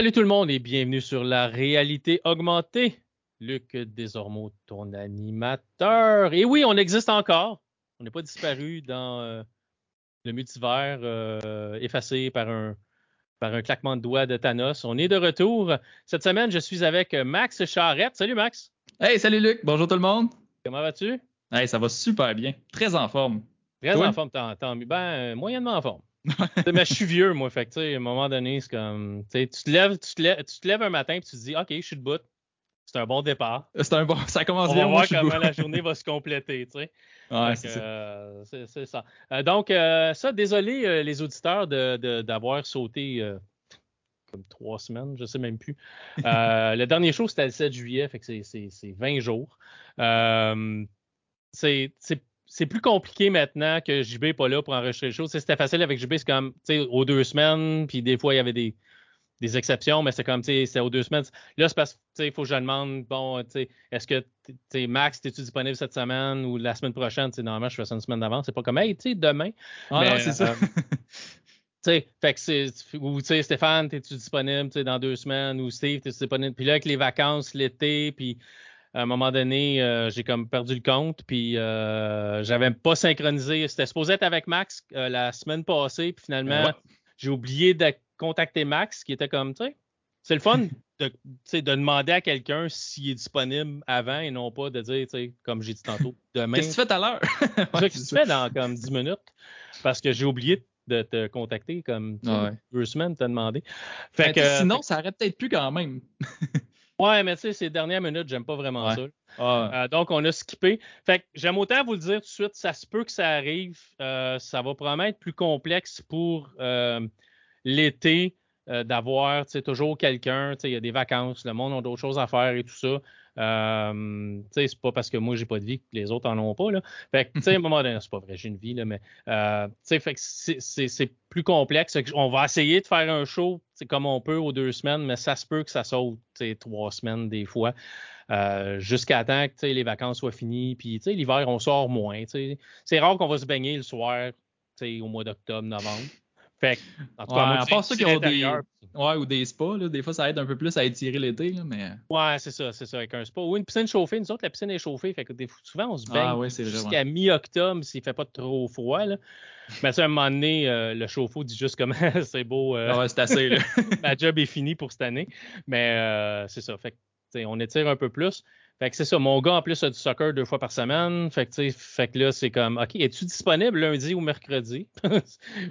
Salut tout le monde et bienvenue sur la réalité augmentée. Luc désormais ton animateur. Et oui, on existe encore. On n'est pas disparu dans euh, le multivers euh, effacé par un, par un claquement de doigts de Thanos. On est de retour. Cette semaine, je suis avec Max Charrette. Salut Max. Hey, salut Luc. Bonjour tout le monde. Comment vas-tu? Hey, ça va super bien. Très en forme. Très en forme, tant mieux. Ben, moyennement en forme. mais je suis vieux, moi. Fait que, à un moment donné, c'est comme. Tu te, lèves, tu, te lèves, tu te lèves un matin et tu te dis OK, je suis debout. C'est un bon départ. C'est un bon. Ça commence On bien. On va voir comment la journée va se compléter. Tu sais. Ouais, c'est ça. Euh, c'est ça. Euh, donc, euh, ça, désolé euh, les auditeurs d'avoir de, sauté euh, comme trois semaines, je sais même plus. Euh, le dernier show, c'était le 7 juillet, fait que c'est 20 jours. c'est c'est plus compliqué maintenant que JB n'est pas là pour enregistrer le show. C'était facile avec JB, c'est comme, tu sais, aux deux semaines, puis des fois, il y avait des, des exceptions, mais c'est comme, tu sais, c'est aux deux semaines. Là, c'est parce que, il faut que je demande, bon, tu sais, est-ce que, tu sais, Max, es-tu disponible cette semaine ou la semaine prochaine? Tu sais, normalement, je fais ça une semaine d'avance. C'est pas comme, hey, tu sais, demain. Ah non, c'est ça. Euh, tu sais, fait que c'est, ou tu sais, Stéphane, es-tu disponible, tu sais, dans deux semaines, ou Steve, es-tu disponible? Puis là, avec les vacances, l'été, puis à un moment donné, euh, j'ai comme perdu le compte, puis euh, j'avais pas synchronisé. C'était supposé être avec Max euh, la semaine passée, puis finalement, ouais. j'ai oublié de contacter Max, qui était comme, tu sais, c'est le fun de, de demander à quelqu'un s'il est disponible avant et non pas de dire, tu sais, comme j'ai dit tantôt, demain. Qu'est-ce que tu fais tout à l'heure? Qu'est-ce que tu fais dans comme 10 minutes? Parce que j'ai oublié de te contacter comme ouais. deux semaines, t'as demandé. Fait ben, que, sinon, ça arrête peut-être plus quand même. Ouais, mais tu sais, ces dernières minutes, j'aime pas vraiment ouais. ça. Ah. Euh, donc, on a skippé. Fait que j'aime autant vous le dire tout de suite, ça se peut que ça arrive. Euh, ça va probablement être plus complexe pour euh, l'été d'avoir toujours quelqu'un. Il y a des vacances, le monde a d'autres choses à faire et tout ça. Euh, c'est pas parce que moi j'ai pas de vie que les autres en ont pas. Là. Fait un moment donné, c'est pas vrai, j'ai une vie, là, mais euh, fait que c'est plus complexe. On va essayer de faire un show comme on peut aux deux semaines, mais ça se peut que ça saute trois semaines des fois. Euh, jusqu'à temps que les vacances soient finies. Puis l'hiver, on sort moins. C'est rare qu'on va se baigner le soir au mois d'octobre, novembre. Fait que, en tout cas, ouais, à part ceux qui ont des, ouais, ou des spas, là, des fois, ça aide un peu plus à étirer l'été, mais. Ouais, c'est ça, c'est ça, avec un spa. Ou une piscine chauffée. Nous autres, la piscine est chauffée. Fait que des, souvent, on se baigne ah, ouais, jusqu'à mi-octobre s'il fait pas trop froid. Là. Mais à un moment donné, euh, le chauffe-eau dit juste comme c'est beau. Euh, ah ouais, c'est assez. Là. ma job est finie pour cette année. Mais euh, c'est ça. Fait que, on étire un peu plus. Fait que c'est ça. Mon gars, en plus, a du soccer deux fois par semaine. Fait que, fait que là, c'est comme, OK, es-tu disponible lundi ou mercredi?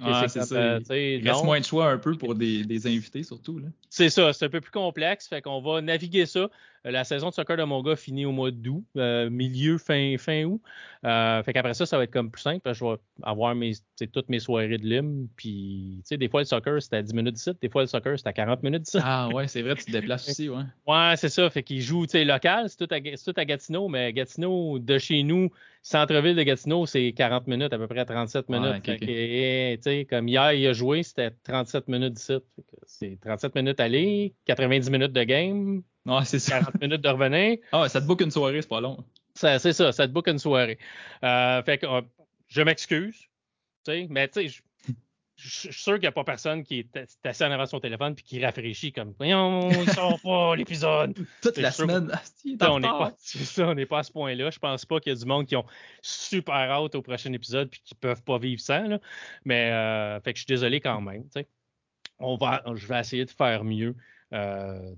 ah, c'est ça. Euh, Il reste moins de choix un peu pour des, des invités, surtout. C'est ça. C'est un peu plus complexe. Fait qu'on va naviguer ça. La saison de soccer de mon gars finit au mois d'août, euh, milieu, fin, fin août. Euh, fait qu'après ça, ça va être comme plus simple. Parce que je vais avoir mes, toutes mes soirées de lim. Puis, tu sais, des fois, le soccer, c'était à 10 minutes d'ici. Des fois, le soccer, c'était à 40 minutes d'ici. Ah, ouais, c'est vrai, tu te déplaces aussi, ouais. Ouais, c'est ça. Fait qu'il joue, tu sais, local. C'est tout, tout, à Gatineau. Mais Gatineau, de chez nous, centre-ville de Gatineau, c'est 40 minutes, à peu près 37 minutes. Ouais, okay, okay. tu sais, comme hier, il a joué, c'était 37 minutes d'ici. C'est 37 minutes aller, 90 minutes de game. Ouais, c'est ça. 40 minutes de revenir. Ah, ça te book une soirée, c'est pas long. C'est ça, ça te book une soirée. Euh, fait que euh, je m'excuse, tu sais, mais tu sais, je suis sûr qu'il n'y a pas personne qui est assis en avant de son téléphone puis qui rafraîchit comme Voyons, il sort pas l'épisode. Toute la semaine. on n'est pas, ça, on n'est pas à ce point-là. Je pense pas qu'il y a du monde qui ont super hâte au prochain épisode puis qui peuvent pas vivre sans. Là. Mais euh, fait que je suis désolé quand même. On va, je vais essayer de faire mieux. Euh,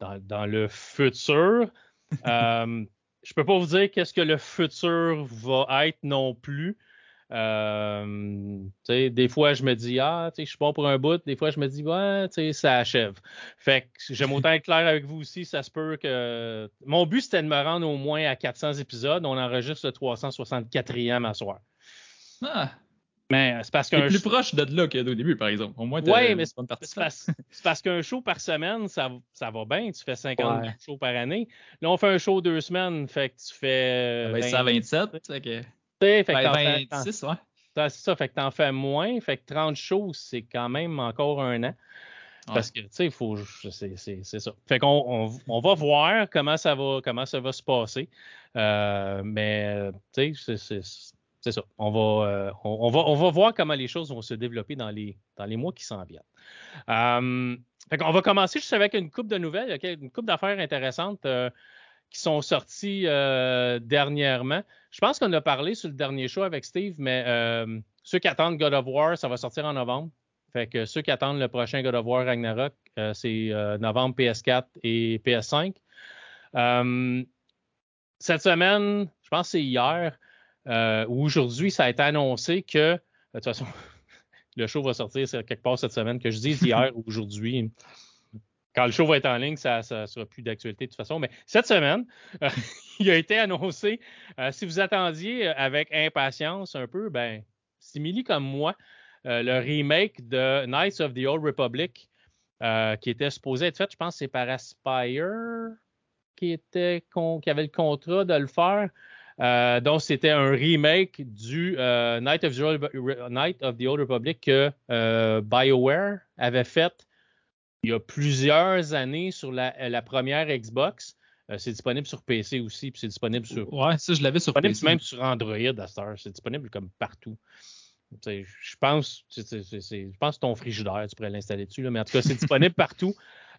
dans, dans, le futur. euh, je peux pas vous dire qu'est-ce que le futur va être non plus. Euh, des fois, je me dis, ah, je suis bon pour un bout. Des fois, je me dis, ouais, ça achève. Fait que j'aime autant être clair avec vous aussi. Ça se peut que. Mon but, c'était de me rendre au moins à 400 épisodes. On enregistre le 364e à soir. Ah, mais c'est parce qu'un plus proche de là qu'au début, par exemple. Au moins, oui, mais c'est parce, parce qu'un show par semaine, ça, ça va bien. Tu fais 50 ouais. shows par année. Là, on fait un show deux semaines, fait que tu fais. Ben, 20, ça 27. Fait que... fait que ben, 26, ouais. C'est ça, fait que t'en fais moins. Fait que 30 shows, c'est quand même encore un an. Parce que, tu sais, il faut. C'est ça. Fait qu'on on, on, va voir comment ça va, comment ça va se passer. Euh, mais, tu sais, c'est c'est ça. On va, euh, on, on, va, on va voir comment les choses vont se développer dans les, dans les mois qui s'en viennent. Euh, fait qu'on va commencer juste avec une coupe de nouvelles, une coupe d'affaires intéressantes qui sont sorties dernièrement. Je pense qu'on a parlé sur le dernier show avec Steve, mais ceux qui attendent God of War, ça va sortir en novembre. Fait que ceux qui attendent le prochain God of War Ragnarok, euh, c'est euh, novembre PS4 et PS5. Euh, cette semaine, je pense que c'est hier ou aujourd'hui, ça a été annoncé que, de toute façon, le show va sortir quelque part cette semaine, que je dise hier ou aujourd'hui. Quand le show va être en ligne, ça ne sera plus d'actualité de toute façon. Mais cette semaine, il a été annoncé, si vous attendiez avec impatience un peu, ben, simili comme moi, euh, le remake de Knights of the Old Republic, euh, qui était supposé être fait, je pense, c'est par Aspire qui, avait le contrat de le faire. Euh, donc, c'était un remake du Night, of the Old, Republic que BioWare avait fait il y a plusieurs années sur la, première Xbox. c'est disponible sur PC aussi, puis c'est disponible sur. Ouais, ça, je l'avais sur PC. Même sur Android à C'est disponible comme partout. Je pense, je pense que ton frigidaire, tu pourrais l'installer dessus, là, mais en tout cas, c'est disponible partout.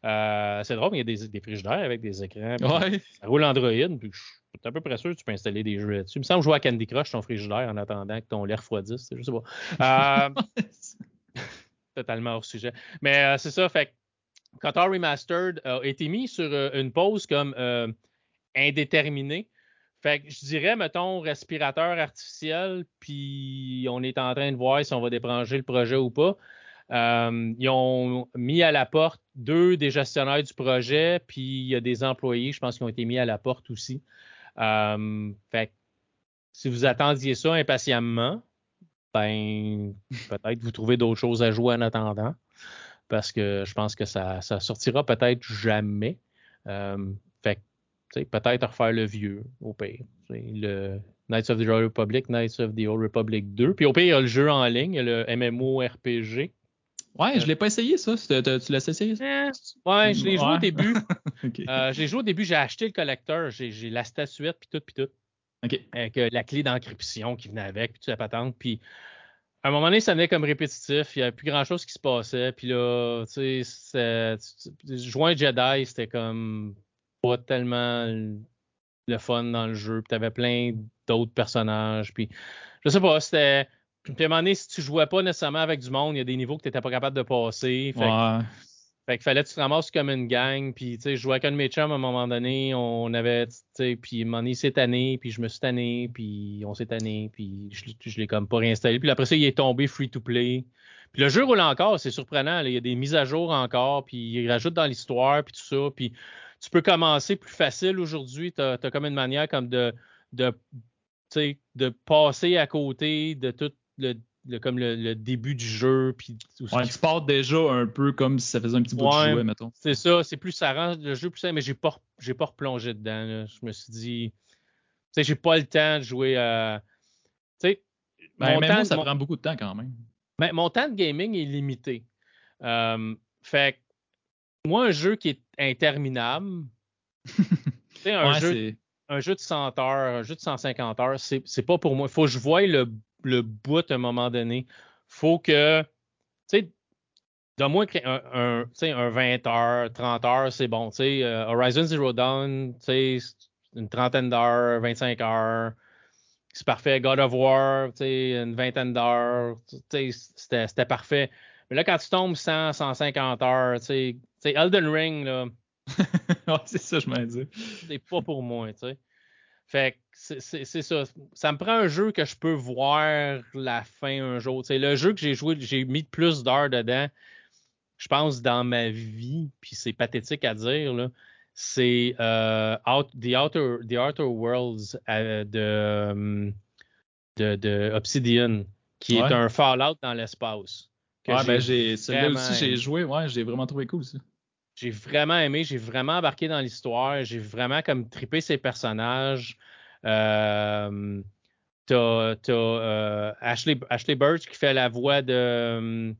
Euh, c'est drôle, mais il y a des, frigidaires avec des écrans. Ça roule Android, puis je suis à peu près sûr que tu peux installer des jeux là-dessus. Il me semble jouer à Candy Crush ton frigidaire en attendant que ton lait refroidisse. Je sais pas. Euh, totalement hors sujet. Mais euh, c'est ça, fait Qatar Remastered a été mis sur une pause comme indéterminée. Fait que je dirais, mettons, respirateur artificiel, puis on est en train de voir si on va débrancher le projet ou pas. Euh, ils ont mis à la porte deux des gestionnaires du projet, puis il y a des employés, je pense, qui ont été mis à la porte aussi. Euh, fait que si vous attendiez ça impatiemment, ben peut-être vous trouvez d'autres choses à jouer en attendant, parce que je pense que ça, ça sortira peut-être jamais. Euh, fait que peut-être refaire le vieux, au pire. Le Knights of the Old Republic, Knights of the Old Republic 2. Puis au pire, il y a le jeu en ligne, le MMORPG. Ouais, je je l'ai pas essayé, ça. Tu l'as essayé? Eh, ouais, je l'ai joué au début. euh, je l'ai joué au début, j'ai acheté le collecteur, j'ai la statuette, puis tout, puis tout. Avec euh, la clé d'encryption qui venait avec, puis toute la patente. Puis à un moment donné, ça venait comme répétitif. Il n'y avait plus grand-chose qui se passait. Puis là, tu sais, jouer un Jedi, c'était comme pas tellement le fun dans le jeu. Puis t'avais plein d'autres personnages. Puis je sais pas, c'était. Puis à un moment donné, si tu jouais pas nécessairement avec du monde, il y a des niveaux que tu n'étais pas capable de passer. Ouais. Fait qu'il fallait que tu te ramasses comme une gang. Puis tu sais, je jouais avec un de mes chums à un moment donné. On avait, tu sais, puis moment donné, s'est puis je me suis tanné, puis on s'est tanné, puis je, je l'ai comme pas réinstallé. Puis après ça, il est tombé free to play. Puis le jeu roule encore, c'est surprenant. Il y a des mises à jour encore, puis il rajoute dans l'histoire, puis tout ça. Puis tu peux commencer plus facile aujourd'hui. Tu as, comme une manière comme de, de, de passer à côté de tout le, comme le, début du jeu. Puis, ouais, tu pars déjà un peu comme si ça faisait un petit bout de jouet, mettons. C'est ça, c'est plus, ça rend le jeu plus simple, mais j'ai pas, j'ai pas replongé dedans. Je me suis dit, tu sais, j'ai pas le temps de jouer à. Tu sais, ben, temps, ça prend beaucoup de temps quand même. Ben, mon temps de gaming est limité. Euh, fait moi, un jeu qui est interminable, un, jeu, un jeu de 100 heures, un jeu de 150 heures, c'est pas pour moi. Il faut que je voie le, le bout à un moment donné. faut que, tu sais, donne-moi un, un, un 20 heures, 30 heures, c'est bon. Uh, Horizon Zero Dawn, une trentaine d'heures, 25 heures. C'est parfait. God of War, une vingtaine d'heures. C'était parfait. Mais là, quand tu tombes 100, 150 heures, tu sais, Elden Ring, là. c'est ça, je m'en dit. C'est pas pour moi, tu sais. Fait que c'est ça. Ça me prend un jeu que je peux voir la fin un jour. sais, le jeu que j'ai joué, j'ai mis plus d'heures dedans, je pense, dans ma vie, puis c'est pathétique à dire, là. C'est euh, the, Outer, the Outer Worlds euh, de, de, de, Obsidian, qui est un Fallout dans l'espace. Ouais, ben j'ai celui-là aussi, j'ai joué, ouais, j'ai vraiment trouvé cool ça. J'ai vraiment aimé, j'ai vraiment embarqué dans l'histoire, j'ai vraiment comme trippé ces personnages. Euh, t'as euh, Ashley, Ashley Birch qui fait la voix de,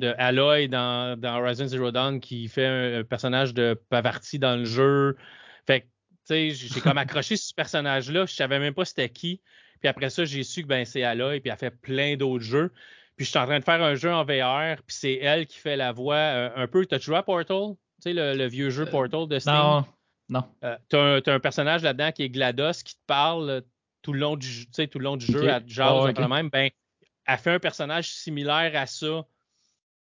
de Aloy dans, dans Horizon Zero Dawn qui fait un, personnage de Pavarti dans le jeu. Fait que, tu sais, j'ai comme accroché ce personnage-là, je savais même pas c'était qui. Puis après ça, j'ai su que ben, c'est Aloy, puis elle fait plein d'autres jeux. Puis je suis en train de faire un jeu en VR, puis c'est elle qui fait la voix un peu. T'as joué à Portal? Tu sais, le, vieux jeu Portal de Steam? Non, non. t'as, un, personnage là-dedans qui est GLaDOS qui te parle tout le long du, tout le long du jeu, à genre oh, même. Ben, elle fait un personnage similaire à ça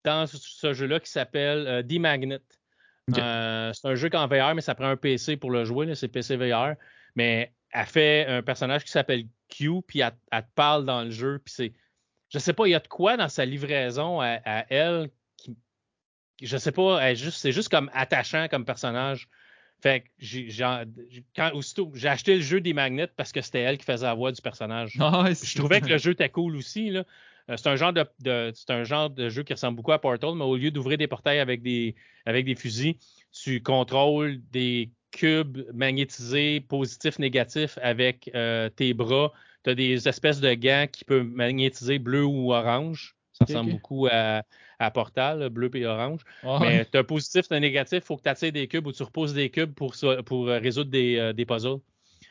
dans ce jeu-là qui s'appelle euh, D-Magnet. Euh, c'est un jeu qu'en VR, mais ça prend un PC pour le jouer. C'est PC VR. Mais elle fait un personnage qui s'appelle Q, puis elle, te parle dans le jeu. Puis c'est. Je sais pas, il y a de quoi dans sa livraison à, elle qui. Je sais pas, c'est juste comme attachant comme personnage. Fait que j'ai, quand, aussitôt, j'ai acheté le jeu des magnets parce que c'était elle qui faisait la voix du personnage. Ah je trouvais que le jeu était cool aussi. Là. Euh, c'est un genre de, c'est un genre de jeu qui ressemble beaucoup à Portal, mais au lieu d'ouvrir des portails avec des, avec des fusils, tu contrôles des cubes magnétisés positifs, négatifs avec euh, tes bras. Tu as des espèces de gants qui peuvent magnétiser bleu ou orange. Ça ressemble beaucoup à, à Portal, bleu et orange. Ah mais tu as positif, tu as négatif, il faut que tu attires des cubes ou tu reposes des cubes pour, pour euh, résoudre des, des puzzles.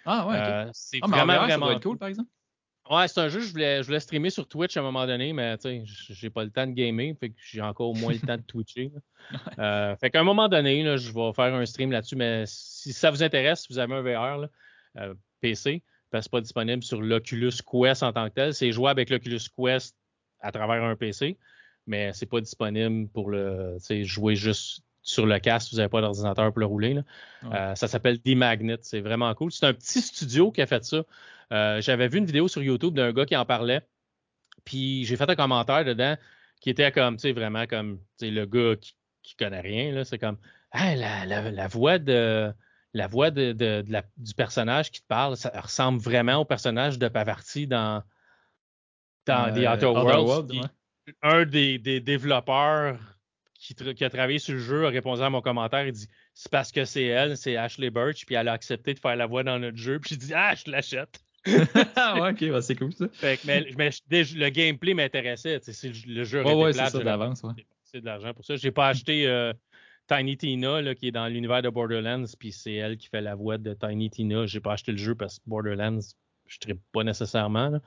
Ah ouais, c'est ah, vraiment, vraiment cool, par exemple. Ouais, c'est un jeu que je voulais, je voulais streamer sur Twitch à un moment donné, mais tu sais, j'ai pas le temps de gamer, fait que j'ai encore moins le temps de twitcher. Euh, fait qu'à un moment donné, là, je vais faire un stream là-dessus, mais si ça vous intéresse, si vous avez un VR, là, euh, PC, parce que c'est pas disponible sur l'Oculus Quest en tant que tel, c'est jouable avec l'Oculus Quest à travers un PC, mais c'est pas disponible pour le, jouer juste sur le casque, vous n'avez pas d'ordinateur pour le rouler. Euh, ça s'appelle D-Magnet. C'est vraiment cool. C'est un petit studio qui a fait ça. Euh, j'avais vu une vidéo sur YouTube d'un gars qui en parlait. Puis j'ai fait un commentaire dedans qui était comme, tu sais, vraiment comme, tu le gars qui, qui connaît rien. C'est comme, la, voix de la voix de, du personnage qui te parle, ça ressemble vraiment au personnage de Pavarti dans, dans The Outer Worlds. Un des, développeurs qui, qui, a travaillé sur le jeu a répondu à mon commentaire. Il dit C'est parce que c'est elle, c'est Ashley Birch, puis elle a accepté de faire la voix dans notre jeu. Puis j'ai dit Ah, je l'achète. ah ouais, ok, c'est cool ça. mais, le gameplay m'intéressait. Le jeu ouais, ouais, c'est ça d'avance. Ouais. C'est de l'argent pour ça. J'ai pas acheté euh, Tiny Tina là, qui est dans l'univers de Borderlands, puis c'est elle qui fait la voix de Tiny Tina. J'ai pas acheté le jeu parce que Borderlands, je ne pas nécessairement.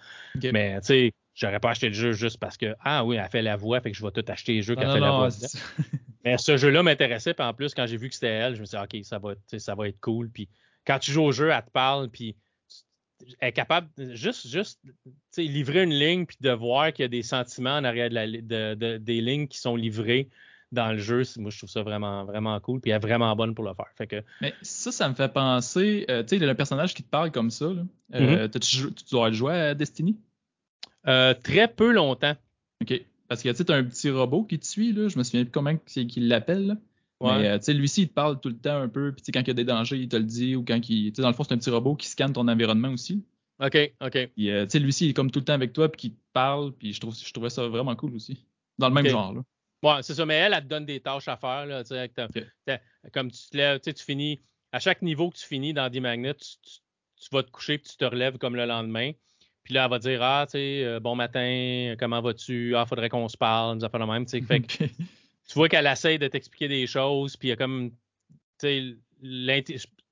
Mais tu sais, j'aurais pas acheté le jeu juste parce que ah oui, elle fait la voix, fait que je vais tout acheter les jeux qu'elle fait la voix. Mais ce jeu-là m'intéressait, puis en plus, quand j'ai vu que c'était elle, je me suis dit, OK, ça va, ça va être cool. Puis quand tu joues au jeu, elle te parle, puis elle est capable juste, juste livrer une ligne puis de voir qu'il y a des sentiments en arrière de des lignes qui sont livrées dans le jeu. Moi, je trouve ça vraiment, vraiment cool. Puis elle est vraiment bonne pour le faire. Fait que... Mais ça, ça me fait penser. Euh, tu sais, le personnage qui te parle comme ça, là, euh, mm-hmm. tu dois jouer à Destiny? Euh, très peu longtemps. OK. Parce que tu as un petit robot qui te suit, là. Je me souviens plus comment il l'appelle. Mais euh, tu sais, lui-ci, il te parle tout le temps un peu. Puis quand il y a des dangers, il te le dit. Ou quand il. Dans le fond, c'est un petit robot qui scanne ton environnement aussi. OK, OK. Puis euh, tu sais, lui-ci, il est comme tout le temps avec toi, puis qui te parle. Puis je, trouve, je trouvais ça vraiment cool aussi. Dans le même genre, là. Ouais, c'est ça. Mais elle, elle te donne des tâches à faire, là. Comme tu te lèves, tu finis. À chaque niveau que tu finis dans des magnets, tu, tu, vas te coucher, puis tu te relèves comme le lendemain. Puis là, elle va dire Ah, tu sais, euh, bon matin, comment vas-tu? Ah, faudrait qu'on se parle, nous le même. Fait que, tu vois qu'elle essaie de t'expliquer des choses, puis il y a comme,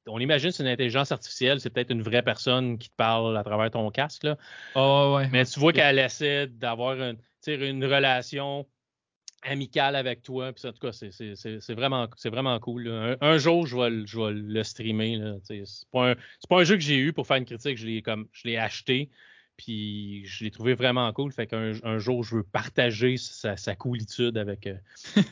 on imagine c'est une intelligence artificielle, c'est peut-être une vraie personne qui te parle à travers ton casque. Là. Oh, ouais. Mais tu vois qu'elle essaie d'avoir une, une relation amicale avec toi. Puis en tout cas, c'est vraiment, vraiment cool. Un, jour, je vais, je vais le streamer. C'est pas, un, pas un jeu que j'ai eu pour faire une critique. Je l'ai acheté. Puis je l'ai trouvé vraiment cool. Fait qu'un un jour, je veux partager sa, coolitude avec, euh,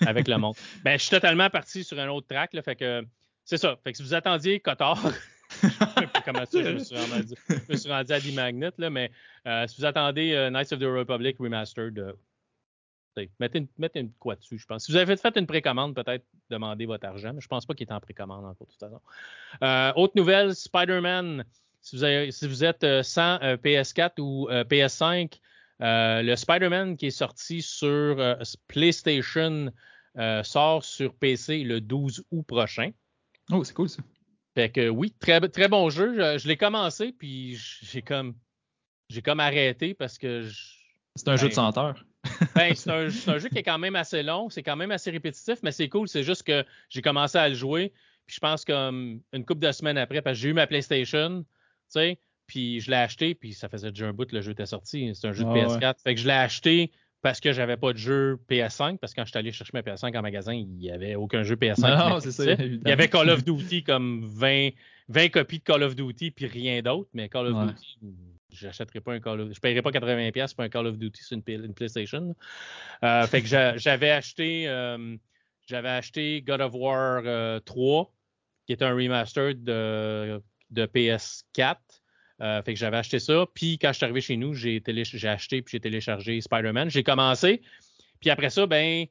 avec le monde. Ben, je suis totalement parti sur un autre track. Là, fait que c'est ça. Fait que si vous attendiez Cotard, comment ça, je me suis rendu, je me suis rendu à D-Magnet, là, mais euh, si vous attendez euh, Knights of the Republic Remastered, mettez, une, mettez une quoi dessus, je pense. Si vous avez fait une précommande, peut-être demandez votre argent, mais je pense pas qu'il est en précommande encore, de toute façon. autre nouvelle, Spider-Man si vous, êtes euh, sans euh, PS4 ou euh, PS5, le Spider-Man qui est sorti sur PlayStation sort sur PC le 12 août prochain. Oh, c'est cool ça. Fait que oui, très, très bon jeu. Je, l'ai commencé, puis j'ai comme j'ai comme arrêté parce que c'est un jeu de ben, senteur. Ben, c'est un, un, jeu qui est quand même assez long, c'est quand même assez répétitif, mais c'est cool. C'est juste que j'ai commencé à le jouer, puis je pense comme une couple de semaines après, parce que j'ai eu ma PlayStation, puis je l'ai acheté, puis ça faisait déjà un bout que le jeu était sorti. C'est un jeu de PS4. Fait que je l'ai acheté parce que j'avais pas de jeu PS5, parce que quand je suis allé chercher ma PS5 en magasin, il n'y avait aucun jeu PS5. Non, c'est ça, il y avait Call of Duty comme 20, 20 copies de Call of Duty, puis rien d'autre, mais Call of Duty, j'achèterais pas un Call of Je paierais pas 80$ pour un Call of Duty sur une, PlayStation. Euh, fait que j'avais acheté, euh, j'avais acheté God of War 3, euh, qui est un remaster de, de PS4. Euh, fait que j'avais acheté ça. Puis quand je suis arrivé chez nous, j'ai, acheté puis j'ai téléchargé Spider-Man. J'ai commencé. Puis après ça, ben,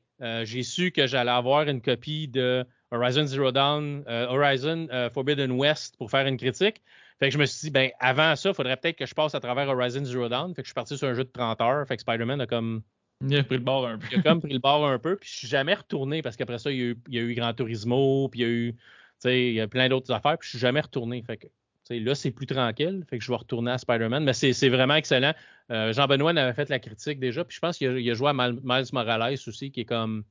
j'ai su que j'allais avoir une copie de Horizon Zero Dawn, Horizon Forbidden West pour faire une critique. Fait que je me suis dit, ben, avant ça, il faudrait peut-être que je passe à travers Horizon Zero Dawn. Fait que je suis parti sur un jeu de 30 heures. Fait que Spider-Man a comme. Il a pris le bord un peu. il a comme pris le bord un peu. Puis je suis jamais retourné parce qu'après ça, il y, a eu, il y a eu Gran Turismo, puis il y a eu. Tu sais, il y a plein d'autres affaires. Puis je suis jamais retourné. Fait que là, c'est plus tranquille, fait que je vais retourner à Spider-Man, mais c'est vraiment excellent. Euh, Jean-Benoît avait fait la critique déjà, puis je pense qu'il a, joué à Miles Morales aussi, qui est comme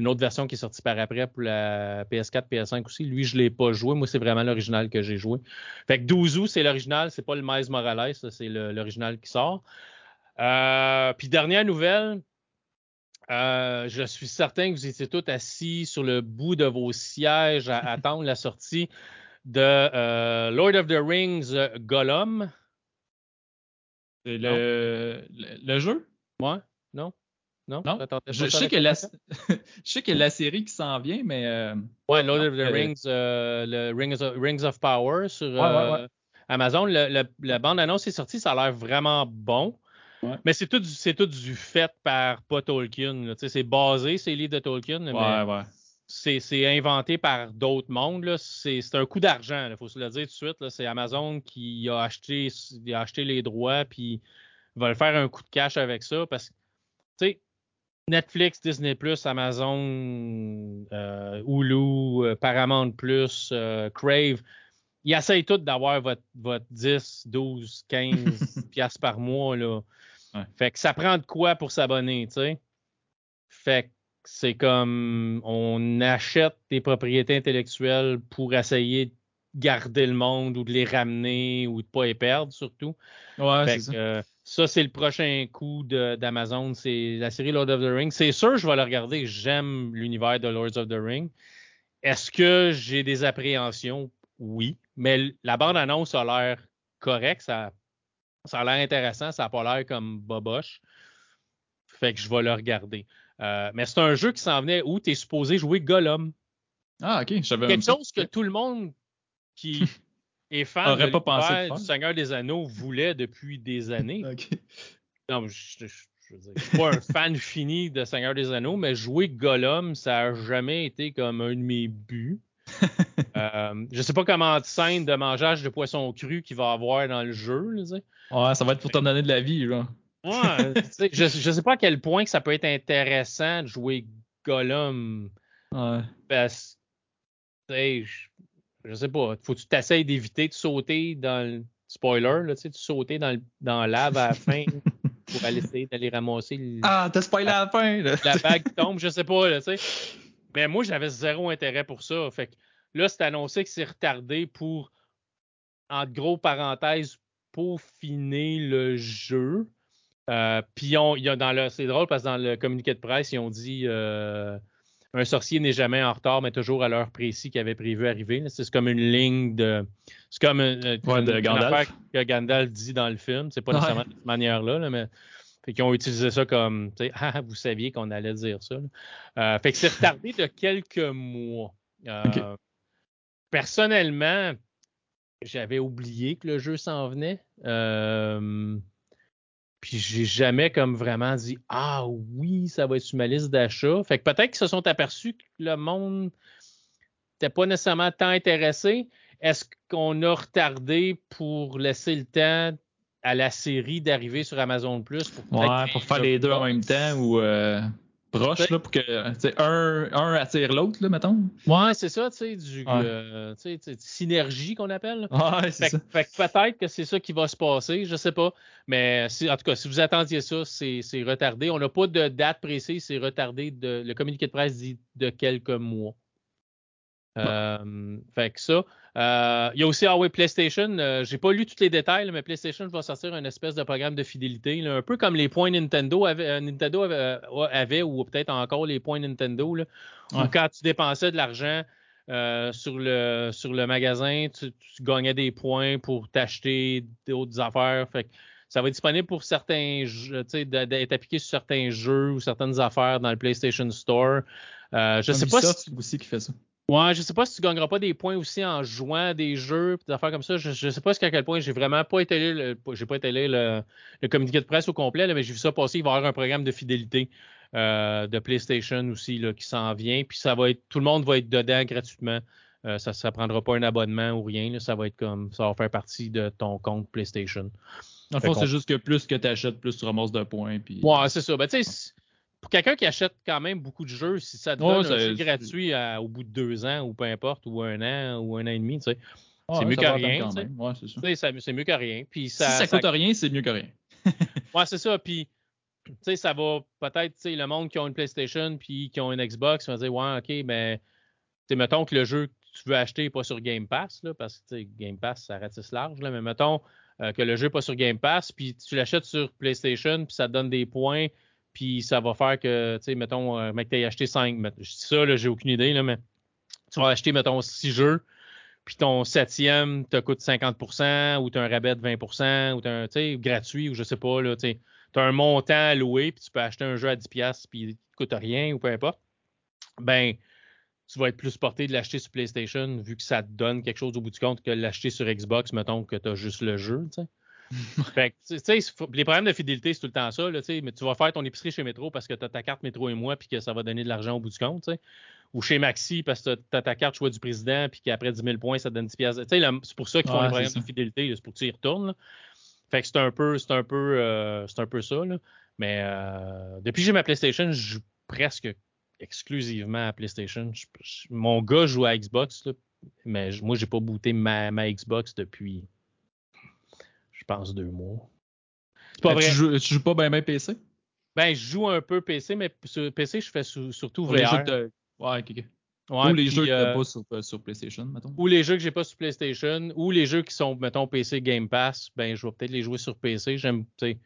une autre version qui est sortie par après pour la PS4, PS5 aussi. Lui, je ne l'ai pas joué. Moi, c'est vraiment l'original que j'ai joué. Fait que 12 août, c'est l'original, c'est pas le Miles Morales, c'est l'original qui sort. Euh, puis dernière nouvelle, euh, je suis certain que vous étiez tous assis sur le bout de vos sièges à attendre la sortie de euh, Lord of the Rings Gollum. Le, le, jeu? Ouais, non? Non? non? Je, sais que la, je sais que la série qui s'en vient, mais. Euh, ouais, Lord of the Rings, le Rings of, Rings of, Power sur Amazon. la bande-annonce est sortie, ça a l'air vraiment bon. Mais c'est tout, tout du fait par pas Tolkien. C'est basé, c'est livres de Tolkien. C'est inventé par d'autres mondes. C'est un coup d'argent, il faut se le dire tout de suite. C'est Amazon qui a acheté, a acheté les droits, puis va le faire un coup de cash avec ça. Parce que, tu sais, Netflix, Disney, Amazon, euh, Hulu, euh, Paramount, euh, Crave, ils essayent tous d'avoir votre, votre 10, 12, 15 piastres par mois. Là. Fait que ça prend de quoi pour s'abonner, tu sais? Fait que c'est comme on achète des propriétés intellectuelles pour essayer de garder le monde ou de les ramener ou de ne pas les perdre surtout. Ouais, c'est ça. Euh, ça, c'est le prochain coup d'Amazon, c'est la série Lord of the Rings. C'est sûr, je vais le regarder. J'aime l'univers de Lords of the Rings. Est-ce que j'ai des appréhensions? Oui. Mais la bande-annonce a l'air correcte. Ça, ça a l'air intéressant. Ça n'a pas l'air comme boboche. Fait que je vais le regarder. Euh, mais c'est un jeu qui s'en venait où tu es supposé jouer Gollum. Ah, ok, je Quelque chose que tout le monde qui est fan de pas pensé du Seigneur des Anneaux voulait depuis des années. Non, je, je, veux dire, suis pas un fan fini de Seigneur des Anneaux, mais jouer Gollum, ça n'a jamais été comme un de mes buts. euh, je sais pas comment de scène de mangeage de poisson cru qu'il va avoir dans le jeu. ouais, ça va être pour t'en donner de la vie, genre. Ouais, je, je sais pas à quel point que ça peut être intéressant de jouer Gollum. Ouais. Parce je, sais pas, faut que tu t'essayes d'éviter de sauter dans le spoiler, là, tu sais, de sauter dans, le, dans l'ave à la fin pour aller essayer d'aller ramasser le, Ah, t'as spoilé à la fin! La bague tombe, je sais pas, là, tu sais. Mais moi, j'avais zéro intérêt pour ça. Fait que là, c'est annoncé que c'est retardé pour, entre gros parenthèses, peaufiner le jeu. Euh, puis il y a dans le, c'est drôle parce que dans le communiqué de presse, ils ont dit euh, un sorcier n'est jamais en retard, mais toujours à l'heure précise qu'il avait prévu arriver. C'est comme une ligne de, c'est comme une, de Gandalf. que Gandalf dit dans le film. C'est pas nécessairement de cette manière-là, mais fait qu'ils ont utilisé ça comme, ah, vous saviez qu'on allait dire ça. Euh, fait que c'est retardé de quelques mois. Personnellement, j'avais oublié que le jeu s'en venait. Euh, puis j'ai jamais comme vraiment dit Ah oui, ça va être sur ma liste d'achat. Fait que peut-être qu'ils se sont aperçus que le monde n'était pas nécessairement tant intéressé. Est-ce qu'on a retardé pour laisser le temps à la série d'arriver sur Amazon Plus pour, ouais, pour faire les deux en même temps ou euh, proche là, pour que un, un attire l'autre, mettons. Ouais, c'est ça, tu sais, du euh, synergie qu'on appelle. Ouais, c'est ça. Fait que peut-être que c'est ça qui va se passer, je sais pas. Mais en tout cas, si vous attendiez ça, c'est retardé. On n'a pas de date précise, c'est retardé de. Le communiqué de presse dit de quelques mois. Euh, fait que ça. Euh, il y a aussi Huawei PlayStation. Euh, j'ai pas lu tous les détails, mais PlayStation va sortir un espèce de programme de fidélité, un peu comme les points Nintendo avait, Nintendo avait, ou peut-être encore les points Nintendo, là, où quand tu dépensais de l'argent sur, le, sur le magasin, tu, gagnais des points pour t'acheter d'autres affaires. Fait que ça va être disponible pour certains jeux, d'être appliqué sur certains jeux ou certaines affaires dans le PlayStation Store. je sais pas si... aussi qui fait ça. Ouais, je sais pas si tu gagneras pas des points aussi en jouant des jeux, des affaires comme ça. Je, je sais pas jusqu'à quel point j'ai vraiment pas été le, j'ai pas été le, le, communiqué de presse au complet, mais j'ai vu ça passer. Il va y avoir un programme de fidélité euh, de PlayStation aussi là, qui s'en vient. Puis ça va être, tout le monde va être dedans gratuitement. Euh, ça ne prendra pas un abonnement ou rien. ça va être comme, ça va faire partie de ton compte PlayStation. Dans le fond, c'est juste que plus que tu achètes, plus tu ramasses de points. Puis... Ouais, c'est ça. Ben, tu sais, pour quelqu'un qui achète quand même beaucoup de jeux, si ça te donne un jeu gratuit au bout de deux ans ou peu importe, ou un an ou un an et demi, tu sais, c'est mieux que rien. c'est mieux que rien. Puis ça, si ça, coûte rien, c'est mieux que rien. ouais, c'est ça. Puis, tu sais, ça va peut-être, tu sais, le monde qui a une PlayStation puis qui a une Xbox va dire, ouais, OK, mais, tu mettons que le jeu que tu veux acheter n'est pas sur Game Pass, là, parce que, Game Pass, ça ratisse large, là, mais mettons euh, que le jeu n'est pas sur Game Pass, puis tu l'achètes sur PlayStation, puis ça te donne des points puis ça va faire que, tu sais, mettons, euh, mec, t'as acheté 5. Je dis ça, là, j'ai aucune idée, là, mais tu vas acheter, mettons, 6 jeux, puis ton septième te coûte 50% ou tu as un rabais de 20% ou tu tu sais, gratuit ou je sais pas, là, tu as un montant à louer, puis tu peux acheter un jeu à 10$ puis il ne coûte rien ou peu importe. Ben, tu vas être plus porté de l'acheter sur PlayStation vu que ça te donne quelque chose au bout du compte que l'acheter sur Xbox, mettons que tu as juste le jeu, tu sais. fait sais, les problèmes de fidélité, c'est tout le temps ça, là, mais tu vas faire ton épicerie chez Métro parce que tu as ta carte Métro et moi, puis que ça va donner de l'argent au bout du compte. Ou chez Maxi parce que tu as ta carte choix du président, puis qu'après 10 000 points, ça donne 10 pièces. C'est pour ça qu'ils font les problèmes de fidélité, c'est pour que tu y retournes. Fait que c'est un peu, c'est un peu, euh, c'est un peu ça, là. Mais euh, depuis que j'ai ma PlayStation, je joue presque exclusivement à PlayStation. mon gars joue à Xbox, là, mais moi, j'ai pas booté ma, ma Xbox depuis pense, deux mois. C'est pas ben, vrai. Tu joues, joues pas bien PC? Ben, je joue un peu PC, mais sur PC, je fais surtout VR. Les jeux Ouais, ok, ou les jeux que euh, pas sur, euh, sur, PlayStation, mettons. Ou les jeux que j'ai pas sur PlayStation, ou les jeux qui sont, mettons, PC Game Pass, ben, je vais peut-être les jouer sur PC. J'aime, ouais.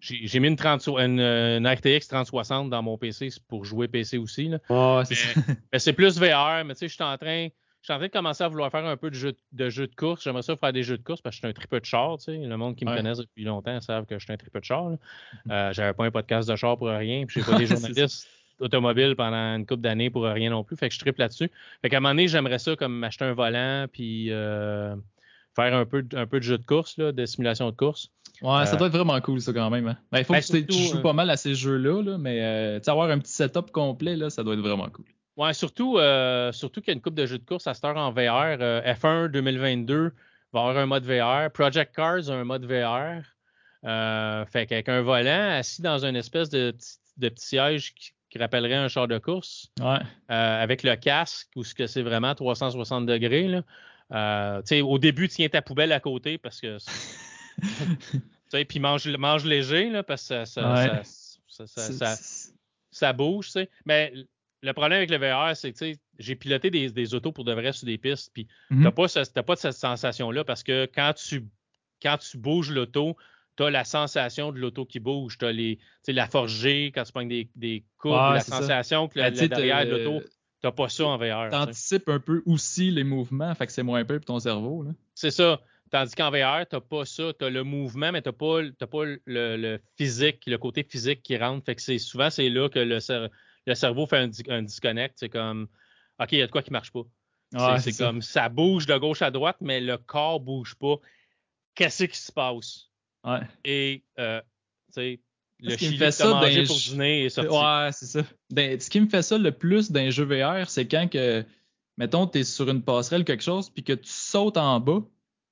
J'ai mis une, 30, une, une, RTX 3060 dans mon PC pour jouer PC aussi. Là. c'est plus VR, mais tu sais, je suis en train je suis en train de commencer à vouloir faire un peu de jeu de, jeu de course. J'aimerais ça faire des jeux de course parce que je suis un tripeux de char. Tu sais. Le monde qui me connaît depuis longtemps savent que je suis un tripeux de char. Mm-hmm. Euh, J'avais pas un podcast de char pour rien. Puis j'ai pas des journalistes automobiles pendant une couple d'années pour rien non plus. Fait que je tripe là-dessus. Fait qu'à un moment donné, j'aimerais ça comme acheter un volant puis euh, faire un peu, un peu de jeu de course, là, de simulation de course. Ouais, ça euh, doit être vraiment cool, ça, quand même. Hein. Ben, il faut ben, que tu, joues pas mal à ces jeux-là, là, mais avoir un petit setup complet, là, ça doit être vraiment cool. Ouais, surtout, euh, surtout qu'il y a une coupe de jeux de course à cette heure en VR. F1 2022 va avoir un mode VR. Project Cars a un mode VR. Euh, fait qu'avec un volant assis dans une espèce de, de petit siège qui, rappellerait un char de course. Ouais. Euh, avec le casque, ou ce que c'est vraiment 360 degrés. Là. Euh, au début, tiens ta poubelle à côté parce que. puis mange, mange léger là, parce que ça, ça, ça, ça, ça bouge. Mais le problème avec le VR, c'est que j'ai piloté des, des, autos pour de vrai sur des pistes, puis mm-hmm. tu n'as pas, cette sensation-là parce que quand tu, quand tu bouges l'auto, tu as la sensation de l'auto qui bouge. Tu as la forgée quand tu prends des, des courbes, la sensation que le, ben, derrière de l'auto, tu n'as pas ça en VR. Tu anticipes un peu aussi les mouvements, fait que c'est moins peu pour ton cerveau. C'est ça. Tandis qu'en VR, tu n'as pas ça. Tu as le mouvement, mais tu n'as pas, pas le, le, physique, le côté physique qui rentre. Fait que souvent, c'est là que le, le cerveau fait un, disconnect. C'est comme, OK, il y a de quoi qui marche pas. c'est comme, ça bouge de gauche à droite, mais le corps bouge pas. Qu'est-ce qui se passe? Ouais. Et, euh, tu sais, le chili tu mangé pour dîner est sorti. Ouais, c'est ça. Ben, ce qui me fait ça le plus d'un jeu VR, c'est quand que, mettons, tu es sur une passerelle quelque chose, puis que tu sautes en bas.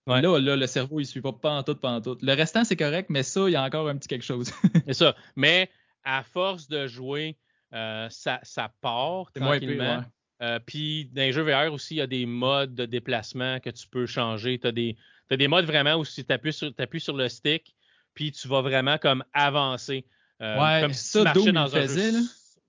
Là, là, le cerveau, il suit pas pantoute, pantoute. Le restant, c'est correct, mais ça, il y a encore un petit quelque chose. c'est ça. Mais à force de jouer euh, ça, ça, part tranquillement. Euh, puis dans les jeux VR aussi, il y a des modes de déplacement que tu peux changer. Tu as des, des modes vraiment où si tu appuies sur, sur le stick, puis tu vas vraiment comme avancer. Euh, ouais, comme si ça, tu dans un faisait, Là?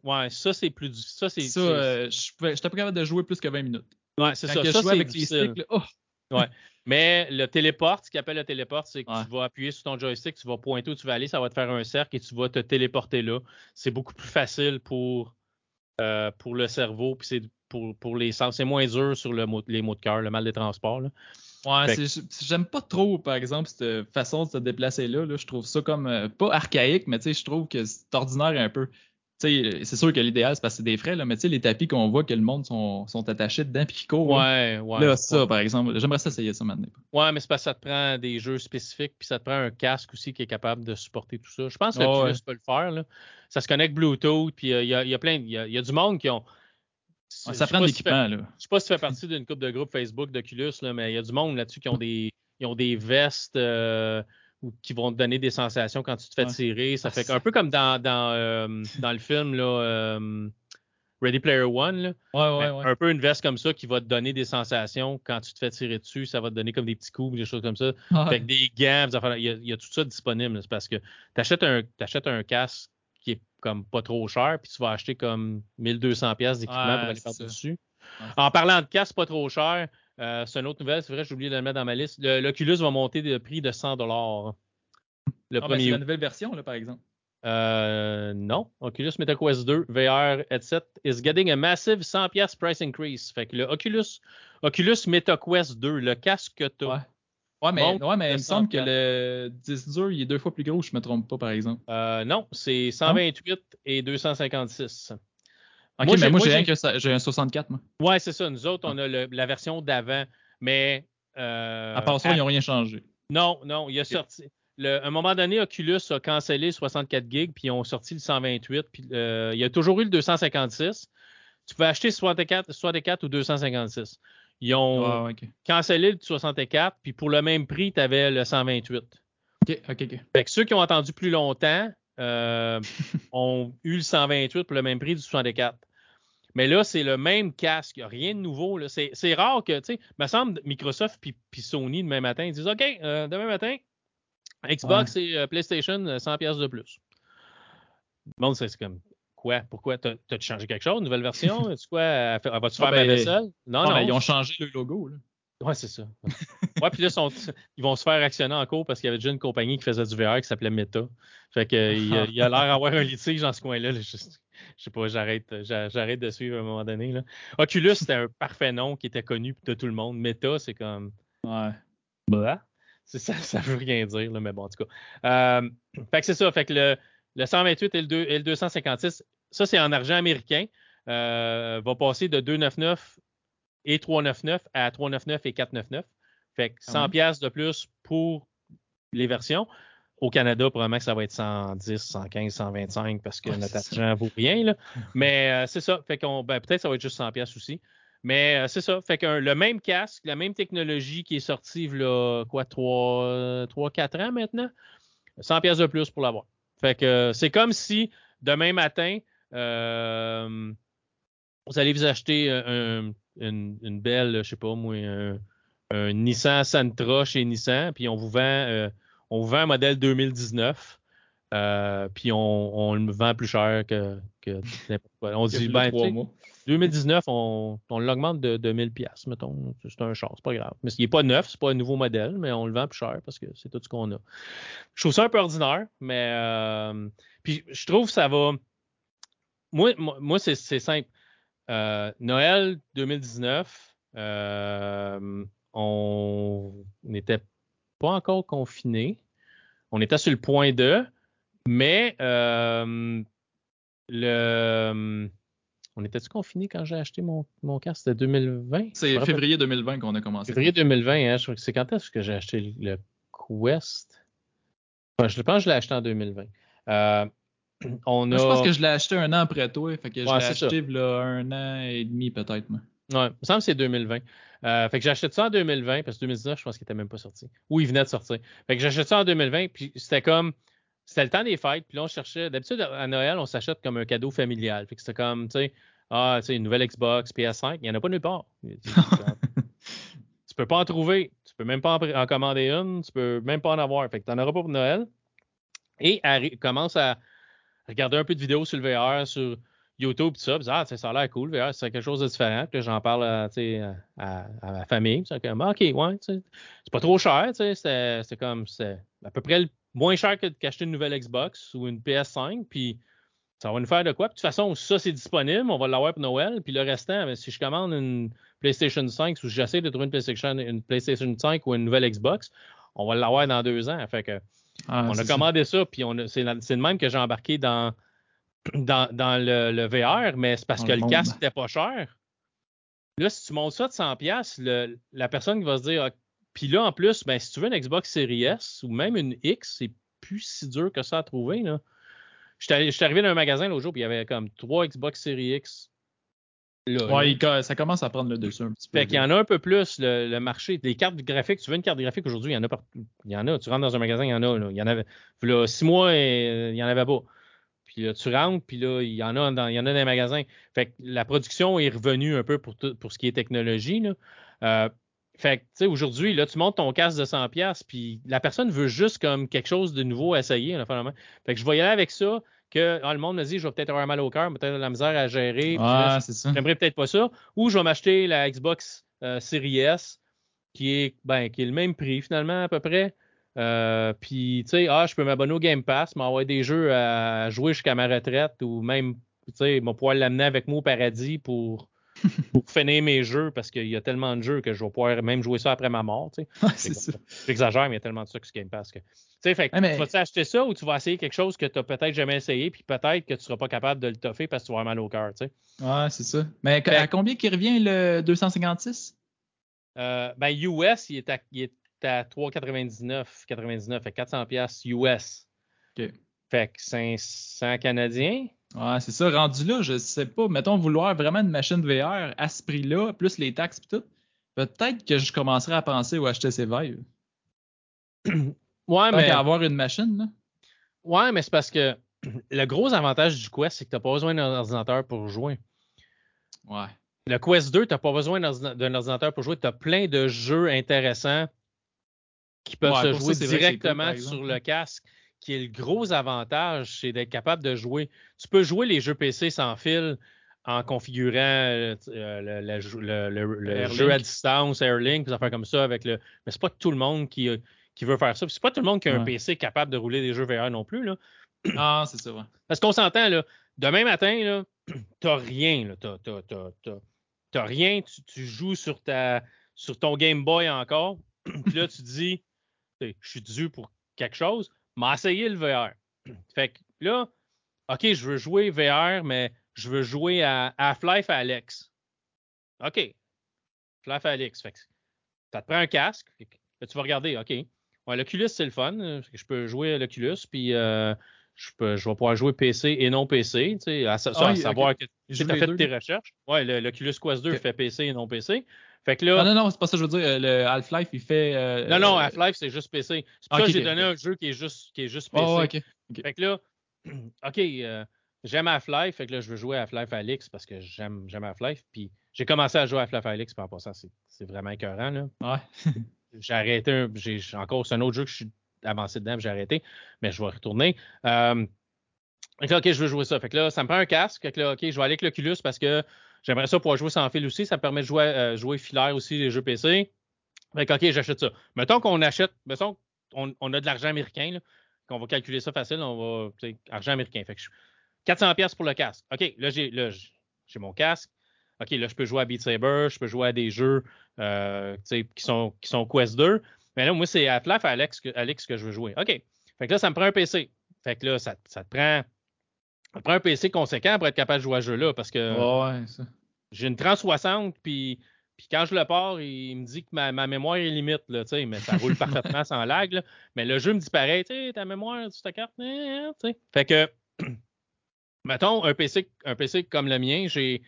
Ouais, ça c'est plus ça c'est. Ça, je n'étais pas capable de jouer plus que 20 minutes. Ouais, c'est ça. que je Ça, c'est avec les difficile. sticks, là, oh! Ouais. Mais le téléporte, ce qu'il appelle le téléporte, c'est que Ouais. tu vas appuyer sur ton joystick, tu vas pointer où tu vas aller, ça va te faire un cercle et tu vas te téléporter là. C'est beaucoup plus facile pour, euh, pour le cerveau, puis c'est pour, pour les sens. C'est moins dur sur le mot- les mots de cœur, le mal des transports. là. Ouais, j'aime pas trop, par exemple, cette façon de se déplacer là. là. Je trouve ça comme euh, pas archaïque, mais tu sais, je trouve que c'est ordinaire un peu. Sais, c'est sûr que l'idéal, c'est parce que c'est des frais, là, mais tu sais, les tapis qu'on voit que le monde sont, sont attachés dedans puis qui courent. Ouais, ouais. là, ça, par exemple, j'aimerais ça essayer ça maintenant. Ouais, mais c'est parce que ça te prend des jeux spécifiques, puis ça te prend un casque aussi qui est capable de supporter tout ça. Je pense que Ouais, Oculus ouais. peut le faire. Là. Ça se connecte Bluetooth, puis euh, il y, a, y a plein, il y a, il y a du monde qui ont. Ouais, ça prend de si l'équipement, là. Je sais pas si tu fais partie d'une couple de groupes Facebook d'Oculus, mais il y a du monde là-dessus qui ont des, ils ont des vestes euh, ou qui vont te donner des sensations quand tu te fais tirer. Ça Ah, fait ça- un peu comme dans, dans, euh, dans le film là, euh, Ready Player One. Là. Ouais, ouais, ouais. Un peu une veste comme ça qui va te donner des sensations quand tu te fais tirer dessus. Ça va te donner comme des petits coups, des choses comme ça. Ouais. Fait que des gants, il y, a, il y a tout ça disponible. C'est parce que tu achètes un, t'achètes un casque qui est comme pas trop cher, puis tu vas acheter comme 1200$ pièces d'équipement pour aller par-dessus. Ouais, En parlant de casque pas trop cher, euh, c'est une autre nouvelle, c'est vrai, j'ai oublié de le mettre dans ma liste. Le- L'Oculus va monter de prix de 100$. Le Ah, ben, premier c'est la nouvelle version, là, par exemple. Euh, non, Oculus MetaQuest 2 VR headset is getting a massive 100$ price increase. Fait que le Oculus, Oculus MetaQuest 2, le casque que tu as, Ouais. Ouais, mais, Monte ouais, mais il me semble que 100 le 10 dur, il est deux fois plus gros, je me trompe pas, par exemple. Euh, non, c'est 128 et 256. Ok, Moi, mais j'ai- moi, j'ai un 64, moi. Ouais, c'est ça. Nous autres, on a le- la version d'avant, mais. euh, À part ça, à- ils n'ont rien changé. Non, non, il a sorti. Le, à un moment donné, Oculus a cancellé le 64 gigs, puis ils ont sorti le 128. Puis euh, il y a toujours eu le 256. Tu pouvais acheter 64, 64 ou 256. Ils ont ok. cancellé le 64, puis pour le même prix, tu avais le 128. Ok, ok, ok. Fait que ceux qui ont attendu plus longtemps euh, ont eu le 128 pour le même prix du 64. Mais là, c'est le même casque. Rien de nouveau. C'est rare que, tu sais, me semble Microsoft puis Sony demain matin, ils disent OK, euh, demain matin, Xbox et euh, PlayStation, euh, 100$ piastres de plus. Le monde, c'est comme quoi? Pourquoi? T'as- T'as-tu changé quelque chose? Nouvelle version? tu quoi? Elle Va-tu Ah, faire ma ben, vaisselle? Non, Ah, non. ben, ils ont changé le logo, là. Ouais, c'est ça. Ouais, puis là, sont- ils vont se faire actionner en cours parce qu'il y avait déjà une compagnie qui faisait du VR qui s'appelait Meta. Fait que, il, a- l'air d'avoir un litige dans ce coin-là. là. Je, je sais pas, j'arrête, j'a- j'arrête de suivre à un moment donné. Là. Oculus, c'était un parfait nom qui était connu de tout le monde. Meta, c'est comme. Ouais. Bah. Ça, ça veut rien dire, là, mais bon, en tout cas. Euh, fait que c'est ça. Fait que le, le 128 et le, 2 et le 256, ça, c'est en argent américain. Euh, va passer de 299 et 399 à 399 et 499. Fait que Ah 100 ouais. pièces de plus pour les versions. Au Canada, probablement que ça va être 110, 115, 125 parce que Ouais, notre argent vaut rien. Là. Mais euh, c'est ça. Fait qu'on, ben, peut-être que ça va être juste 100 pièces aussi. Mais euh, c'est ça. Fait que le même casque, la même technologie qui est sortie là, quoi, 3, 4 ans maintenant. 100 pièces de plus pour l'avoir. Fait que euh, c'est comme si demain matin, euh, vous allez vous acheter un- une, une belle, je sais pas moi, un, un Nissan Sentra chez Nissan, puis on vous vend, euh, on vous vend un modèle 2019, euh, puis on, on le vend plus cher que, que n'importe quoi. On dit, ben, trois tu sais, mois. 2019, on, on l'augmente de, de 1000 pièces, mettons. C'est un char, c'est pas grave. Mais il n'est pas neuf, c'est pas un nouveau modèle, mais on le vend plus cher parce que c'est tout ce qu'on a. Je trouve ça un peu ordinaire, mais euh, puis je trouve que ça va. Moi, moi, c'est simple. Euh, Noël 2019, euh, on n'était pas encore confiné. On était sur le point de, mais euh, le on était-tu confiné quand j'ai acheté mon, mon casque? C'était 2020? Je me C'est février 2020 qu'on a commencé. Février 2020, hein, je crois que c'est quand est-ce que j'ai acheté le Quest? Enfin, je pense que je l'ai acheté en 2020. On a... Moi, je pense que je l'ai acheté un an après toi. Fait que je l'ai acheté là, un an et demi, peut-être. Ouais, il me semble que c'est 2020. Euh, fait que j'achète ça en 2020, parce que 2019, je pense qu'il était même pas sorti. Ou il venait de sortir. Fait que j'achète ça en 2020, puis c'était comme. C'était le temps des fêtes, puis là, on cherchait. D'habitude, à Noël, on s'achète comme un cadeau familial. Fait que c'était comme, tu sais, ah, tu sais, une nouvelle Xbox, PS5, il n'y en a pas nulle part. tu peux pas en trouver. Tu peux même pas en, commander une. Tu peux même pas en avoir. Fait que t'en auras pas pour Noël. Et elle commence à regarder un peu de vidéos sur le VR, sur YouTube, tout ça, puis ah, ça a l'air cool, VR, c'est quelque chose de différent. Puis j'en parle à, ma famille. C'est comme, OK, ouais, c'est pas trop cher, c'est comme, c'est à peu près moins cher que d'acheter une nouvelle Xbox ou une PS5, puis ça va nous faire de quoi. Puis de toute façon, ça, c'est disponible, on va l'avoir pour Noël, puis le restant, si je commande une PlayStation 5 ou j'essaie de trouver une PlayStation, une PlayStation 5 ou une nouvelle Xbox, on va l'avoir dans deux ans. Fait que, ah, on a commandé ça, puis c'est le même que j'ai embarqué dans dans, le, VR, mais c'est parce que le, casque n'était pas cher. Là, si tu montes ça de 100$, la personne qui va se dire, ah, puis là, en plus, ben, si tu veux une Xbox Series S ou même une X, c'est plus si dur que ça à trouver. Là. Je suis arrivé dans un magasin l'autre jour, puis il y avait comme trois Xbox Series X. Là, ça commence à prendre le dessus un petit peu. Fait qu'il y en a un peu plus, le, marché. Les cartes graphiques, tu veux une carte graphique aujourd'hui, il y en a partout. Il y en a. Tu rentres dans un magasin, il y en a. Il y en avait. Là, six mois, et, il y en avait pas. Puis là, tu rentres, puis là, il y en a dans, il y en a dans les magasins. Fait que la production est revenue un peu pour, pour ce qui est technologie. Là. Euh, fait que, tu sais, aujourd'hui, là, tu montes ton casque de 100$, puis la personne veut juste comme quelque chose de nouveau à essayer. Là, fait que je vais y aller avec ça, que ah, le monde me dit, je vais peut-être avoir mal au cœur, peut-être de la misère à gérer. Ah. J'aimerais peut-être pas ça. Ou je vais m'acheter la Xbox euh, Series S, qui est, ben, qui est le même prix, finalement, à peu près. Euh, puis, tu sais, ah, je peux m'abonner au Game Pass, m'envoyer des jeux à jouer jusqu'à ma retraite ou même, tu sais, pouvoir l'amener avec moi au paradis pour, pour finir mes jeux parce qu'il y a tellement de jeux que je vais pouvoir même jouer ça après ma mort, tu sais. J'exagère, mais il y a tellement de ça que ce Game Pass que. Sais, fait tu vas acheter ça ou tu vas essayer quelque chose que tu n'as peut-être jamais essayé, puis peut-être que tu ne seras pas capable de le toffer parce que tu vas avoir mal au cœur, tu sais? Ouais, c'est ça. Mais à combien qui revient le 256? Euh, ben, US, il est à, il est à 3,99, 99, fait 400 pièces US. OK. Fait que 500 Canadiens. Ouais, c'est ça. Rendu là, je sais pas. Mettons, vouloir vraiment une machine VR à ce prix-là, plus les taxes et tout, peut-être que je commencerai à penser ou acheter ces Vive. ouais, mais. avoir une machine, là. Ouais, mais c'est parce que le gros avantage du Quest, c'est que tu n'as pas besoin d'un ordinateur pour jouer. Ouais. Le Quest 2, tu n'as pas besoin d'un ordinateur pour jouer. Tu as plein de jeux intéressants qui peuvent se jouer directement sur le casque, qui est le gros avantage, c'est d'être capable de jouer. Tu peux jouer les jeux PC sans fil en configurant euh, le, jeu à distance, Airlink, des affaires comme ça avec le. Mais c'est pas tout le monde qui, qui veut faire ça. C'est pas tout le monde qui a un PC capable de rouler des jeux VR non plus. Là. Ah, c'est ça, ouais. Parce qu'on s'entend, là, demain matin, là, t'as rien. Là, t'as, t'as, rien. Tu, tu, joues sur ta sur ton Game Boy encore. Puis là, tu dis je suis dû pour quelque chose, m'a essayé le VR. Fait que là, OK, je veux jouer VR, mais je veux jouer à Half-Life à Alex. OK. Half-Life à Alex. Fait que ça te prend un casque. tu vas regarder, OK. L'Oculus, c'est le fun. Je peux jouer à l'Oculus, puis euh, je, peux, je vais pouvoir jouer PC et non PC. À, à ah savoir que tu as fait tes recherches. Ouais, l'Oculus Quest 2 fait PC et non PC. Fait que là. Non, non, non, c'est pas ça que je veux dire. Le Half-Life, il fait. Euh, non, non, Half-Life, c'est juste PC. C'est pour ça que j'ai donné un jeu qui est juste, qui est juste PC. Oh, OK. Fait que là, OK, euh, j'aime Half-Life, fait que là, je veux jouer à Half-Life Alix parce que j'aime, Half-Life. Puis j'ai commencé à jouer à Half-Life Alix, puis en passant, c'est, c'est vraiment écœurant, là. Ouais. j'ai arrêté, j'ai encore, c'est un autre jeu que je suis avancé dedans, j'ai arrêté, mais je vais retourner. Euh, que là, OK, je veux jouer ça. Fait que là, ça me prend un casque. Fait que là, OK, je vais aller avec l'Oculus parce que J'aimerais ça pouvoir jouer sans fil aussi. Ça me permet de jouer, euh, jouer filaire aussi les jeux PC. Fait OK, j'achète ça. Mettons qu'on achète, mettons qu'on on a de l'argent américain, qu'on va calculer ça facile, on va, argent américain. Fait que 400 pièces pour le casque. OK, là, là, j'ai mon casque. OK, là, je peux jouer à Beat Saber, je peux jouer à des jeux euh, qui, sont, qui sont Quest 2. Mais là, moi, c'est à Flaf à Alex que, Alex que je veux jouer. OK. Fait que là, ça me prend un PC. Fait que là, ça, ça te prend ça prend un PC conséquent pour être capable de jouer à ce jeu-là parce que ouais, j'ai une 3060 puis puis quand je le pars, il me dit que ma, mémoire est limite, là, mais ça roule parfaitement sans lag. Mais le jeu me dit pareil, ta mémoire sur ta carte, hein, sais. Fait que, mettons, un PC, un PC comme le mien, j'ai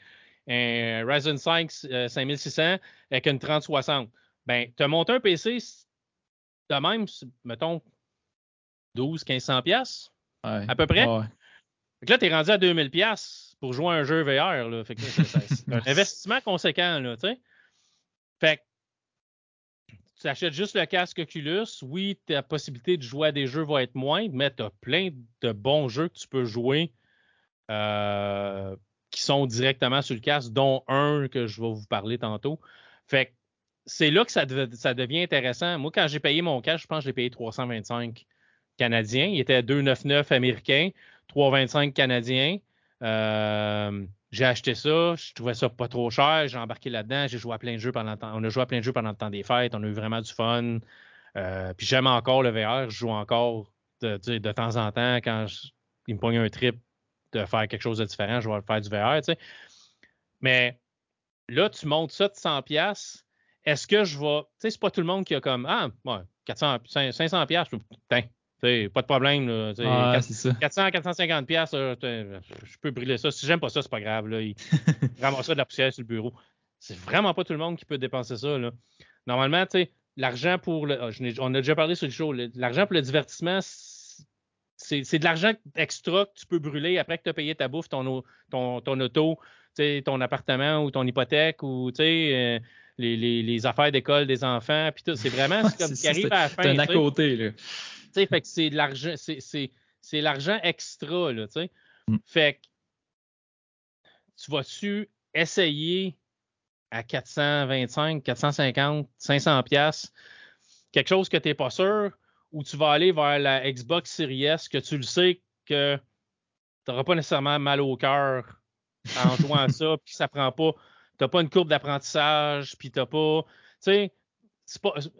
un Ryzen 5 5600 avec une 3060. Ben, tu as monté un PC de même, mettons, 12, 1500 pièces à peu près. Fait que là, tu es rendu à 2000$ pour jouer à un jeu VR. Là. Fait que c'est un investissement conséquent, là. Fait que tu achètes juste le casque Oculus. Oui, ta possibilité de jouer à des jeux va être moindre, mais tu as plein de bons jeux que tu peux jouer. Euh, qui sont directement sur le casque, dont un que je vais vous parler tantôt. Fait c'est là que ça, ça, devient intéressant. Moi, quand j'ai payé mon casque, je pense que j'ai payé 325 canadiens. Il était 2,99 américains, 3,25 canadiens. Euh, j'ai acheté ça, je trouvais ça pas trop cher, j'ai embarqué là-dedans, j'ai joué à plein de jeux pendant temps. On a joué à plein de jeux pendant le temps des fêtes, on a eu vraiment du fun. Euh, puis j'aime encore le VR, je joue encore de, de, temps en temps quand il me pogne un trip de faire quelque chose de différent, je vais faire du VR, tu sais. Mais là, tu montes ça de 100 pièces. Est-ce que je vais, tu sais, c'est pas tout le monde qui a comme ah, ouais, 400 500 pièces, pas de problème. Là, 400, 450 pièces, je peux brûler ça. Si j'aime pas ça, c'est pas grave. Là. Il ramasse ça de la poussière sur le bureau. C'est vraiment pas tout le monde qui peut dépenser ça. Là. Normalement, tu sais, l'argent pour le. Ah, on a déjà parlé sur le show. L'argent pour le divertissement, c'est de l'argent extra que tu peux brûler après que tu as payé ta bouffe, ton, ton, ton auto, ton appartement ou ton hypothèque ou euh, les, les, les, affaires d'école des enfants. Puis. C'est vraiment comme qui arrive à la fin. C'est un à côté. Là. Fait que c'est de l'argent. C'est l'argent extra. Là. Mm. Fait que tu vas-tu essayer à 425, 450, 500 pièces quelque chose que tu n'es pas sûr ou tu vas aller vers la Xbox Series S que tu le sais que tu n'auras pas nécessairement mal au cœur en jouant à ça, puis ça prend pas. Tu n'as pas une courbe d'apprentissage, puis tu n'as pas. Tu sais,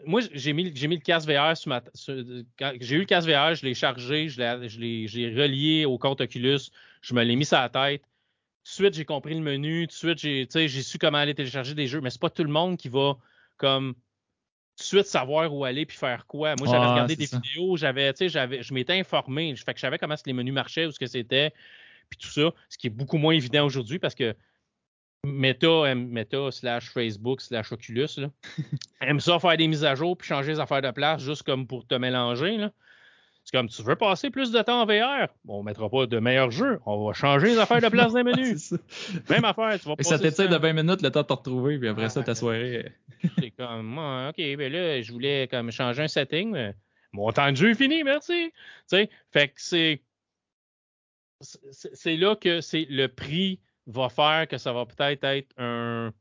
moi, j'ai mis, mis, le casque VR sur ma. J'ai eu le casque VR, je l'ai chargé, je l'ai relié au compte Oculus, je me l'ai mis sur la tête. Tout de suite, j'ai compris le menu. Tout de suite, j'ai su comment aller télécharger des jeux. Mais c'est pas tout le monde qui va comme de suite savoir où aller puis faire quoi. Moi, j'avais regardé des vidéos, j'avais, j'avais, je m'étais informé. Fait que je savais comment les menus marchaient, ou ce que c'était, puis tout ça. Ce qui est beaucoup moins évident aujourd'hui parce que Meta, Meta slash Facebook slash Oculus là, aime ça faire des mises à jour puis changer les affaires de place juste comme pour te mélanger. Là. C'est comme tu veux passer plus de temps en VR. Bon, on mettra pas de meilleurs jeux. On va changer les affaires de place les menus. Même affaire. Tu vas passer ça t'étire de 20 minutes le temps de te retrouver, puis après ça, ta soirée. C'est comme, OK, ben là, je voulais comme changer un setting. Mais mon temps de jeu est fini, merci. Tu sais, fait que c'est. C'est là que c'est le prix va faire que ça va peut-être être un,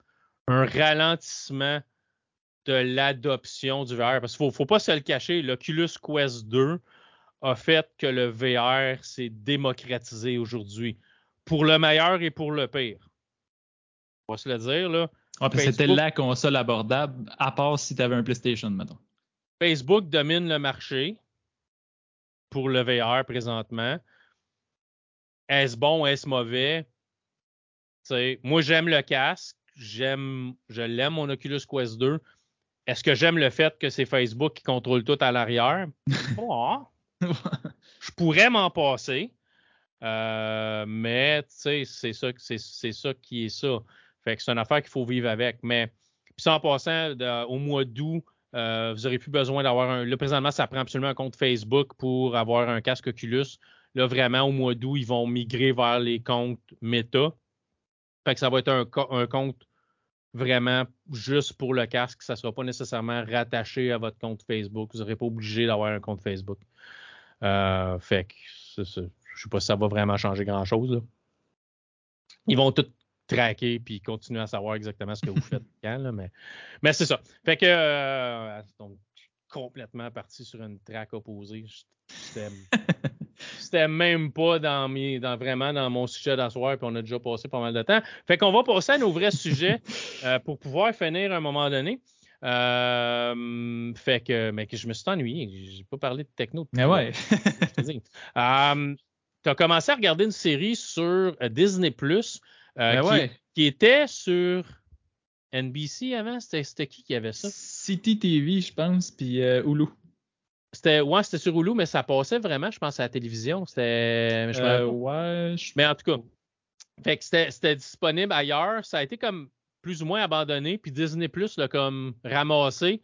un ralentissement de l'adoption du VR. Parce qu'il ne faut, faut, pas se le cacher, l'Oculus Quest 2 a fait que le VR s'est démocratisé aujourd'hui. Pour le meilleur et pour le pire. On va se le dire, là. c'était la console abordable, à part si tu avais un PlayStation, maintenant. Facebook domine le marché pour le VR présentement. Est-ce bon, est-ce mauvais? moi, j'aime le casque. J'aime, je l'aime, mon Oculus Quest 2. Est-ce que j'aime le fait que c'est Facebook qui contrôle tout à l'arrière? Bon, je pourrais m'en passer. Euh, mais c'est ça, c'est, ça qui est ça. Fait que c'est une affaire qu'il faut vivre avec. Mais puis en passant, au mois d'août, euh, vous n'aurez plus besoin d'avoir un. Là, présentement, ça prend absolument un compte Facebook pour avoir un casque Oculus. Là, vraiment, au mois d'août, ils vont migrer vers les comptes Meta. Fait que ça va être un, un compte vraiment juste pour le casque. Ça ne sera pas nécessairement rattaché à votre compte Facebook. Vous n'aurez pas obligé d'avoir un compte Facebook. Euh, fait que je ne sais pas si ça va vraiment changer grand-chose. Ils vont tout traquer puis continuer à savoir exactement ce que vous faites quand, mais, mais c'est ça. Fait que euh, donc, complètement parti sur une traque opposée. C'était même pas dans, mes, dans vraiment dans mon sujet d'asseoir, puis on a déjà passé pas mal de temps. Fait qu'on va passer à nos vrais sujets euh, pour pouvoir finir à un moment donné. Euh, fait que, mais que je me suis ennuyé. J'ai pas parlé de techno. Mais ouais. euh, tu as commencé à regarder une série sur euh, Disney Plus qui, qui, était sur NBC avant? C'était qui qui avait ça? City TV, je pense, puis Hulu. C'était ouais, c'était sur Hulu, mais ça passait vraiment, je pense, à la télévision. C'était. ouais. Mais en tout cas. Fait que c'était disponible ailleurs. Ça a été comme plus ou moins abandonné, puis Disney Plus l'a comme ramassé.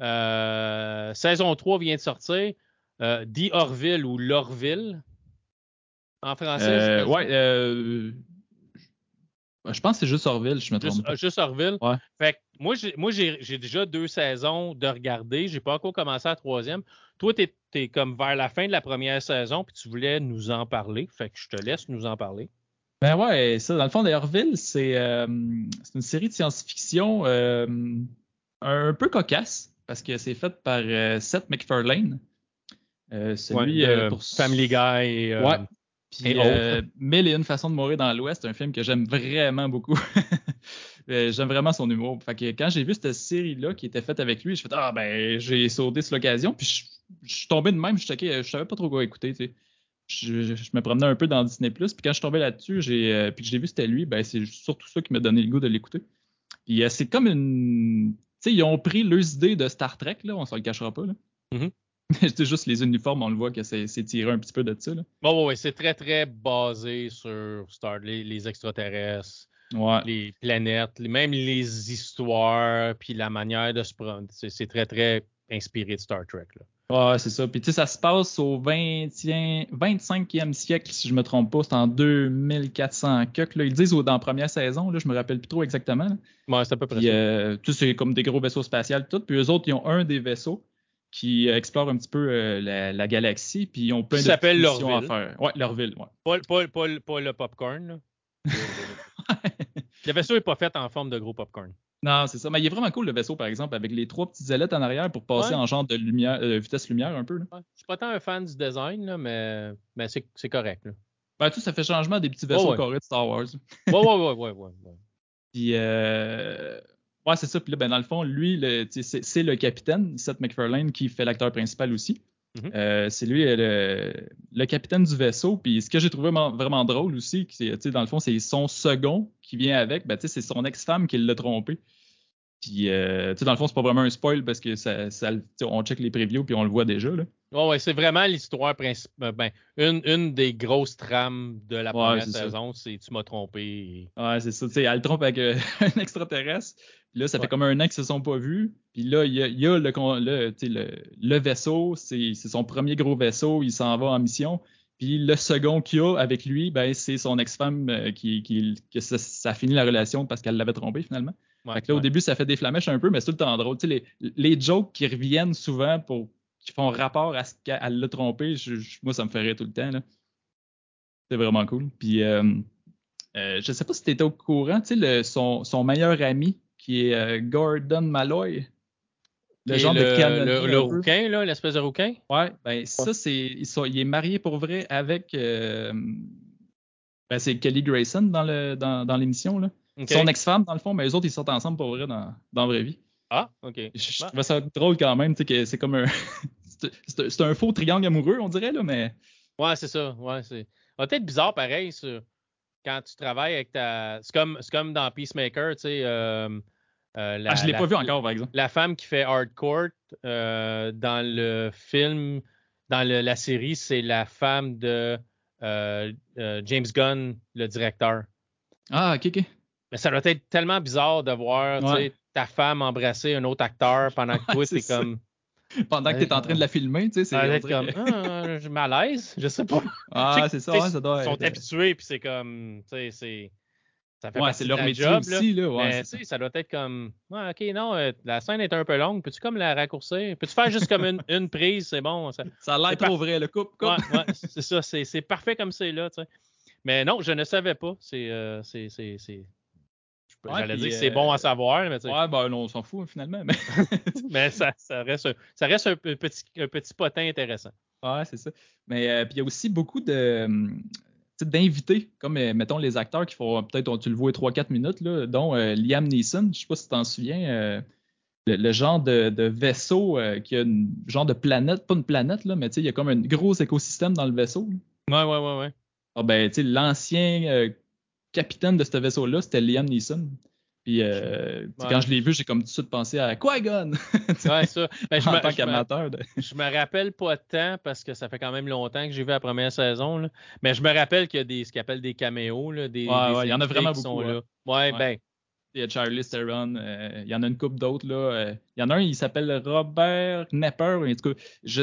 Euh, saison 3 vient de sortir. Euh, The Orville ou Lorville en français. Euh, ouais, euh, je pense que c'est juste Orville, je me trompe. Juste, juste Orville. Ouais. Fait que moi, j'ai, moi j'ai, déjà deux saisons de regarder. J'ai pas encore commencé la troisième. Toi, tu es, comme vers la fin de la première saison, puis tu voulais nous en parler. Fait que je te laisse nous en parler. Ben ouais, ça, dans le fond, d'Airville, c'est euh, c'est une série de science-fiction euh, un peu cocasse, parce que c'est fait par euh, Seth MacFarlane. Celui ouais, pour Family Guy et, ouais. Puis, euh, Mille et une façons de mourir dans l'Ouest, un film que j'aime vraiment beaucoup. j'aime vraiment son humour. Fait que quand j'ai vu cette série-là qui était faite avec lui, je fait ah ben j'ai sauté sur l'occasion. Puis je, suis tombé de même, je, checkais, je savais pas trop quoi écouter. Tu sais je, me promenais un peu dans Disney Plus, puis quand je suis tombé là-dessus, j'ai euh, puis que j'ai vu c'était lui, ben c'est surtout ça qui m'a donné le goût de l'écouter. Puis euh, c'est comme une, tu sais, ils ont pris leurs idées de Star Trek là, on s'en le cachera pas là. C'est juste les uniformes, on le voit que c'est tiré un petit peu de ça là. Bon, ouais, c'est très très basé sur Star, les, les extraterrestres. Ouais. les planètes, même les histoires, puis la manière de se prendre. C'est très, très inspiré de Star Trek. Là. Ouais, c'est ça. Puis tu sais, ça se passe au 20 25e siècle, si je me trompe pas. C'est en 2400 cuck. Là. Ils disent dans la première saison, là, je me rappelle plus trop exactement. Ouais, c'est à peu près ça. Euh, c'est comme des gros vaisseaux spatiaux, tout. Puis eux autres, ils ont un des vaisseaux qui euh, explore un petit peu euh, la, galaxie. Puis ils ont plein de missions à faire. Ouais, leur ville. Ouais. Pas, pas, pas, pas le popcorn. le vaisseau n'est pas fait en forme de gros popcorn. Non, c'est ça. Mais il est vraiment cool le vaisseau, par exemple, avec les trois petites ailettes en arrière pour passer en genre de lumière, euh, vitesse lumière un peu. Là. Ouais. Je suis pas tant un fan du design, là, mais, mais c'est correct. Là. Ben, tout ça fait changement des petits vaisseaux carrés de Star Wars. ouais, ouais, ouais, ouais, ouais. Puis, euh... ouais, c'est ça. Puis là, ben, dans le fond, lui, c'est le capitaine, Seth MacFarlane, qui fait l'acteur principal aussi. Mm-hmm. euh, c'est lui le, le, capitaine du vaisseau. Puis ce que j'ai trouvé vraiment, vraiment drôle aussi, c'est dans le fond, c'est son second qui vient avec. Ben, c'est son ex-femme qui l'a trompé. Puis, euh, dans le fond, c'est pas vraiment un spoil parce que ça, ça on check les previews puis on le voit déjà. Là. Ouais, ouais, c'est vraiment l'histoire principale. Ben, une, une des grosses trames de la première saison, c'est tu m'as trompé. Ouais, c'est ça. elle trompe avec euh, un extraterrestre. Là, ça fait comme un an qu'ils se sont pas vus. Puis là, il y a, y a le, le, le, le vaisseau, c'est son premier gros vaisseau, il s'en va en mission. Puis le second qu'il a avec lui, ben, c'est son ex-femme euh, qui, qui, que ça, ça, finit la relation parce qu'elle l'avait trompé finalement. fait que là, au début, ça fait des flamèches un peu, mais c'est tout le temps drôle. Les, les jokes qui reviennent souvent pour qui font rapport à ce qu'elle l'a trompé, je, moi, ça me ferait tout le temps. C'est vraiment cool. Puis euh, euh, je sais pas si tu étais au courant, tu sais, son, son meilleur ami, qui est euh, Gordon Malloy. Le genre de Le, le rouquin, là, l'espèce de rouquin? Ouais, ben ça, c'est. Il, est marié pour vrai avec. Euh, ben, c'est Kelly Grayson dans le dans, dans l'émission. Là. Son ex-femme, dans le fond, mais les autres, ils sortent ensemble pour vrai dans, dans la vraie vie. Ah, ok. Je, trouvais ça drôle quand même, tu sais, que c'est comme un. c'est un faux triangle amoureux, on dirait, là, mais. Ouais, c'est ça. Ouais, c'est. peut-être bizarre pareil, ça. Quand tu travailles avec ta. C'est comme, comme dans Peacemaker, tu sais. Euh, euh, la, ah, je l'ai pas vu encore, par exemple. La femme qui fait Hardcore euh, dans le film, dans le, la série, c'est la femme de euh, euh, James Gunn, le directeur. Ah, ok, ok. Mais ça doit être tellement bizarre de voir ta femme embrasser un autre acteur pendant que toi, t'es comme. Pendant que tu es en train de la filmer, tu sais, c'est comme ah, je malaise, je sais pas. Ah, c'est ça, ça doit Ils sont habitués, puis c'est comme, tu sais, c'est ça fait ouais, c'est leur métier job, aussi, là. Ouais, mais, ça doit être comme, ouais, ok, non, euh, la scène est un peu longue. Peux-tu comme la raccourcir? Peux-tu faire juste comme une, une prise? C'est bon. Ça, ça a l'air trop vrai, le coupe, coupe. Ouais, ouais c'est ça. C'est, parfait comme c'est là, tu sais. Mais non, je ne savais pas. C'est, euh, c'est, J'allais dire que c'est bon à euh, savoir, mais tu sais. Ouais, ben non, on s'en fout finalement. Mais, mais ça, ça, reste, ça reste un petit, un petit potin intéressant. Ouais, c'est ça. Mais euh, puis il y a aussi beaucoup de, d'invités, comme euh, mettons les acteurs qui font peut-être, tu le vois 3-4 minutes, là, dont Liam Neeson, je sais pas si tu t'en souviens, le, genre de, vaisseau qui a une genre de planète, pas une planète, là, mais il y a comme un gros écosystème dans le vaisseau. Ouais, ouais, ouais, ouais. Ah ben, l'ancien capitaine de ce vaisseau-là, c'était Liam Neeson. Puis euh, quand je l'ai vu, j'ai comme tout de suite pensé à Qui-Gon! ouais, ça. Ben, je en me, tant qu'amateur. Je me rappelle pas tant parce que ça fait quand même longtemps que j'ai vu la première saison. Là. Mais je me rappelle qu'il y a des, ce qu'ils appellent des caméos. Là, des, ouais, ouais, il y en a vraiment beaucoup. Sont là. Ouais, ben. Il y a Charlie Theron, euh, il y en a une couple d'autres. là. Euh, il y en a un, il s'appelle Robert Knepper. En tout cas, je,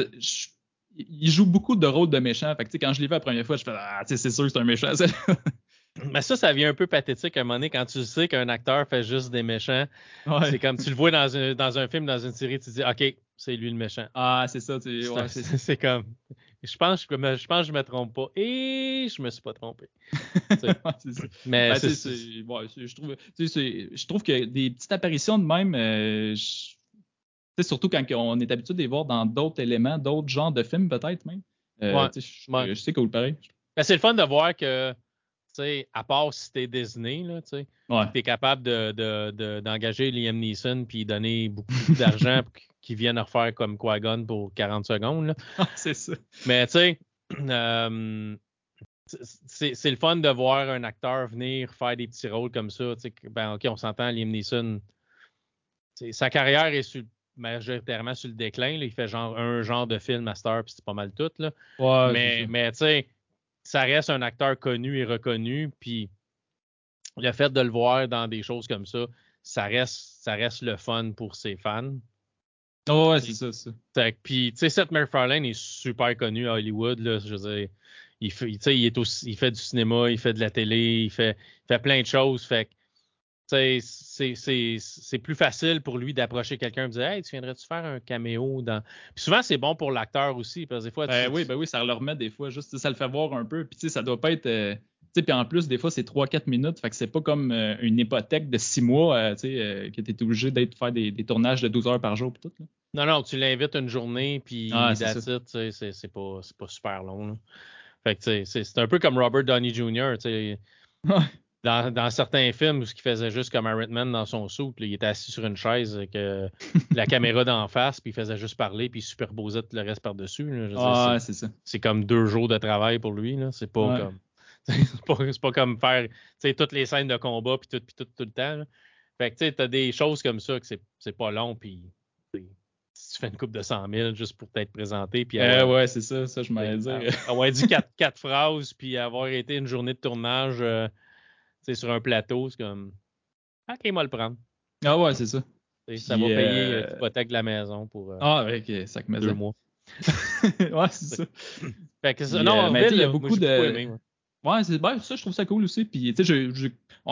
il joue beaucoup de rôles de méchant. Fait que, quand je l'ai vu la première fois, je fais Ah, c'est sûr que c'est un méchant. Mais ça, ça vient un peu pathétique à un moment donné quand tu sais qu'un acteur fait juste des méchants. C'est comme tu le vois dans un, dans un film, dans une série, tu dis OK, c'est lui le méchant. Ah, c'est ça. C'est comme. je pense, je, je pense que je me trompe pas. Et je me suis pas trompé. Mais je trouve, je trouve que des petites apparitions de même, euh, surtout quand on est habitué de les voir dans d'autres éléments, d'autres genres de films peut-être même. Euh, je, je, sais qu'on le pareil. Ben, c'est le fun de voir que à part si t'es Disney, là, tu es capable d'engager de, de, Liam Neeson puis donner beaucoup, d'argent pour qu'il vienne refaire comme Qui-Gon pour 40 secondes. c'est ça. Mais tu sais, euh, c'est le fun de voir un acteur venir faire des petits rôles comme ça. Ben, OK, on s'entend, Liam Neeson, sa carrière est majoritairement sur le déclin. Il fait genre un genre de film à Star, puis c'est pas mal tout. Là. mais mais tu sais, ça reste un acteur connu et reconnu. Puis le fait de le voir dans des choses comme ça, ça reste, ça reste le fun pour ses fans. Oh ouais, c'est ça, ça. Puis, tu sais, Seth MacFarlane est super connu à Hollywood. Là, je veux dire, il fait, il, est aussi, il fait du cinéma, il fait de la télé, il fait, il fait plein de choses. Fait c'est plus facile pour lui d'approcher quelqu'un et de dire Hey, tu viendrais-tu faire un caméo dans. Puis souvent, c'est bon pour l'acteur aussi, parce que des fois. Ben oui, ben oui, ça le remet des fois, juste ça le fait voir un peu. Puis ça doit pas être. Euh, puis en plus, des fois, c'est 3-4 minutes. Fait que c'est pas comme euh, une hypothèque de 6 mois euh, euh, que tu es obligé d'être faire des, tournages de 12 heures par jour. Tout, là. Non, non, tu l'invites une journée, puis ah, c'est pas, pas super long. Fait que c'est un peu comme Robert Downey Jr. dans, dans, certains films où il faisait juste comme Iron Man dans son soupe, il était assis sur une chaise avec la caméra d'en face, puis il faisait juste parler, puis il superposait tout le reste par-dessus. Ah, c'est ça. C'est comme deux jours de travail pour lui. C'est pas comme. c'est pas, pas, comme faire toutes les scènes de combat puis tout, puis tout, tout le temps. Fait que tu as des choses comme ça que c'est pas long, puis si tu fais une coupe de 100 000 juste pour t'être présenté. Puis euh, ouais, c'est ça, ça je m'allais dire. Avoir dit quatre, quatre, phrases, puis avoir été une journée de tournage euh, sur un plateau, c'est comme OK, moi le prendre. Ah ouais, c'est ça. ça va payer euh, l'hypothèque de la maison pour ah, avec cinq deux mois. ouais, c'est ça. Fait que ça, non, il y a beaucoup de. Ouais, c'est ben, ça, je trouve ça cool aussi. Puis, tu sais, je,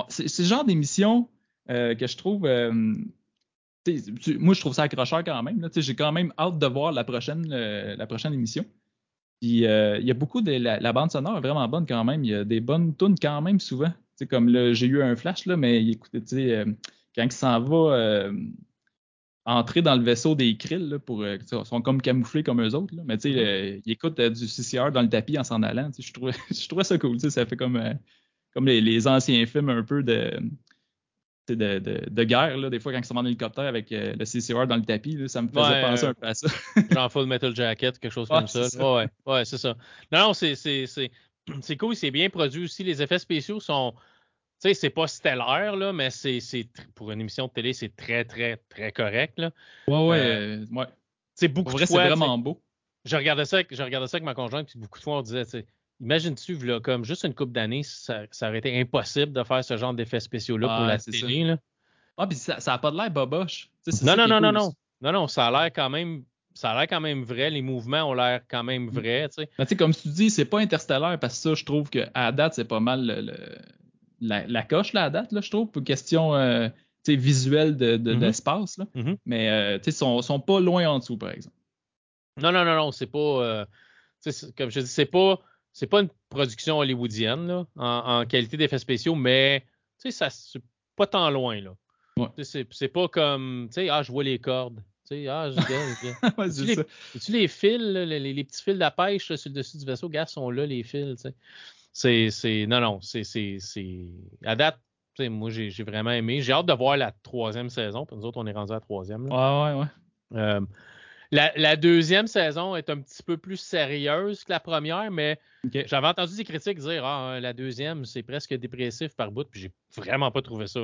c'est le genre d'émission euh, que je trouve. Euh, moi, je trouve ça accrocheur quand même. J'ai quand même hâte de voir la prochaine, la prochaine émission. Puis, euh, il y a beaucoup de. La, bande sonore est vraiment bonne quand même. Il y a des bonnes tunes quand même souvent. Sais comme là, j'ai eu un flash, là, mais écoutez, tu sais, quand il s'en va entrer dans le vaisseau des Krill là, pour euh, ils sont comme camouflés comme eux autres. Là. Mais tu sais, mm-hmm. ils écoutent euh, du CCR dans le tapis en s'en allant. Je trouvais, je trouvais ça cool. Ça fait comme, euh, comme les, les, anciens films un peu de, de, de, de guerre. Là, des fois, quand ils sont en hélicoptère avec le CCR dans le tapis, là, ça me faisait penser un peu à ça. genre Full Metal Jacket, quelque chose comme ça. Ouais, ouais, c'est ça. Non, non, c'est, c'est, cool, c'est bien produit aussi. Les effets spéciaux sont tu sais, c'est pas stellaire, là, mais c'est, pour une émission de télé, c'est très, très, très correct. Là. Ouais, ouais. Euh, euh ouais. C'est beaucoup de fois. c'est vraiment beau. Je regardais, ça avec, je regardais ça avec ma conjointe, puis beaucoup de fois, on disait, imagine-tu, là, comme juste une couple d'années, ça, ça, aurait été impossible de faire ce genre d'effets spéciaux-là pour la télé. Là. Ah, puis ça, ça a pas de l'air boboche. Non, non, non, non, non. Non, non, ça a l'air quand même ça a l'air quand même vrai, les mouvements ont l'air quand même vrais. Tu sais. comme tu dis, c'est pas interstellaire parce que ça, je trouve qu'à date, c'est pas mal le, la, coche là, à date, là, je trouve, pour question euh, visuelle d'espace. De, mm-hmm. Mais euh, ils sont, sont pas loin en dessous, par exemple. Non, non, non, non, c'est pas. Euh, comme je dis, c'est pas. C'est pas une production hollywoodienne là, en, qualité d'effets spéciaux, mais ça c'est pas tant loin. là. C'est pas comme. Ah, je vois les cordes. Ah, je, tu, les, fils, les, petits fils de la pêche sur le dessus du vaisseau, gars, sont là, les fils. C'est, non, non, c'est, à date, moi, j'ai, vraiment aimé. J'ai hâte de voir la troisième saison. Puis nous autres, on est rendu à la troisième. Ouais, ouais, ouais. Euh, la, deuxième saison est un petit peu plus sérieuse que la première, mais j'avais entendu des critiques dire Ah, la deuxième, c'est presque dépressif par bout, puis j'ai vraiment pas trouvé ça.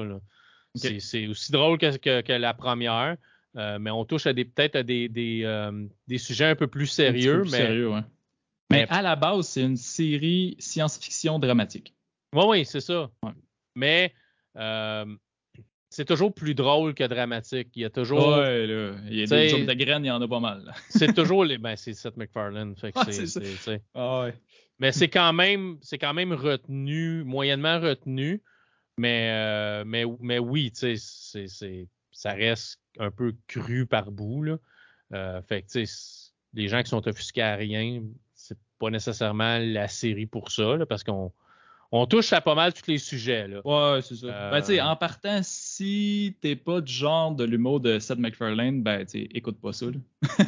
C'est, aussi drôle que, la première, euh, mais on touche à des peut-être à des, des, euh, sujets un peu plus sérieux. mais, sérieux, ouais. Mais à la base, c'est une série science-fiction dramatique. Oui, oui, c'est ça. Mais euh, c'est toujours plus drôle que dramatique. Il y a toujours. Ouais, là. Il y a des jokes de graines, il y en a pas mal. c'est toujours les. Ben, c'est Seth MacFarlane. Fait c'est, ah. Mais c'est quand même c'est quand même retenu, moyennement retenu. Mais, mais, mais oui, tu sais, ça reste un peu cru par bout. Là. Euh, fait que, tu sais, les gens qui sont offusqués à rien, pas nécessairement la série pour ça, parce qu'on on touche à pas mal tous les sujets. Là. Ouais, c'est ça. Ben, tu sais, en partant, si t'es pas du genre de l'humour de Seth MacFarlane, ben, tu écoute pas ça.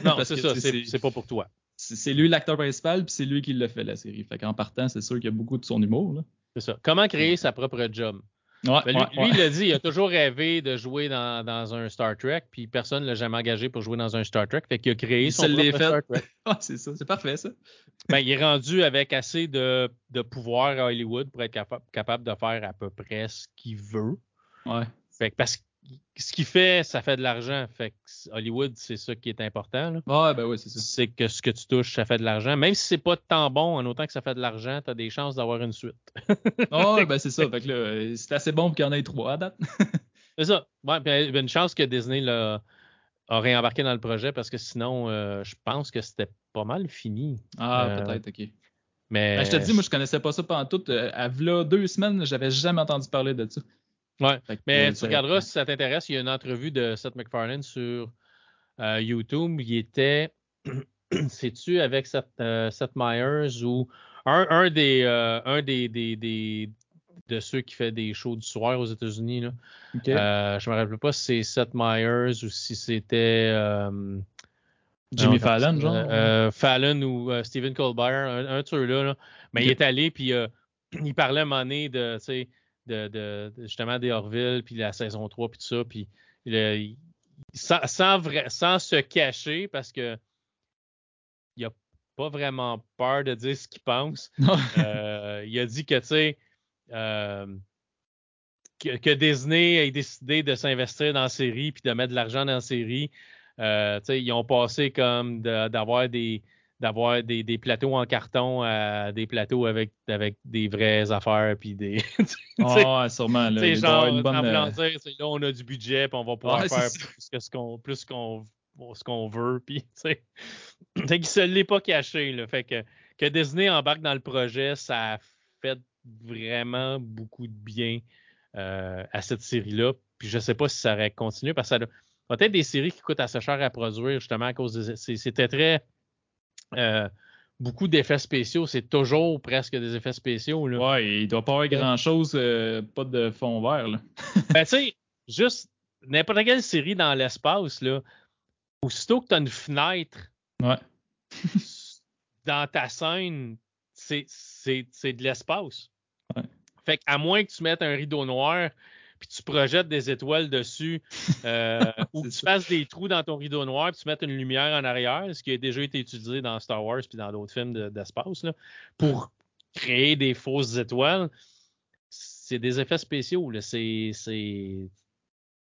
non, c'est ça, c'est pas pour toi. C'est lui l'acteur principal, puis c'est lui qui l'a fait la série. Fait qu'en partant, c'est sûr qu'il y a beaucoup de son humour. C'est ça. Comment créer sa propre job? Ben, lui, il l'a dit, il a toujours rêvé de jouer dans, un Star Trek, puis personne ne l'a jamais engagé pour jouer dans un Star Trek. Fait qu'il a créé son propre Star Trek. c'est ça, c'est parfait ça. Ben, il est rendu avec assez de, pouvoir à Hollywood pour être capable de faire à peu près ce qu'il veut. Ouais. Fait que parce que ce qu'il fait, ça fait de l'argent. Fait que Hollywood, c'est ça qui est important. Là. Ben oui, c'est ça. C'est que ce que tu touches, ça fait de l'argent. Même si c'est pas tant bon, en autant que ça fait de l'argent, tu as des chances d'avoir une suite. oh, ben c'est ça. Fait que là, c'est assez bon pour qu'il y en ait trois à date. c'est ça. Ouais, puis il y a une chance que Disney là, a réembarqué dans le projet parce que sinon, euh, je pense que c'était pas mal fini. Ah, euh, peut-être, ok. Mais ben, je te dis, moi, je connaissais pas ça pendant tout. Euh, à deux semaines, j'avais jamais entendu parler de ça. Ouais. Mais tu regarderas si ça t'intéresse, il y a une entrevue de Seth MacFarlane sur euh, YouTube. Il était, sais-tu, avec Seth, euh, Seth, Meyers ou un, un des, euh, un des, des, des, de ceux qui fait des shows du soir aux États-Unis. Là. je me rappelle pas si c'est Seth Meyers ou si c'était Jimmy Fallon, genre. Fallon ou Stephen Colbert, un, de ceux-là. Mais il est allé puis il parlait à un moment donné de, de, justement des Orville, puis la saison 3, puis tout ça, puis sans, sans, se cacher, parce que il a pas vraiment peur de dire ce qu'il pense. Euh, il a dit que, tu sais, euh, que, Disney ait décidé de s'investir dans la série puis de mettre de l'argent dans la série. Euh, tu sais, ils ont passé comme d'avoir des, d'avoir des, des, plateaux en carton à des plateaux avec, avec des vraies affaires puis des oh, sûrement là, genre une bonne... Euh, dire, là on a du budget puis on va pouvoir faire plus que ce qu'on plus qu'on ce qu'on veut puis tu sais. Qu'il se l'est pas caché là. Fait que que Disney embarque dans le projet ça a fait vraiment beaucoup de bien euh, à cette série là puis je sais pas si ça aurait continué parce que ça peut-être des séries qui coûtent assez cher à produire justement à cause de c'était très euh, beaucoup d'effets spéciaux, c'est toujours presque des effets spéciaux. Là. Ouais, il doit pas avoir grand-chose, euh, pas de fond vert. Là. ben, tu sais, juste n'importe quelle série dans l'espace, là, aussitôt que tu as une fenêtre dans ta scène, c'est, de l'espace. Fait qu'à moins que tu mettes un rideau noir, puis tu projettes des étoiles dessus, euh, ou que tu fasses des trous dans ton rideau noir, puis tu mettes une lumière en arrière, ce qui a déjà été utilisé dans Star Wars puis dans d'autres films d'espace, pour créer des fausses étoiles. C'est des effets spéciaux. C'est.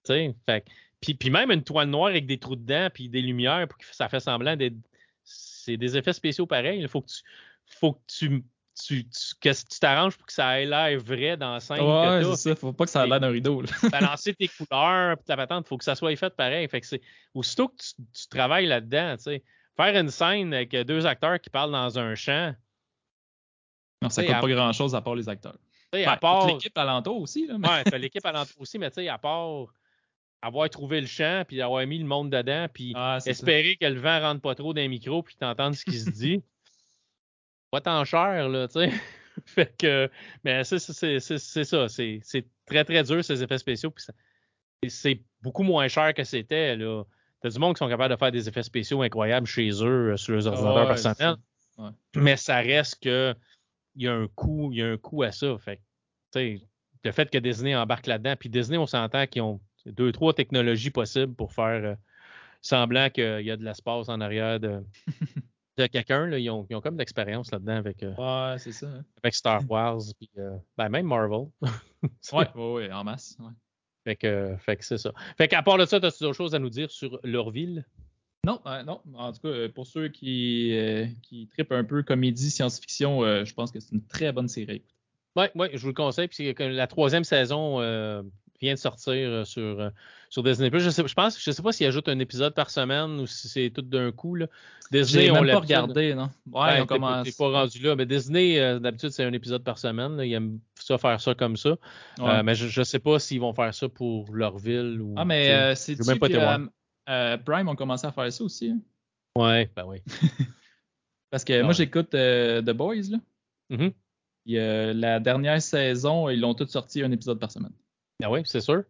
Fait, puis, puis même une toile noire avec des trous dedans, puis des lumières, pour que ça fait semblant d'être. C'est des effets spéciaux pareils. Il faut que tu. Faut que tu tu, tu, tu t'arranges pour que ça ait l'air vrai dans la scène. Ouais, c'est ça. Faut pas que ça ait l'air d'un rideau. balancer tes couleurs, puis ta patente, faut que ça soit fait pareil. Fait que c'est aussitôt que tu, travailles là-dedans, tu sais, faire une scène avec deux acteurs qui parlent dans un champ. Non, ça coûte pas grand-chose à part les acteurs. à part l'équipe alentour aussi. Là, mais... Ouais, l'équipe alentour aussi, mais tu sais, à part avoir trouvé le champ, puis avoir mis le monde dedans, puis ah, espérer que le vent rentre pas trop dans les micros, puis t'entendes ce qui se dit pas tant cher, là, tu sais. fait que, mais c'est ça, c'est très, très dur, ces effets spéciaux, puis c'est beaucoup moins cher que c'était, là. T'as du monde qui sont capables de faire des effets spéciaux incroyables chez eux, euh, sur leurs ordinateurs personnels. Mais ça reste que il y a un coût, il y a un coût à ça. Fait que, le fait que Disney embarque là-dedans, puis Disney, on s'entend qu'ils ont deux, trois technologies possibles pour faire euh, semblant qu'il y a de l'espace en arrière de, de quelqu'un. Ils ont, ils ont comme de l'expérience là-dedans avec, euh, ouais, c'est ça. Hein. avec Star Wars, puis euh, ben, même Marvel. ouais, ouais, en masse. Ouais. Fait que, fait que c'est ça. Fait qu'à part de ça, as-tu d'autres choses à nous dire sur leur ville? Non, euh, non. En tout cas, pour ceux qui, qui tripent un peu comédie, science-fiction, je pense que c'est une très bonne série. Oui, ouais, je vous le conseille. Puis la troisième saison vient de sortir euh, sur, euh, sur Disney+. Je, sais, je pense, je sais pas s'il ajoute un épisode par semaine ou si c'est tout d'un coup. Là. Disney, on l'a pas regardé, non? Ouais, on commence. pas rendu là. Mais Disney, euh, d'habitude, c'est un épisode par semaine. Là. Ils aiment ça faire ça comme ça. mais je, ne sais pas s'ils vont faire ça pour leur ville ou. Ah, mais c'est même pas Prime ont commencé à faire ça aussi. Hein? Ouais, ben oui. Parce que moi, j'écoute The Boys, là. Mm-hmm. la dernière saison, ils l'ont tous sorti un épisode par semaine. Ah oui, c'est sûr.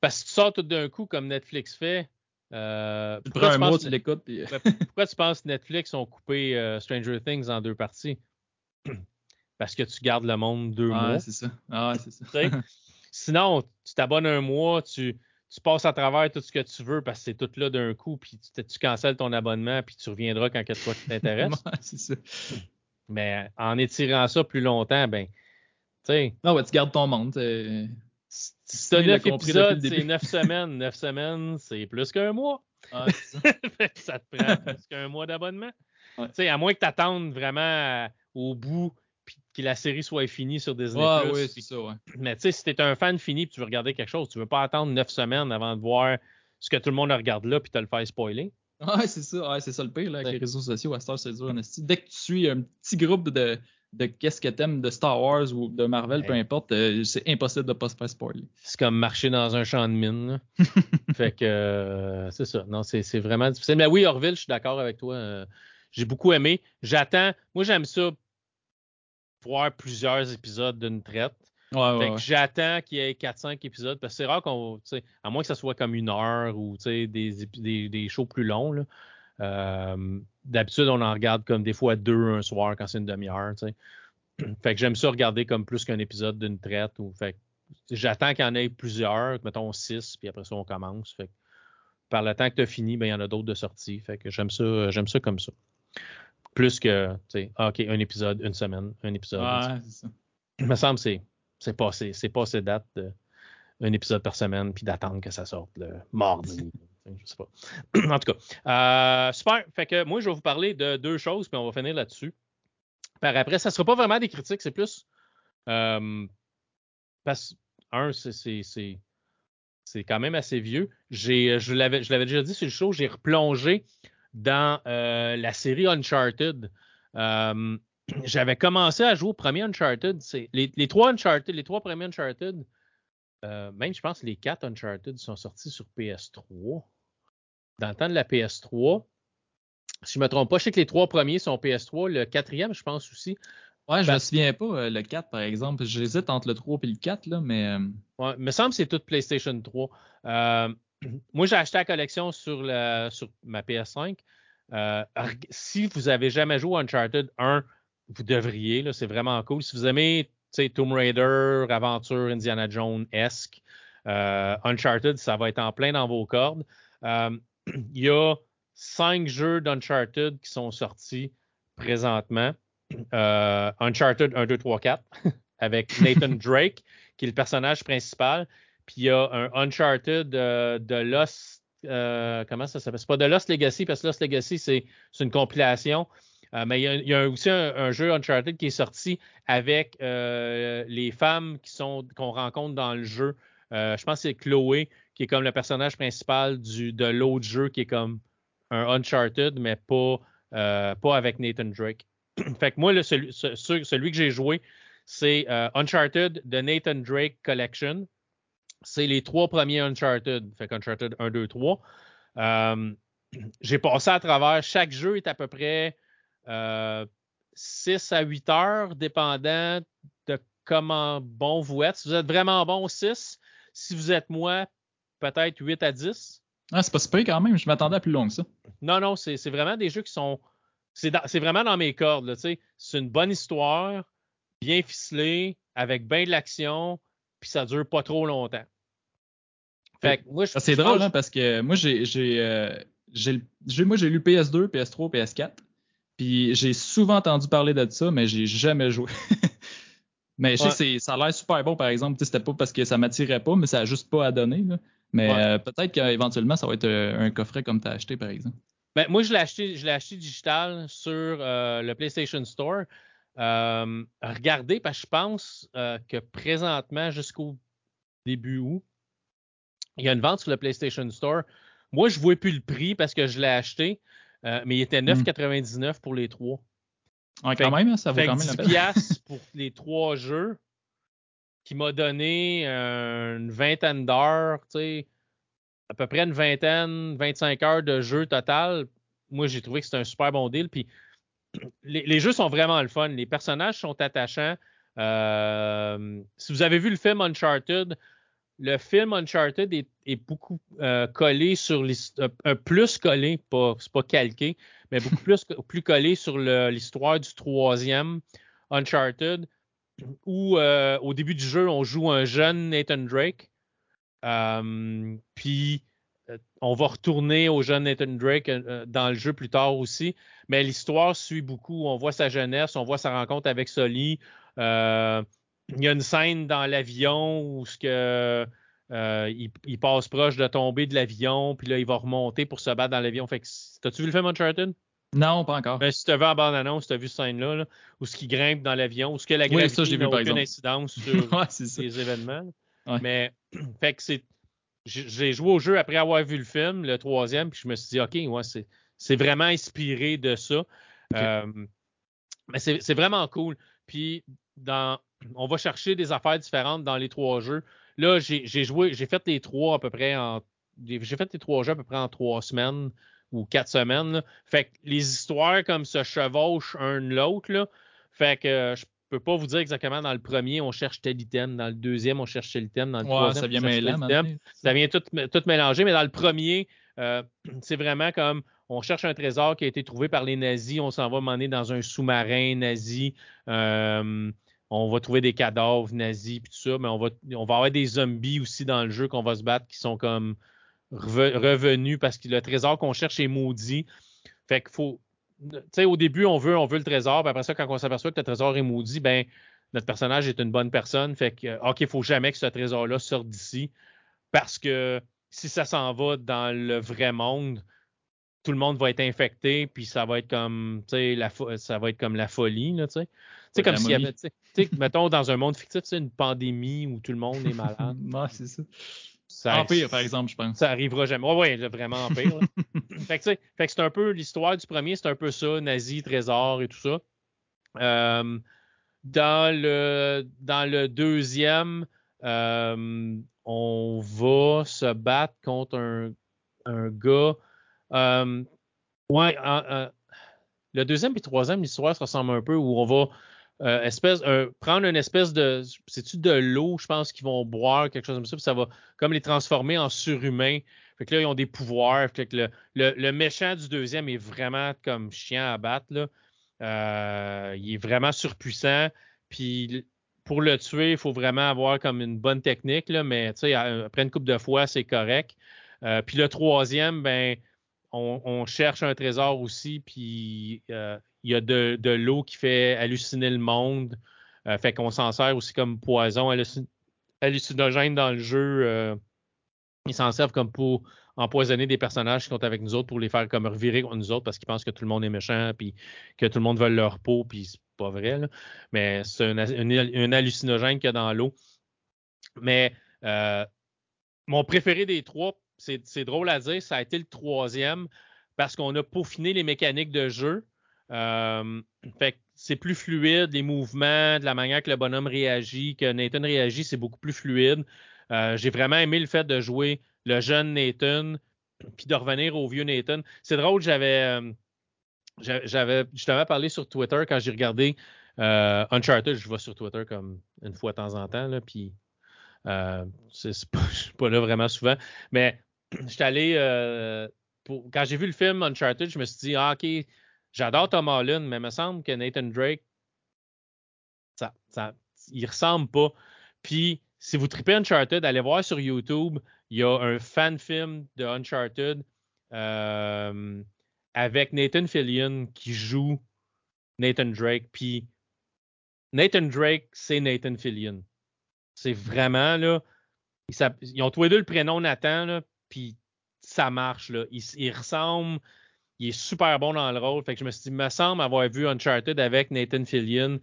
Parce que tu sors tout d'un coup comme Netflix fait. Euh, tu prends un mois, tu l'écoutes. Ben, pourquoi tu penses que Netflix ont coupé euh, Stranger Things en deux parties? Parce que tu gardes le monde deux ah, mois. c'est ça. Ah, c'est ça. Sinon, tu t'abonnes un mois, tu, tu, passes à travers tout ce que tu veux parce que c'est tout là d'un coup, puis tu, tu cancelles ton abonnement, puis tu reviendras quand que toi t'intéresse. c'est ça. Mais en étirant ça plus longtemps, ben, tu sais. Non, ouais, tu gardes ton monde. Si t'as neuf épisodes, c'est neuf semaines. Neuf semaines, c'est plus qu'un mois. Ah, ça. ça. te prend plus qu'un mois d'abonnement. sais, À moins que tu attendes vraiment au bout puis que la série soit finie sur Disney+. Ouais, oui, c'est ça, ouais. Mais tu sais, si t'es un fan fini et tu veux regarder quelque chose, tu veux pas attendre neuf semaines avant de voir ce que tout le monde regarde là puis te le faire spoiler. Ouais, c'est ça. Ouais, c'est ça le pire là, avec les réseaux sociaux. À Star, c'est dur. Dès que tu suis un petit groupe de de qu'est-ce que t'aimes de Star Wars ou de Marvel, peu importe, euh, c'est impossible de pas se faire spoiler. C'est comme marcher dans un champ de mine. fait que euh, c'est ça. Non, c'est vraiment difficile. Mais oui, Orville, je suis d'accord avec toi. Euh, j'ai beaucoup aimé. J'attends. Moi, j'aime ça voir plusieurs épisodes d'une traite. Ouais, fait que j'attends qu'il y ait 4-5 épisodes. Parce que c'est rare qu'on. À moins que ça soit comme une heure ou des, des, des shows plus longs. Là. Euh, d'habitude, on en regarde comme des fois deux un soir quand c'est une demi-heure. Fait que j'aime ça regarder comme plus qu'un épisode d'une traite. Ou, fait j'attends qu'il y en ait plusieurs, mettons six, puis après ça, on commence. Fait par le temps que tu as fini, ben, il y en a d'autres de sortie. Fait que j'aime ça, j'aime ça comme ça. Plus que, tu sais, ah, OK, un épisode, une semaine, un épisode. Ouais, c'est ça. Il me semble que c'est, c'est passé, c'est passé date de un épisode par semaine, puis d'attendre que ça sorte le mardi. Je sais pas. en tout cas, euh, super. Fait que moi, je vais vous parler de deux choses, puis on va finir là-dessus. Par après, ça ne sera pas vraiment des critiques, c'est plus. Euh, parce un, c'est quand même assez vieux. Je l'avais déjà dit sur le show, j'ai replongé dans euh, la série Uncharted. J'avais commencé à jouer au premier Uncharted. Les, les, trois Uncharted, les trois premiers Uncharted, même je pense les quatre Uncharted sont sortis sur PS3 dans le temps de la PS3. Si je ne me trompe pas, je sais que les trois premiers sont PS3. Le quatrième, je pense aussi. Ouais, je ne me souviens pas, euh, le 4 par exemple. J'hésite entre le 3 et le 4, là, mais. Euh, ouais, il me semble que c'est tout PlayStation 3. Euh, moi, j'ai acheté la collection sur, sur ma PS5. si vous avez jamais joué Uncharted 1, vous devriez. C'est vraiment cool. Si vous aimez Tomb Raider, Aventure, Indiana Jones-esque, Uncharted, ça va être en plein dans vos cordes il y a cinq jeux d'Uncharted qui sont sortis présentement. Euh, Uncharted 1, 2, 3, 4 avec Nathan Drake, qui est le personnage principal. Puis il y a un Uncharted euh, de Lost. Euh, comment ça s'appelle? C'est pas de Lost Legacy, parce que Lost Legacy, c'est une compilation. mais il y, a, aussi un, jeu Uncharted qui est sorti avec les femmes qui sont qu'on rencontre dans le jeu. je pense que c'est Chloé qui est comme le personnage principal du, de l'autre jeu qui est comme un Uncharted, mais pas, euh, pas avec Nathan Drake. fait que moi, celui, celui, que j'ai joué, c'est euh, Uncharted de Nathan Drake Collection. C'est les trois premiers Uncharted. Fait qu'Uncharted 1, 2, 3. j'ai passé à travers. Chaque jeu est à peu près 6 euh, à 8 heures, dépendant de comment bon vous êtes. Si vous êtes vraiment bon, 6. Si vous êtes moi, peut-être 8 à 10. Ah, c'est pas super quand même. Je m'attendais à plus long que ça. Non, non, c'est vraiment des jeux qui sont. C'est vraiment dans mes cordes. C'est une bonne histoire, bien ficelée, avec bien de l'action, puis ça dure pas trop longtemps. Fait moi, c'est drôle, hein, parce que moi, j'ai euh, moi j'ai lu PS2, PS3, PS4. Puis j'ai souvent entendu parler de ça, mais j'ai jamais joué. mais je sais que ça a l'air super bon, par exemple. C'était pas parce que ça m'attirait pas, mais ça a juste pas à donner. Là. Mais euh, peut-être qu'éventuellement, ça va être euh, un coffret comme tu as acheté, par exemple. Ben, moi, je l'ai acheté, je l'ai acheté digital sur euh, le PlayStation Store. regardez, parce que je pense que présentement, jusqu'au début août, il y a une vente sur le PlayStation Store. Moi, je ne vois plus le prix parce que je l'ai acheté, mais il était 9,99 hmm. pour les trois. Ouais, quand même, hein, ça vaut quand même la peine. pour les trois jeux qui m'a donné une vingtaine d'heures, tu sais, à peu près une vingtaine, 25 heures de jeu total. Moi, j'ai trouvé que c'était un super bon deal. Puis, les, jeux sont vraiment le fun. Les personnages sont attachants. si vous avez vu le film Uncharted, le film Uncharted est, beaucoup collé sur un plus collé, pas, c'est pas calqué, mais beaucoup plus, plus collé sur l'histoire du troisième Uncharted, où au début du jeu, on joue un jeune Nathan Drake. puis euh, on va retourner au jeune Nathan Drake euh, euh, dans le jeu plus tard aussi, mais l'histoire suit beaucoup. On voit sa jeunesse, on voit sa rencontre avec Sully. il y a une scène dans l'avion où il, passe proche de tomber de l'avion, puis là, il va remonter pour se battre dans l'avion. Fait que, t'as-tu vu le film Uncharted? Non, pas encore. Ben, si tu as vu en bande-annonce, tu as vu cette scène-là, où ce qui grimpe dans l'avion, où ce que la gravité n'a aucune incidence sur ces événements. Mais, fait que c'est j'ai joué au jeu après avoir vu le film, le troisième, puis je me suis dit, OK, ouais, c'est vraiment inspiré de ça. Euh, mais c'est vraiment cool. Puis, dans, on va chercher des affaires différentes dans les trois jeux. Là, j'ai joué, j'ai fait les trois à peu près en. J'ai fait les trois jeux à peu près en trois semaines ou quatre semaines. Fait que les histoires comme se chevauchent un l'autre. Fait que je peux pas vous dire exactement dans le premier, on cherche tel item, dans le deuxième, on cherche tel item, dans le troisième, ça vient mêler, Ça vient tout, tout mélanger, mais dans le premier, euh, c'est vraiment comme on cherche un trésor qui a été trouvé par les nazis, on s'en va mener dans un sous-marin nazi. Euh, on va trouver des cadavres nazis puis tout ça, mais on va, on va avoir des zombies aussi dans le jeu qu'on va se battre qui sont comme revenus parce que le trésor qu'on cherche est maudit. Fait qu'il faut, sais, au début, on veut, on veut le trésor, puis après ça, quand on s'aperçoit que le trésor est maudit, ben, notre personnage est une bonne personne. Fait que, OK, il faut jamais que ce trésor-là sorte d'ici. Parce que si ça s'en va dans le vrai monde, tout le monde va être infecté, puis ça va être comme, la ça va être comme la folie, tu sais. C'est comme s'il y avait, tu sais, mettons, dans un monde fictif, une pandémie où tout le monde est malade. ouais, c'est ça. Ça, Empire, par exemple, je pense. Ça arrivera jamais. Oui, ouais, vraiment Empire. fait que, fait que c'est un peu l'histoire du premier, c'est un peu ça, nazi, trésor et tout ça. Euh, dans, le, dans le deuxième, euh, on va se battre contre un, un gars. Euh, ouais, le deuxième et le troisième, l'histoire se ressemble un peu où on va euh, prendre une espèce de. C'est-tu de l'eau, je pense, qu'ils vont boire, quelque chose comme ça, puis ça va comme les transformer en surhumains. Fait que là, ils ont des pouvoirs. Fait que le, méchant du deuxième est vraiment comme chien à battre. Là. Euh, il est vraiment surpuissant. Puis pour le tuer, il faut vraiment avoir comme une bonne technique, là, mais après une coupe de fois, c'est correct. Euh, puis le troisième, ben, on, cherche un trésor aussi, puis il y a de, l'eau qui fait halluciner le monde. Euh, fait qu'on s'en sert aussi comme poison hallucinogène dans le jeu. Euh, ils s'en servent comme pour empoisonner des personnages qui sont avec nous autres pour les faire comme revirer contre nous autres parce qu'ils pensent que tout le monde est méchant puis que tout le monde veut leur peau puis c'est pas vrai. Mais c'est un, hallucinogène qu'il y a dans l'eau. Mais euh, mon préféré des trois, c'est drôle à dire, ça a été le troisième parce qu'on a peaufiné les mécaniques de jeu. Euh, fait c'est plus fluide, les mouvements, de la manière que le bonhomme réagit, que Nathan réagit, c'est beaucoup plus fluide. Euh, j'ai vraiment aimé le fait de jouer le jeune Nathan, puis de revenir au vieux Nathan. C'est drôle, j'avais, euh, j'avais, je t'avais parlé sur Twitter quand j'ai regardé Uncharted. Je vais sur Twitter comme une fois de temps en temps, puis c'est, pas, je suis pas là vraiment souvent. Mais j'étais allé, pour, quand j'ai vu le film Uncharted, je me suis dit, ah, ok, J'adore Tom Holland, mais il me semble que Nathan Drake, ça, ça, il ressemble pas. Puis, si vous tripez Uncharted, allez voir sur YouTube, il y a un fan film de Uncharted euh, avec Nathan Fillion qui joue Nathan Drake. Puis, Nathan Drake, c'est Nathan Fillion. C'est vraiment, là, ils, ont tous les deux le prénom Nathan, là, puis ça marche, là. Ils, ils ressemblent il est super bon dans le rôle. Fait que je me suis dit, il me semble avoir vu Uncharted avec Nathan Fillion.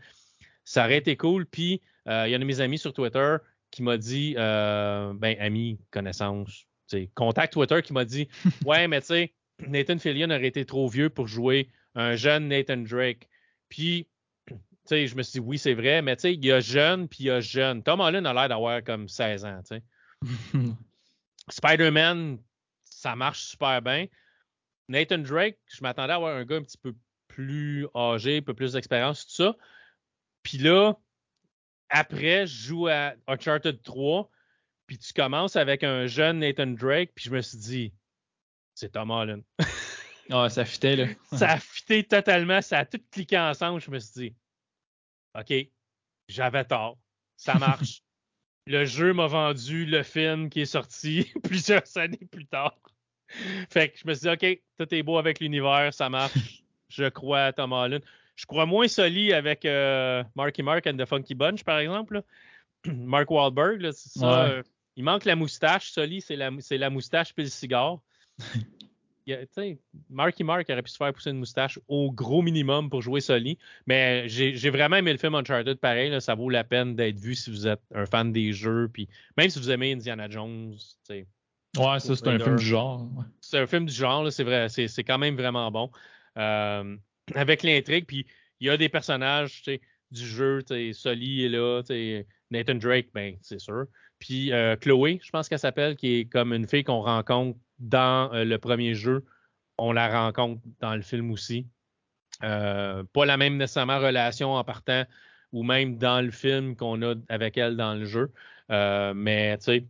Ça aurait été cool. Puis, euh, il y a un de mes amis sur Twitter qui m'a dit, euh, ben, ami, connaissance, contact Twitter qui m'a dit, ouais, mais tu sais, Nathan Fillion aurait été trop vieux pour jouer un jeune Nathan Drake. Puis, tu sais, je me suis dit, oui, c'est vrai, mais tu sais, il y a jeune, puis il y a jeune. Tom Holland a l'air d'avoir comme 16 ans, tu sais. Spider-Man, ça marche super bien. Nathan Drake, je m'attendais à avoir un gars un petit peu plus âgés, un peu plus d'expérience, tout ça. Puis là, après, je joue à Uncharted 3, puis tu commences avec un jeune Nathan Drake, puis je me suis dit, c'est Tom Holland. ah, ça fitait, là. ça a fité totalement, ça a tout cliqué ensemble. Je me suis dit, OK, j'avais tort, ça marche. le jeu m'a vendu le film qui est sorti plusieurs années plus tard. Fait que je me suis dit, OK, tout est beau avec l'univers, ça marche. je crois à Tom Holland. Je crois moins Soli avec euh, Marky Mark and the Funky Bunch, par exemple. Mark Wahlberg, ça, euh, il manque la moustache. Soli, c'est la, la, moustache puis le cigare. Marky Mark aurait pu se faire pousser une moustache au gros minimum pour jouer Soli. Mais j'ai vraiment aimé le film Uncharted pareil. ça vaut la peine d'être vu si vous êtes un fan des jeux. Puis même si vous aimez Indiana Jones. Ouais, ça, c'est un film du genre. C'est un film du genre, c'est vrai. C'est quand même vraiment bon. Euh, avec l'intrigue, puis il y a des personnages du jeu. Soli est là. Nathan Drake, ben, c'est sûr. Puis euh, Chloé, je pense qu'elle s'appelle, qui est comme une fille qu'on rencontre dans euh, le premier jeu. On la rencontre dans le film aussi. Pas la même nécessairement relation en partant ou même dans le film qu'on a avec elle dans le jeu. mais tu sais,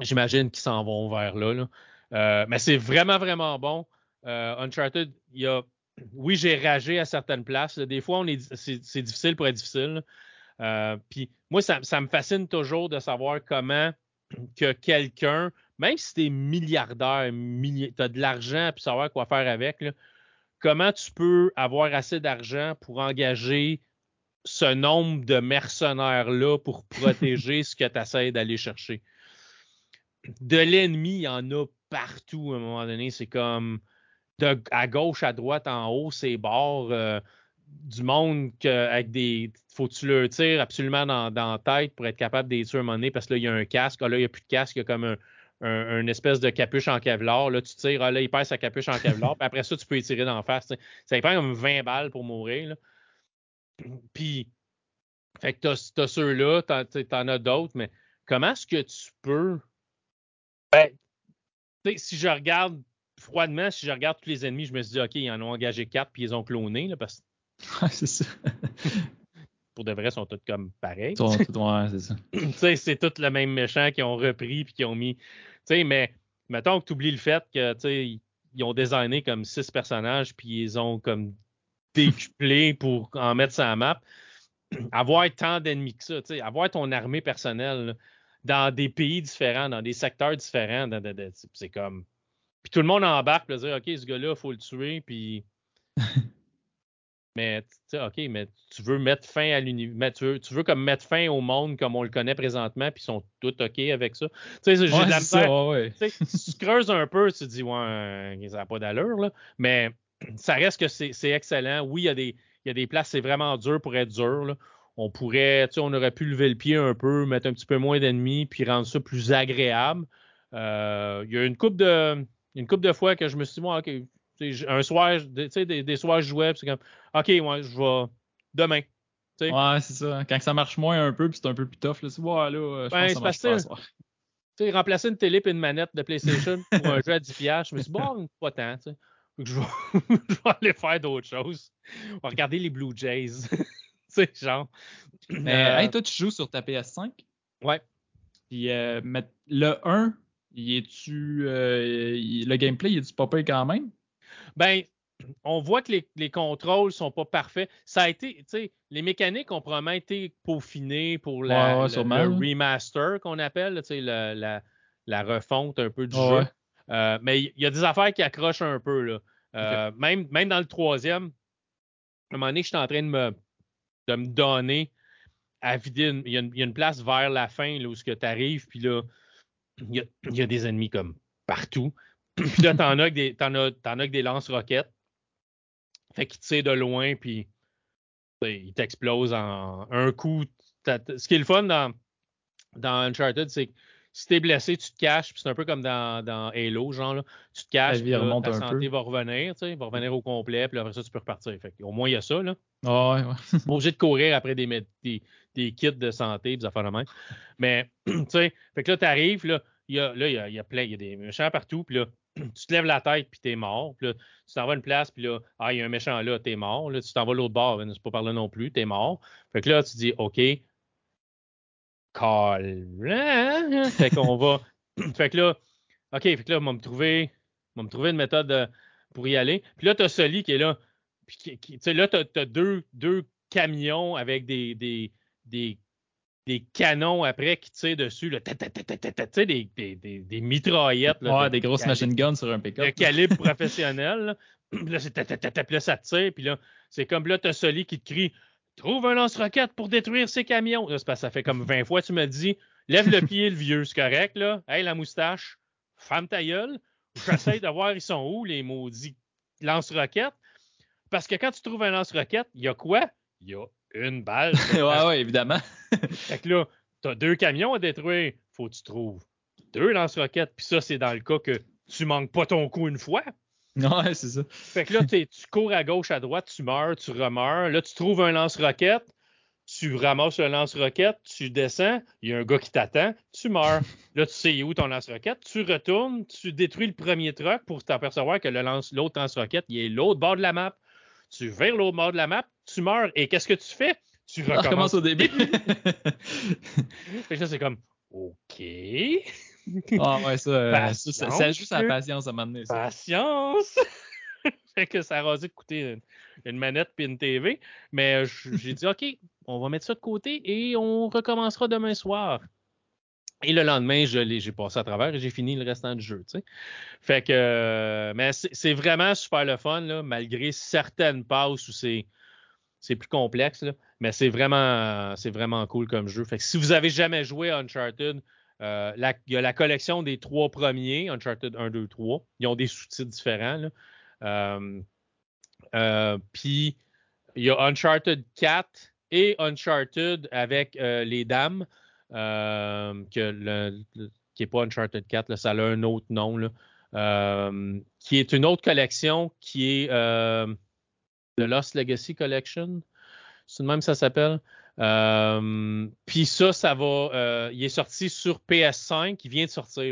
j'imagine qu'ils s'en vont vers là. mais c'est vraiment, vraiment bon. Uncharted, il y a. Oui, j'ai ragé à certaines places. Des fois, c'est, difficile pour être difficile. Puis moi, ça, ça, me fascine toujours de savoir comment que quelqu'un même si tu es milliardaire, tu as de l'argent puis savoir quoi faire avec, comment tu peux avoir assez d'argent pour engager ce nombre de mercenaires-là pour protéger ce que tu essaies d'aller chercher? De l'ennemi, il y en a partout à un moment donné. C'est comme de, à gauche, à droite, en haut, c'est bords. Euh, du monde que, avec des. Faut que tu le tires absolument dans, la tête pour être capable de tuer un moment parce que là, il y a un casque. Ah, là, il n'y a plus de casque, il y a comme un, un, une espèce de capuche en Kevlar. Là, tu tires, ah, là, il perd sa capuche en Kevlar. puis après ça, tu peux y tirer d'en face. Ça prend comme 20 balles pour mourir. Là. Puis, fait que t'as, as, ceux-là, t'en, t'en as d'autres, mais comment est-ce que tu peux. Ben, si je regarde froidement, si je regarde tous les ennemis, je me suis dit, OK, ils en ont engagé quatre puis ils ont cloné. Là, parce... c'est ça. pour de vrai, sont tous comme pareils. c'est ça. c'est tous le même méchant qui ont repris puis qui ont mis. mais mettons que tu oublies le fait que ils ont designé comme six personnages puis ils ont comme décuplé pour en mettre sur la map. Avoir tant d'ennemis que ça, avoir ton armée personnelle dans des pays différents, dans des secteurs différents, c'est comme. Puis tout le monde embarque pour dire OK, ce gars-là, il faut le tuer, puis mais OK, mais tu veux mettre fin à l'univers. Tu, tu veux, comme mettre fin au monde comme on le connaît présentement, puis ils sont tous OK avec ça. Tu sais, j'ai de la misère. Si tu creuses un peu, tu te dis, ouais, ça n'a pas d'allure, là. Mais ça reste que c'est excellent. Oui, il y, a des, il y a des places, c'est vraiment dur pour être dur. Là. On pourrait, tu sais, on aurait pu lever le pied un peu, mettre un petit peu moins d'ennemis, puis rendre ça plus agréable. Euh, il y a une coupe de une couple de fois que je me suis dit, moi, OK, un soir, tu sais, des, soirs je jouais, c'est comme, OK, moi, je vais demain. Ouais, c'est ça. Quand ça marche moins un peu, puis c'est un peu plus tough, là, c'est ouais, là, je ben, pense que ça marche Tu sais, remplacer une télé et une manette de PlayStation pour un jeu à 10 je me suis dit, bon, pas tant, tu sais. Je vais, je vais aller faire d'autres choses. On va regarder les Blue Jays. sais, genre. Mais, euh, toi, tu joues sur ta PS5? Ouais. Puis euh, le 1, il est-tu. Euh, le gameplay, il est-tu pas quand même? Ben, on voit que les, les, contrôles sont pas parfaits. Ça a été, tu sais, les mécaniques ont probablement été peaufinées pour la, le, remaster qu'on appelle, tu sais, la, la, refonte un peu du jeu. Euh, mais il y, a des affaires qui accrochent un peu, là. Euh, même, même dans le troisième, à un moment donné, je suis en train de me, de me donner à vider. Il y, a une place vers la fin là, où tu arrives, puis là, il y, a, des ennemis comme partout. Puis là, t'en as que des, t'en as, t'en as que des lance-roquettes. Fait qu'ils tirent de loin, puis ils t'explosent en un coup. Ce qui est le fun dans, dans Uncharted, c'est que si t'es blessé, tu te caches, puis c'est un peu comme dans, dans Halo, genre, là. tu te caches, puis ta santé va revenir, tu sais, va revenir au complet, puis après ça, tu peux repartir. Fait au moins, il y a ça, là. Oh, ouais, ouais. obligé de courir après des, des, des kits de santé, puis ça fait le même. Mais, tu sais, fait que là, t'arrives, là, il y a, là, il y a, il y a plein, il y a des méchants partout, puis là, tu te lèves la tête, puis t'es mort. Puis là, tu t'en vas à une place, puis là, ah, il y a un méchant là, t'es mort. Là, tu t'en vas l'autre bord, c'est pas par là non plus, t'es mort. Fait que là, tu dis, OK, calme. Fait qu'on va. fait que là, OK, fait que là, on va me trouver, on va me trouver une méthode euh, pour y aller. Puis là, t'as Soli qui est là. Puis tu sais, là, t'as as deux, deux camions avec des, des, des des canons après qui tirent dessus, tu des, des, des, des, mitraillettes. Là, ouais, des grosses machine guns sur un pick-up. De calibre professionnel. Là, là là, ça tire, puis là, c'est comme là, t'as Soli qui te crie Trouve un lance-roquette pour détruire ces camions. Là, parce que ça fait comme 20 fois, tu me dis Lève le pied, le vieux, c'est correct, là. Hey, la moustache, femme ta gueule. J'essaie de voir, ils sont où, les maudits lance-roquettes. Parce que quand tu trouves un lance-roquette, il y a quoi? Il y a une balle. ouais, ouais, évidemment. fait que là, t'as deux camions à détruire. Faut que tu trouves deux lance-roquettes. Puis ça, c'est dans le cas que tu manques pas ton coup une fois. Ouais, c'est ça. Fait que là, tu cours à gauche, à droite, tu meurs, tu remeurs. Là, tu trouves un lance-roquette. Tu ramasses un lance-roquette, tu descends, il y a un gars qui t'attend, tu meurs. Là, tu sais où ton lance-roquette, tu retournes, tu détruis le premier truck pour t'apercevoir que l'autre lance, lance-roquette, il est l'autre bord de la map. Tu vers l'autre bord de la map, tu meurs. Et qu'est-ce que tu fais? Tu recommences au début. fait que c'est comme, OK. Ah ouais, ça, euh, ça, ça, joue sa patience à m'amener. Patience! fait que ça a dû coûter une, manette puis une TV. Mais j'ai dit, OK, on va mettre ça de côté et on recommencera demain soir. Et le lendemain, j'ai passé à travers et j'ai fini le restant du jeu. Tu sais. Fait que, euh, mais c'est vraiment super le fun, là, malgré certaines passes où c'est c'est plus complexe, là, mais c'est vraiment, c'est vraiment cool comme jeu. Fait que si vous avez jamais joué à Uncharted, euh, il y a la collection des trois premiers, Uncharted 1, 2, 3. Ils ont des sous-titres différents. Euh, euh, puis il y a Uncharted 4 et Uncharted avec les dames, qui n'est pas Uncharted 4, là, ça a un autre nom, qui est une autre collection qui est The Lost Legacy Collection. C'est même ça s'appelle. Euh, puis ça, ça va. Euh, il est sorti sur PS5. Il vient de sortir.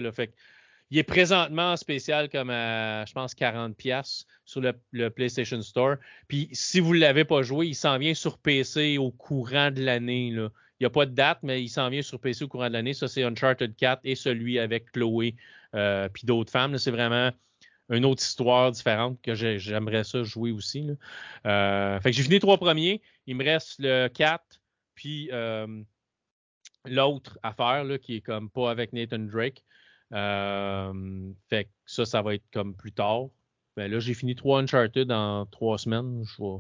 Il est présentement en spécial comme à, je pense, 40$ sur le, PlayStation Store. Puis si vous ne l'avez pas joué, il s'en vient sur PC au courant de l'année. Il n'y a pas de date, mais il s'en vient sur PC au courant de l'année. Ça, c'est Uncharted 4 et celui avec Chloé euh, puis d'autres femmes. C'est vraiment une autre histoire différente que j'aimerais ça jouer aussi. que j'ai fini trois premiers. Il me reste le 4, puis euh, l'autre affaire, là, qui est comme pas avec Nathan Drake. Euh, fait que ça, ça va être comme plus tard. Ben là, j'ai fini trois Uncharted en trois semaines. Je vais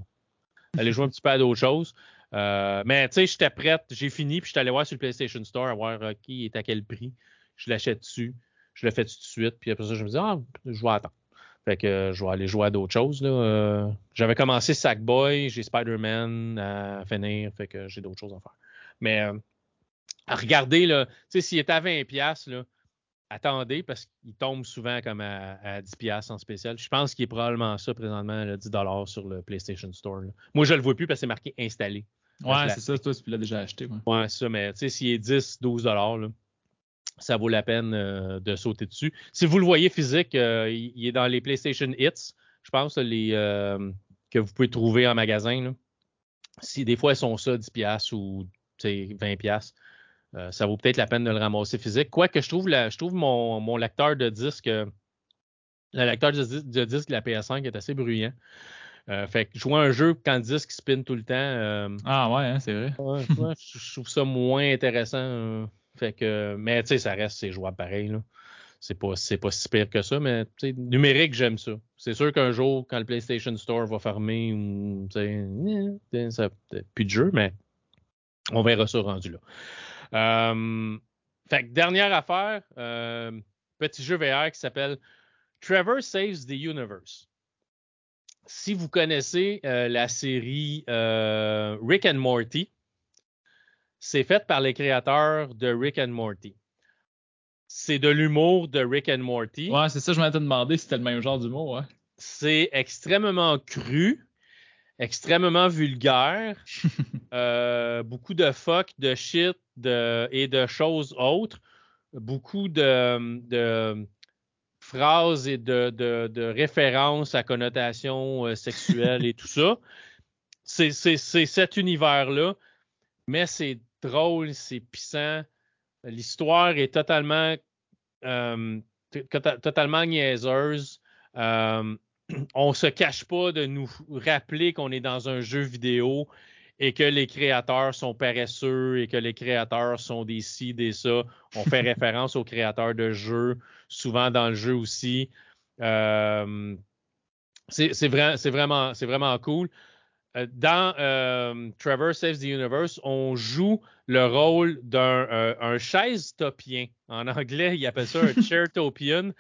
aller jouer un petit peu à d'autres choses. Euh, mais tu sais, j'étais prête, j'ai fini, puis je suis allé voir sur le PlayStation Store, voir qui est à quel prix. Je l'achète dessus. Je le fais tout de suite. Puis après ça, je me dis, ah, je vais attendre. Fait que je vais aller jouer à d'autres choses. Là. J'avais commencé Sackboy, j'ai Spider-Man à finir, fait que j'ai d'autres choses à faire. Mais euh, regardez, là, s'il est à 20$, là, attendez parce qu'il tombe souvent comme à, 10$ en spécial. Je pense qu'il est probablement ça présentement, là, 10$ sur le PlayStation Store. Moi, je le vois plus parce que c'est marqué installé. Ouais, c'est ça, toi, tu l'as déjà acheté. Ouais, ouais c'est ça, mais s'il est 10, 12$, là, ça vaut la peine euh, de sauter dessus. Si vous le voyez physique, euh, il, est dans les PlayStation Hits, je pense, les euh, que vous pouvez trouver en magasin. Si des fois elles sont ça, 10$ ou 20$, ça vaut peut-être la peine de le ramasser physique. Quoique je trouve je trouve mon, lecteur de disque, le lecteur de, disque de la PS5 est assez bruyant. fait que jouer un jeu quand le disque spin tout le temps. ah ouais, hein, c'est vrai. je trouve ça moins intéressant. Fait que, mais tu sais, ça reste, c'est jouable pareil. Là. C'est pas, pas si pire que ça, mais numérique, j'aime ça. C'est sûr qu'un jour, quand le PlayStation Store va fermer, ou, eh, ça, plus de jeu, mais on verra ça rendu là. Euh, fait que dernière affaire, euh, petit jeu VR qui s'appelle Trevor Saves the Universe. Si vous connaissez euh, la série Rick and Morty, c'est fait par les créateurs de Rick and Morty. C'est de l'humour de Rick and Morty. Ouais, c'est ça, je m'étais demandé si c'était le même genre d'humour. C'est extrêmement cru, extrêmement vulgaire, euh, beaucoup de fuck, de shit et de choses autres, beaucoup de, phrases et de, de, références à connotation sexuelle et tout ça. C'est cet univers-là, mais c'est drôle, c'est puissant. L'histoire est totalement, totalement niaiseuse. On on se cache pas de nous rappeler qu'on est dans un jeu vidéo et que les créateurs sont paresseux et que les créateurs sont des ci, des ça. On fait référence aux créateurs de jeux, souvent dans le jeu aussi. Euh, c'est vraiment, vraiment cool. Euh, dans euh, Trevor Saves the Universe, on joue le rôle d'un un chaise-topien. En anglais, il appelle ça un chair-topian.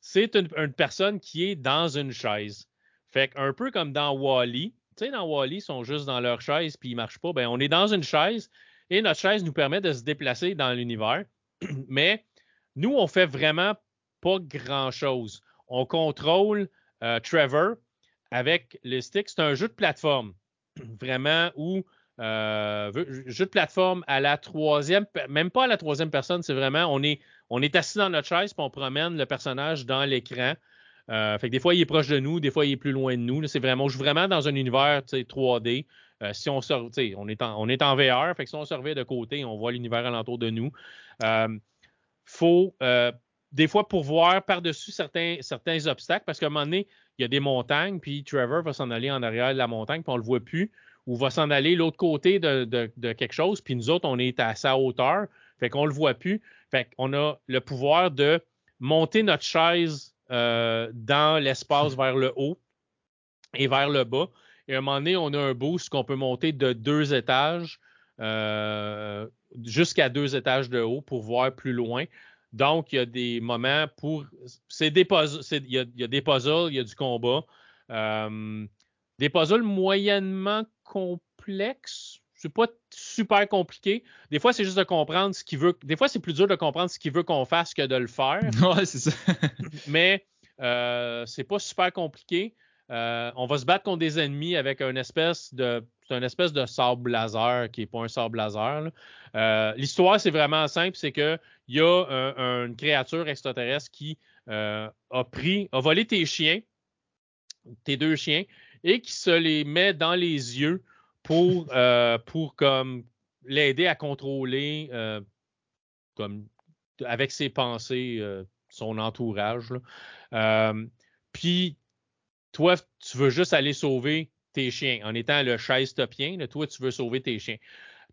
C'est une, une, personne qui est dans une chaise. Fait un peu comme dans Wally, tu sais, dans Wally, ils sont juste dans leur chaise puis ils marchent pas. Ben, on est dans une chaise et notre chaise nous permet de se déplacer dans l'univers. Mais nous, on fait vraiment pas grand-chose. On contrôle euh, Trevor avec le stick. C'est un jeu de plateforme, vraiment, où euh, jeu de plateforme à la troisième, même pas à la troisième personne, c'est vraiment, on est, assis dans notre chaise puis on promène le personnage dans l'écran. Euh, fait que des fois, il est proche de nous, des fois, il est plus loin de nous. C'est vraiment, on joue vraiment dans un univers 3D. Euh, si on sort, on est en, on VR, si on se de côté, on voit l'univers alentour de nous. Euh, faut des fois pourvoir par-dessus certains, certains obstacles parce qu'à un moment donné, il y a des montagnes, puis Trevor va s'en aller en arrière de la montagne, puis on le voit plus, ou va s'en aller l'autre côté de, quelque chose, puis nous autres, on est à sa hauteur, fait qu'on le voit plus. Fait qu'on a le pouvoir de monter notre chaise euh, dans l'espace vers le haut et vers le bas. Et à un moment donné, on a un boost qu'on peut monter de deux étages euh, jusqu'à deux étages de haut pour voir plus loin. Donc, il y a des moments pour. C'est des puzzles, il, y a, des puzzles, il y a du combat. Euh, des puzzles moyennement complexes. C'est pas super compliqué. Des fois, c'est juste de comprendre ce qu'il veut. Des fois, c'est plus dur de comprendre ce qu'il veut qu'on fasse que de le faire. Ouais, c'est ça. Mais euh, c'est pas super compliqué. Euh, on va se battre contre des ennemis avec une espèce de c'est une espèce de sable laser qui n'est pas un sable laser. Euh, l'histoire, c'est vraiment simple, c'est qu'il y a une créature extraterrestre qui a pris, a volé tes chiens, tes deux chiens, et qui se les met dans les yeux pour, euh, pour comme l'aider à contrôler euh, comme avec ses pensées euh, son entourage. puis toi, tu veux juste aller sauver tes chiens en étant le chaise topien. toi, tu veux sauver tes chiens.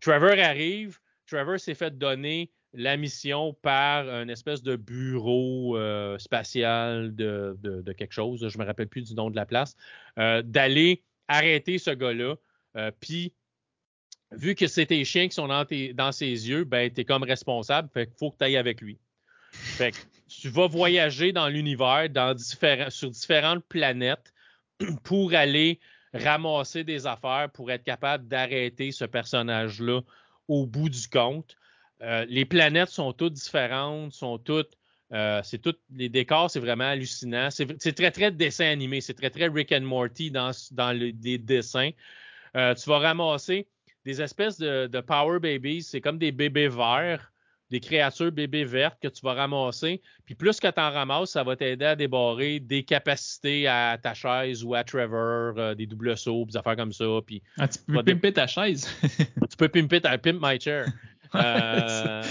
Trevor arrive. Trevor s'est fait donner la mission par un espèce de bureau spatial de, quelque chose, je ne me rappelle plus du nom de la place, d'aller arrêter ce gars-là, euh, puis, vu que c'est tes chiens qui sont dans, ses yeux, ben, tu es comme responsable. Fait faut que tu ailles avec lui. Fait tu vas voyager dans l'univers, sur différentes planètes pour aller ramasser des affaires pour être capable d'arrêter ce personnage-là au bout du compte. Euh, les planètes sont toutes différentes, sont toutes. Euh, c'est les décors, c'est vraiment hallucinant. C'est très, très dessin animé. C'est très, très Rick and Morty dans, dans les dessins. Euh, tu vas ramasser des espèces de, Power Babies. C'est comme des bébés verts, des créatures bébés vertes que tu vas ramasser. Puis plus que tu en ramasses, ça va t'aider à débarrer des capacités à ta chaise ou à Trevor, euh, des doubles sauts, des affaires comme ça. Puis ah, tu peux pimper ta chaise. tu peux pimper ta pimp my chair. Euh,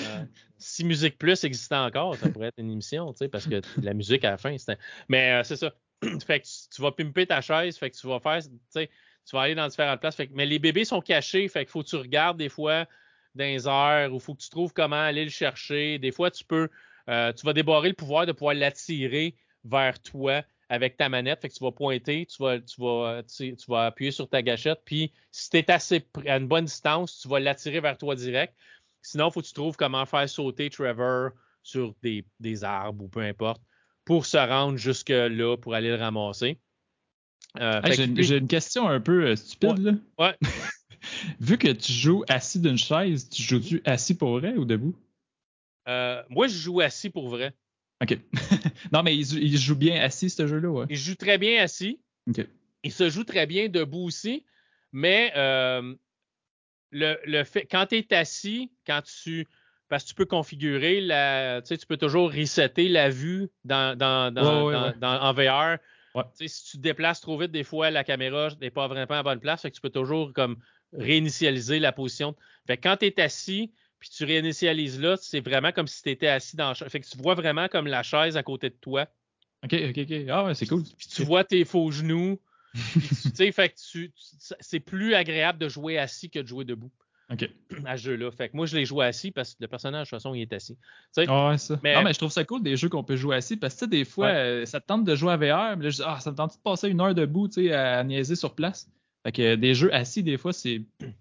si Musique Plus existait encore, ça pourrait être une émission, tu sais, parce que la musique à la fin, c'était. Mais c'est ça. fait que tu vas pimper ta chaise, fait que tu vas faire, tu sais, tu vas aller dans différentes places. mais les bébés sont cachés, fait faut que tu regardes des fois dans les airs ou faut que tu trouves comment aller le chercher. Des fois, tu peux, euh, tu vas débarrer le pouvoir de pouvoir l'attirer vers toi avec ta manette. Fait que tu vas pointer, tu vas, tu vas, tu, vas appuyer sur ta gâchette. Puis si tu es assez à une bonne distance, tu vas l'attirer vers toi direct. Sinon, il faut que tu trouves comment faire sauter Trevor sur des, des arbres ou peu importe pour se rendre jusque là pour aller le ramasser. Euh, j'ai une question un peu euh, stupide. Là. Ouais. Vu que tu joues assis d'une chaise, tu joues-tu assis pour vrai ou debout? Euh, moi, je joue assis pour vrai. OK. non, mais il, joue bien assis, ce jeu-là, ouais. Il joue très bien assis. OK. Il se joue très bien debout aussi, mais le, le, fait, quand tu es assis, quand tu parce que tu peux configurer la. Tu sais, tu peux toujours resetter la vue dans, dans, dans, Ouais, ouais, dans- ouais. dans- en VR. Ouais. Si tu te déplaces trop vite, des fois, la caméra n'est pas vraiment à la bonne place. Fait que tu peux toujours comme réinitialiser la position. Fait que quand tu es assis, puis tu réinitialises là, c'est vraiment comme si tu étais assis dans la chaise. Fait que tu vois vraiment comme la chaise à côté de toi. Ok, ok, ok. Ah ouais, c'est cool. Puis tu vois tes faux genoux. Tu fait que c'est plus agréable de jouer assis que de jouer debout à ce jeu-là. Fait que moi, je l'ai joué assis parce que le personnage, de toute façon, il est assis. Ah ouais, ça. Mais- Non, mais je trouve ça cool des jeux qu'on peut jouer assis parce que tu sais, des fois, Ouais. euh, ça te tente de jouer à VR, mais là, je dis, ah, ça me tente de passer une heure debout, tu sais, à niaiser sur place. Fait que euh, des jeux assis, des fois, c'est.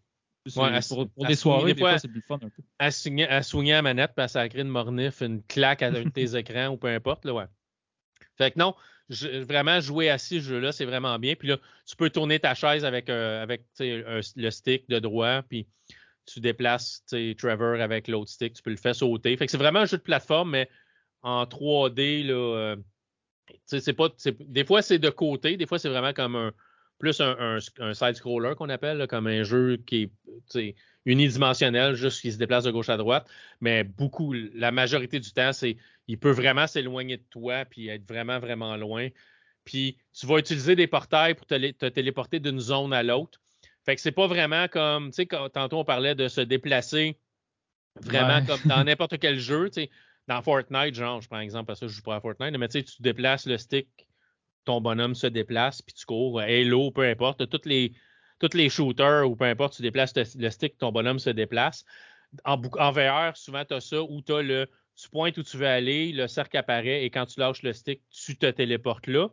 Ouais, assis- pour, pour des soirées, des fois- fois, c'est plus fun un peu. à swinguer, à la manette, puis à sacrer une mornif, une claque à un de tes écrans ou peu importe. Là, ouais. Fait que non, vraiment jouer assis ce jeu-là, c'est vraiment bien. Puis là, tu peux tourner ta chaise avec, euh, avec le stick de droit, puis tu déplaces Trevor avec l'autre stick, tu peux le faire sauter. Fait que c'est vraiment un jeu de plateforme, mais en 3D, là, euh, c'est pas, des fois c'est de côté, des fois c'est vraiment comme un plus un, side-scroller qu'on appelle, comme un jeu qui est unidimensionnel, juste qui se déplace de gauche à droite. Mais beaucoup, la majorité du temps, c'est il peut vraiment s'éloigner de toi puis être vraiment, vraiment loin. Puis tu vas utiliser des portails pour te, lé- te téléporter d'une zone à l'autre. Fait que c'est pas vraiment comme, tu sais, tantôt on parlait de se déplacer vraiment Ouais. comme dans n'importe quel jeu, tu sais, dans Fortnite, genre, je prends exemple parce que je joue pas à Fortnite, mais tu sais, tu déplaces le stick, ton bonhomme se déplace, puis tu cours, Halo, peu importe, tous les, tous les shooters ou peu importe, tu déplaces le stick, ton bonhomme se déplace. En, en VR, souvent, tu as ça où tu as le. Tu pointes où tu veux aller, le cercle apparaît et quand tu lâches le stick, tu te téléportes là.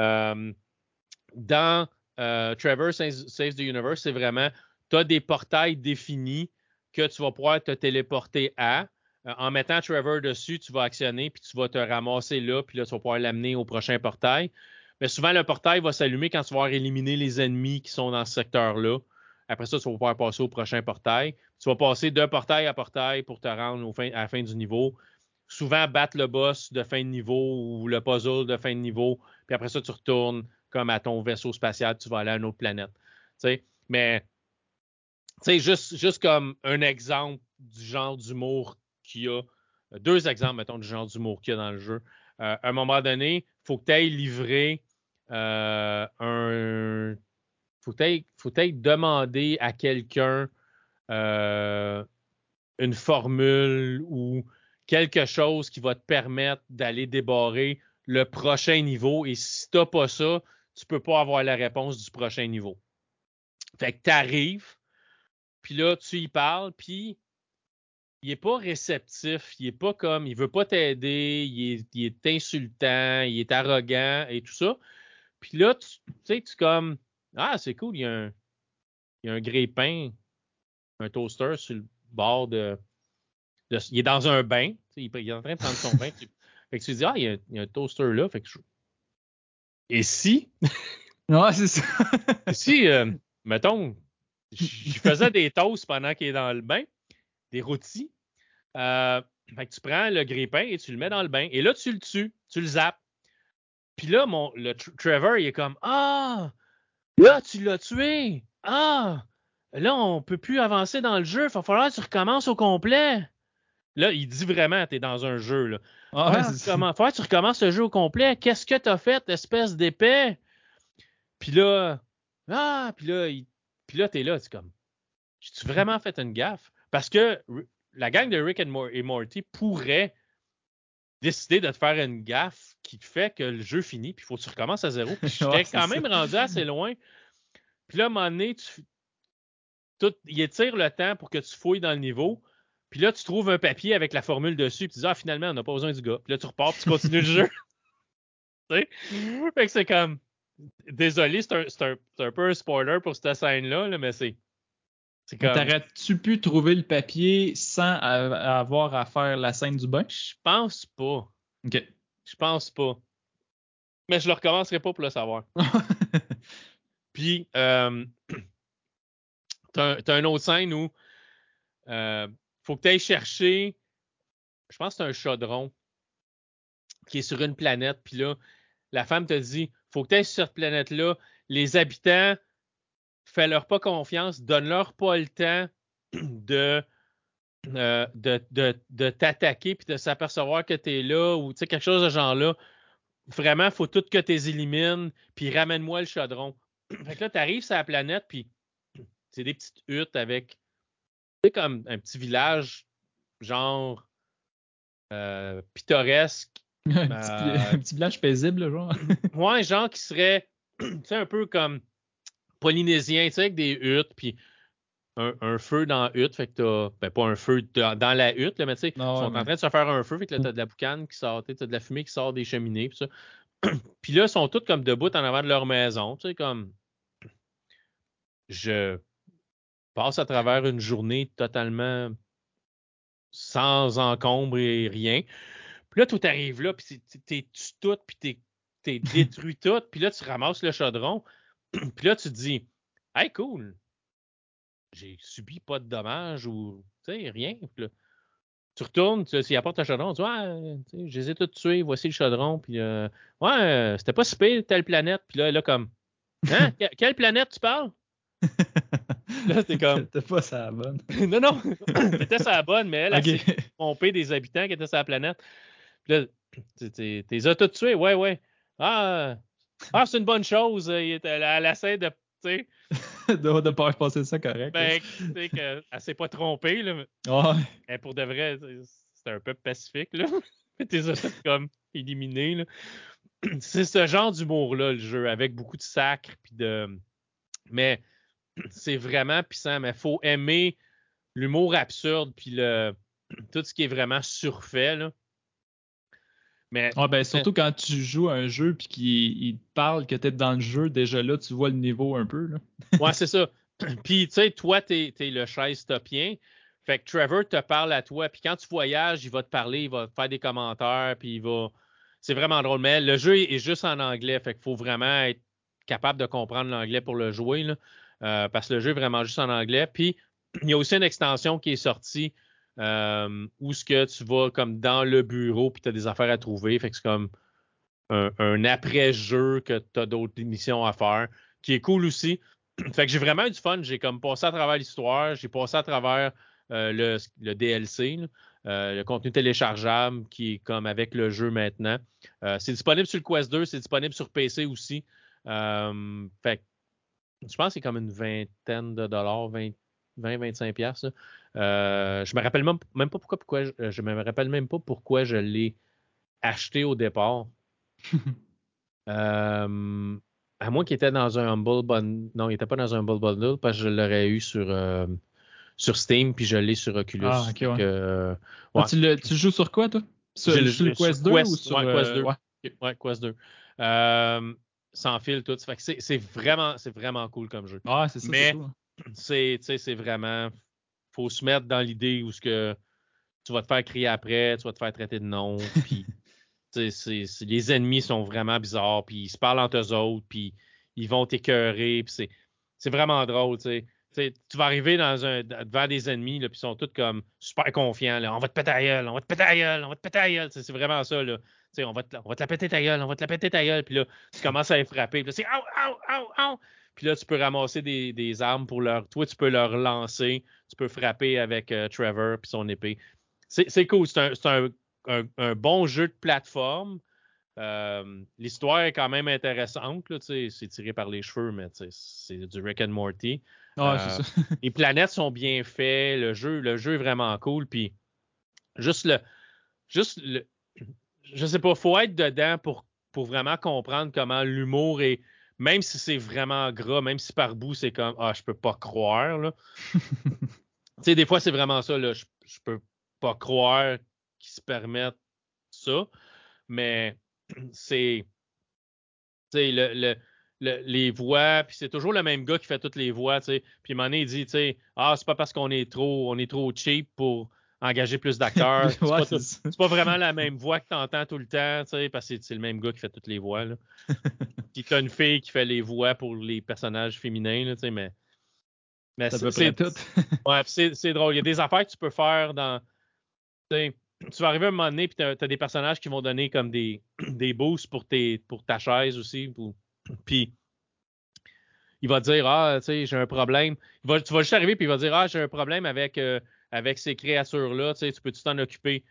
Euh, dans euh, Trevor Saves the Universe, c'est vraiment. Tu as des portails définis que tu vas pouvoir te téléporter à. Euh, en mettant Trevor dessus, tu vas actionner, puis tu vas te ramasser là, puis là, tu vas pouvoir l'amener au prochain portail. Mais souvent, le portail va s'allumer quand tu vas éliminé les ennemis qui sont dans ce secteur-là. Après ça, tu vas pouvoir passer au prochain portail. Tu vas passer de portail à portail pour te rendre au fin- à la fin du niveau. Souvent, battre le boss de fin de niveau ou le puzzle de fin de niveau. Puis après ça, tu retournes comme à ton vaisseau spatial, tu vas aller à une autre planète. Mais, sais, juste, juste comme un exemple du genre d'humour qu'il y a, deux exemples, mettons, du genre d'humour qu'il y a dans le jeu. Euh, à un moment donné, faut que tu ailles livrer euh, un. Faut que tu demander à quelqu'un euh, une formule ou quelque chose qui va te permettre d'aller débarrer le prochain niveau. Et si tu n'as pas ça, tu peux pas avoir la réponse du prochain niveau. Fait que tu arrives, puis là, tu y parles, puis il est pas réceptif, il est pas comme, il veut pas t'aider, il est, il est insultant, il est arrogant et tout ça. Puis là, tu sais, tu comme, ah, c'est cool, il y a un, il y a un grille-pain, un toaster sur le bord de, de- il est dans un bain, il, il est en train de prendre son bain. Tu, fait que tu dis, ah, il y a, il y a un toaster là, fait que je- Et si, Ouais, c'est ça. si, euh, mettons, je faisais des toasts pendant qu'il est dans le bain, des rôtis. Euh, fait que tu prends le grille-pain et tu le mets dans le bain. Et là, tu le tues, tu le zappes. Puis là, mon, le Tr- Trevor, il est comme Ah! Là, tu l'as tué! Ah! Là, on peut plus avancer dans le jeu. Il va falloir que tu recommences au complet. Là, il dit vraiment, tu es dans un jeu. Là. Ah, ouais, faire? Tu recommences le jeu au complet. Qu'est-ce que t'as fait, espèce d'épais? Puis là, ah, puis là, il- puis là, t'es là, c'est comme, j'ai-tu vraiment fait une gaffe? Parce que la gang de Rick et Morty pourrait décider de te faire une gaffe qui fait que le jeu finit, puis il faut que tu recommences à zéro. Puis j'étais Ouais, quand même rendu assez loin. Puis là, à un moment donné, tu, tout, il étire le temps pour que tu fouilles dans le niveau. Puis là, tu trouves un papier avec la formule dessus, puis tu dis, ah, finalement, on n'a pas besoin du gars. Puis là, tu repars, puis tu continues le jeu. Tu sais? Fait que c'est comme. Désolé, c'est un, c'est un, c'est un peu un spoiler pour cette scène-là, là, mais c'est. Comme. T'aurais-tu pu trouver le papier sans avoir à faire la scène du bain? Je pense pas. Ok. Je pense pas. Mais je le recommencerai pas pour le savoir. Puis, euh, t'as un- une autre scène où euh, faut que tu ailles chercher, je pense que c'est un chaudron qui est sur une planète. Puis là, la femme te dit, faut que tu ailles sur cette planète-là. Les habitants, fais-leur pas confiance, donne-leur pas le temps de euh, de, de, t'attaquer puis de s'apercevoir que tu es là ou quelque chose de genre-là, vraiment, il faut tout que tu les élimines puis ramène-moi le chaudron. fait que là, tu arrives sur la planète puis c'est des petites huttes avec, tu comme un petit village genre euh, pittoresque. un, petit, village paisible, genre. ouais, genre qui serait, tu sais, un peu comme polynésien, tu sais, avec des huttes, puis un, feu dans la hutte, fait que t'as, ben pas un feu dans, la hutte, là, mais tu sais, ils sont en train de se faire un feu, fait que là, t'as de la boucane qui sort, t'as de la fumée qui sort des cheminées, puis ça. puis là, ils sont tous comme debout en avant de leur maison, tu sais, comme. Je passe à travers une journée totalement sans encombre et rien. Puis là, tout arrive là, puis t'es tout, puis t'es, t'es détruit tout, puis là, tu ramasses le chaudron, puis là, tu te dis, hey, cool, j'ai subi pas de dommages ou, tu sais, rien. tu retournes, tu, tu apportes un chaudron, tu dis, ouais, je les ai tous tués, voici le chaudron, puis euh, ouais, c'était pas si pire, telle planète, puis là, là, comme, hein, quelle planète tu parles? là, c'était comme. T'étais pas ça bonne. non, non, t'étais ça bonne, mais elle a trompé des habitants qui étaient sur la planète. Puis là, t'es as tous tués, ouais, ouais. Ah, ah c'est une bonne chose. Elle, elle essaie de de ne pas passer ça correct. Ben, tu sais qu'elle s'est pas trompée, là. Mais pour de vrai, c'est un peu pacifique, là. T'es comme éliminé, là. C'est ce genre d'humour-là, le jeu, avec beaucoup de sacre, puis de. Mais c'est vraiment puissant, mais il faut aimer l'humour absurde, puis le tout ce qui est vraiment surfait, là. Mais, ben, surtout quand tu joues à un jeu puis qu'il parle que tu es dans le jeu, déjà là, tu vois le niveau un peu. Là. ouais, c'est ça. Puis, tu sais, toi, tu es, le chaise topien. Fait que Trevor te parle à toi. Puis quand tu voyages, il va te parler, il va te faire des commentaires, puis il va. C'est vraiment drôle. Mais le jeu est juste en anglais. Fait qu'il faut vraiment être capable de comprendre l'anglais pour le jouer. Là. Euh, parce que le jeu est vraiment juste en anglais. Puis il y a aussi une extension qui est sortie euh, où ce que tu vas comme dans le bureau puis tu as des affaires à trouver. Fait que c'est comme un, après-jeu que tu as d'autres missions à faire, qui est cool aussi. fait que j'ai vraiment eu du fun. J'ai comme passé à travers l'histoire, j'ai passé à travers euh, le, DLC, euh, le contenu téléchargeable qui est comme avec le jeu maintenant. c'est disponible sur le Quest 2, c'est disponible sur PC aussi. fait que je pense que c'est comme une vingtaine de dollars, 20, 20-25 pièces. Euh, je me rappelle même, pas pourquoi, pourquoi je, me rappelle même pas pourquoi je l'ai acheté au départ. Euh, à moins qu'il était dans un Humble Bundle. Non, il n'était pas dans un Humble Bundle parce que je l'aurais eu sur, euh, sur Steam puis je l'ai sur Oculus. Ah, ok, ouais. Ah, tu, le, tu, joues sur quoi, toi? Sur, le Quest 2 ou sur Quest 2? Ouais, Quest 2. sans fil, tout. c'est vraiment, vraiment cool comme jeu. Ah, c'est ça. Mais c'est vraiment faut se mettre dans l'idée où ce que tu vas te faire crier après, tu vas te faire traiter de nom, puis les ennemis sont vraiment bizarres, puis ils se parlent entre eux autres, puis ils vont t'écœurer, puis c'est vraiment drôle, tu sais. tu vas arriver dans un, devant des ennemis, puis ils sont tous comme super confiants. Là. On va te péter la gueule, on va te péter la gueule, on va te péter la gueule. C'est vraiment ça. Là. On va, te, on va te la péter ta gueule, on va te la péter ta gueule. Puis là, tu commences à les frapper. Puis là, c'est au, au, au, au. Puis là, tu peux ramasser des, armes pour leur. Toi, tu peux leur lancer. Tu peux frapper avec euh, Trevor puis son épée. C'est cool. C'est un, bon jeu de plateforme. Euh, l'histoire est quand même intéressante. C'est tiré par les cheveux, mais c'est du Rick and Morty. Euh, les planètes sont bien faites. Le jeu, le jeu est vraiment cool. Puis juste le. Juste le. Je sais pas, faut être dedans pour, pour vraiment comprendre comment l'humour est même si c'est vraiment gras, même si par bout c'est comme Ah, je peux pas croire. Là. tu sais, des fois c'est vraiment ça, là, je, je peux pas croire qu'ils se permettent ça. Mais c'est. Tu sais, le, le, les voix, puis c'est toujours le même gars qui fait toutes les voix, tu sais. Puis à un moment donné, il dit, tu sais, ah, c'est pas parce qu'on est trop, on est trop cheap pour engager plus d'acteurs. c'est pas, vraiment la même voix que tu entends tout le temps, parce que c'est le même gars qui fait toutes les voix. Là. Puis t'as une fille qui fait les voix pour les personnages féminins, là, mais. Mais c'est tout. ouais, c'est drôle. Il y a des affaires que tu peux faire dans. Tu vas arriver à un moment donné, puis tu as, des personnages qui vont donner comme des, des boosts pour, tes, pour ta chaise aussi. puis il va dire Ah, tu sais, j'ai un problème. tu vas juste arriver, puis il va dire Ah, j'ai un problème avec. Euh, avec ces créatures-là, tu peux-tu t'en occuper?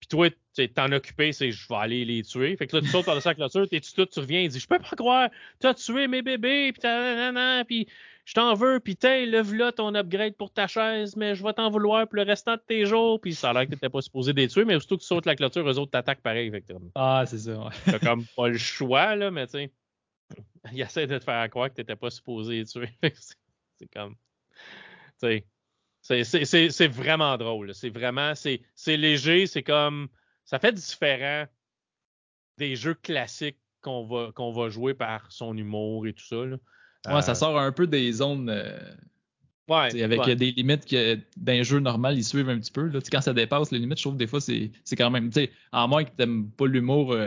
Puis toi, t'en occuper, c'est je vais aller les tuer. Fait que là, tu sautes par-dessus la clôture, t'es tu tout, tu reviens, il dit Je peux pas croire, t'as tué mes bébés, puis puis je t'en veux, puis t'es, lève là ton upgrade pour ta chaise, mais je vais t'en vouloir pour le restant de tes jours. Puis ça a l'air que t'étais pas supposé les tuer, mais surtout que tu sautes la clôture, eux autres t'attaquent pareil. effectivement. Ah, c'est ça, ouais. T'as comme pas le choix, là, mais tu sais, il essaie de te faire croire que t'étais pas supposé les tuer. c'est comme. Tu sais. C'est vraiment drôle. C'est vraiment, c'est léger, c'est comme, ça fait différent des jeux classiques qu'on va, qu'on va jouer par son humour et tout ça. Là. Ouais, ça euh, sort un peu des zones. Euh, ouais, avec des limites que d'un jeu normal, ils suivent un petit peu. Là. Quand ça dépasse les limites, je trouve que des fois, c'est quand même. En moins que tu n'aimes pas l'humour euh,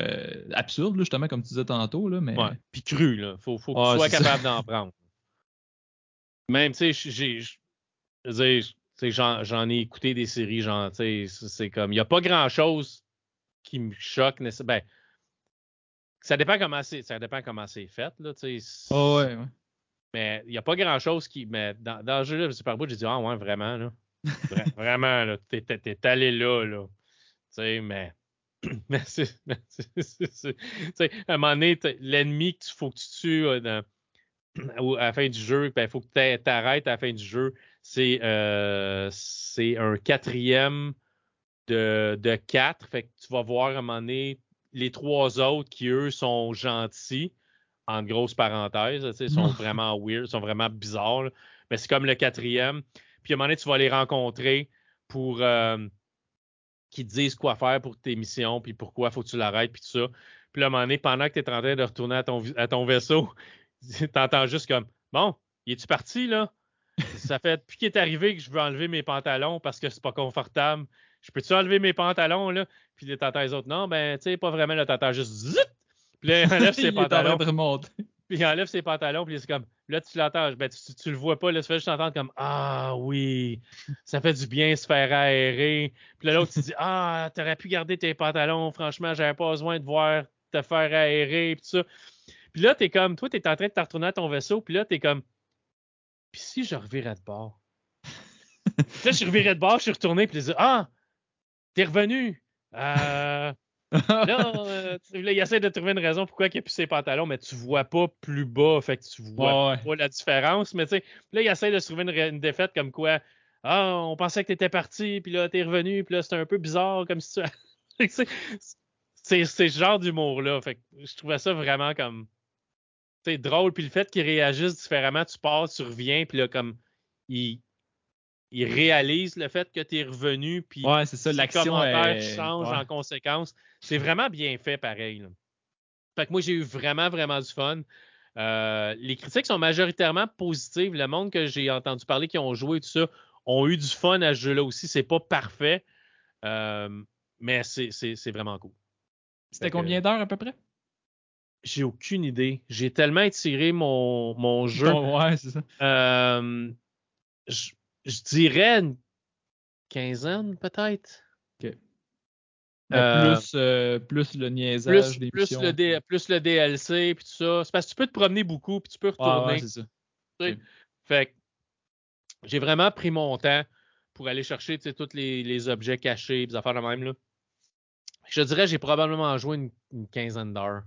absurde, justement, comme tu disais tantôt. Là, mais... Puis cru, là. Faut, faut que tu sois capable d'en prendre. Même, tu sais, j'en ai écouté des séries, genre, c'est comme, il n'y a pas grand-chose qui me choque. Ben, ça dépend comment c'est, ça dépend comment c'est fait, là, tu sais. Oh, ouais, ouais. Mais il n'y a pas grand-chose qui, mais dans, dans le jeu, là, Super Bowl, j'ai dit, ah, ouais, vraiment, là. vraiment, là, t'es, t'es, allé là, là. Tu sais, mais. mais c'est. à un moment donné, l'ennemi qu'il faut que tu tues euh, dans, à la fin du jeu, ben, il faut que tu t'arrêtes à la fin du jeu. C'est euh, un quatrième de, de quatre. Fait que tu vas voir à un moment donné les trois autres qui, eux, sont gentils, en grosses parenthèses. Ils sont vraiment weird, sont vraiment bizarres. Mais c'est comme le quatrième. Puis à un moment donné, tu vas les rencontrer pour euh, qu'ils te disent quoi faire pour tes missions, puis pourquoi faut que tu l'arrêtes, puis tout ça. Puis à un moment donné, pendant que tu es en train de retourner à ton, à ton vaisseau, t'entends juste comme Bon, il est-tu parti là? Ça fait depuis qu'il est arrivé que je veux enlever mes pantalons parce que c'est pas confortable. Je peux-tu enlever mes pantalons là? Puis les t'entends les autres, non, ben tu sais, pas vraiment, là, t'entends juste zut! Puis là, il enlève ses pantalons. puis il enlève ses pantalons, puis c'est comme là, tu l'entends, ben tu, tu, le vois pas, là, tu fais juste entendre comme Ah oui, ça fait du bien se faire aérer. Puis là, l'autre, tu dis Ah, t'aurais pu garder tes pantalons, franchement, j'avais pas besoin de voir te faire aérer, puis tout ça. Puis là, t'es comme, toi, t'es en train de te retourner à ton vaisseau, puis là, t'es comme, puis si je revirais de bord? là, je revirais de bord, je suis retourné, puis je dis, ah, t'es revenu. Euh, là, euh, là, il essaie de trouver une raison pourquoi il a plus ses pantalons, mais tu vois pas plus bas, fait que tu vois pas la différence. Mais tu sais, là, il essaie de trouver une, défaite comme quoi, ah, on pensait que t'étais parti, puis là, t'es revenu, puis là, c'était un peu bizarre comme si tu. c'est ce genre d'humour-là. Fait que je trouvais ça vraiment comme c'est drôle. Puis le fait qu'ils réagissent différemment, tu pars, tu reviens, puis là, comme, ils, ils réalisent le fait que tu es revenu, puis ouais, c'est ça, l'action change en conséquence. C'est vraiment bien fait, pareil. Fait que moi, j'ai eu vraiment, vraiment du fun. Euh, les critiques sont majoritairement positives. Le monde que j'ai entendu parler qui ont joué tout ça ont eu du fun à ce jeu-là aussi. C'est pas parfait, euh, mais c'est vraiment cool. C'était combien d'heures à peu près? J'ai aucune idée. J'ai tellement étiré mon, mon jeu. ouais, c'est ça. Euh, je, dirais une quinzaine, peut-être. OK. Euh, plus, euh, plus le niaisage des plus le, plus le DLC puis tout ça. C'est parce que tu peux te promener beaucoup puis tu peux retourner. ouais, c'est ça. Fait que j'ai vraiment pris mon temps pour aller chercher tous les, les, objets cachés des affaires de même. Là. Je dirais j'ai probablement joué une, une quinzaine d'heures.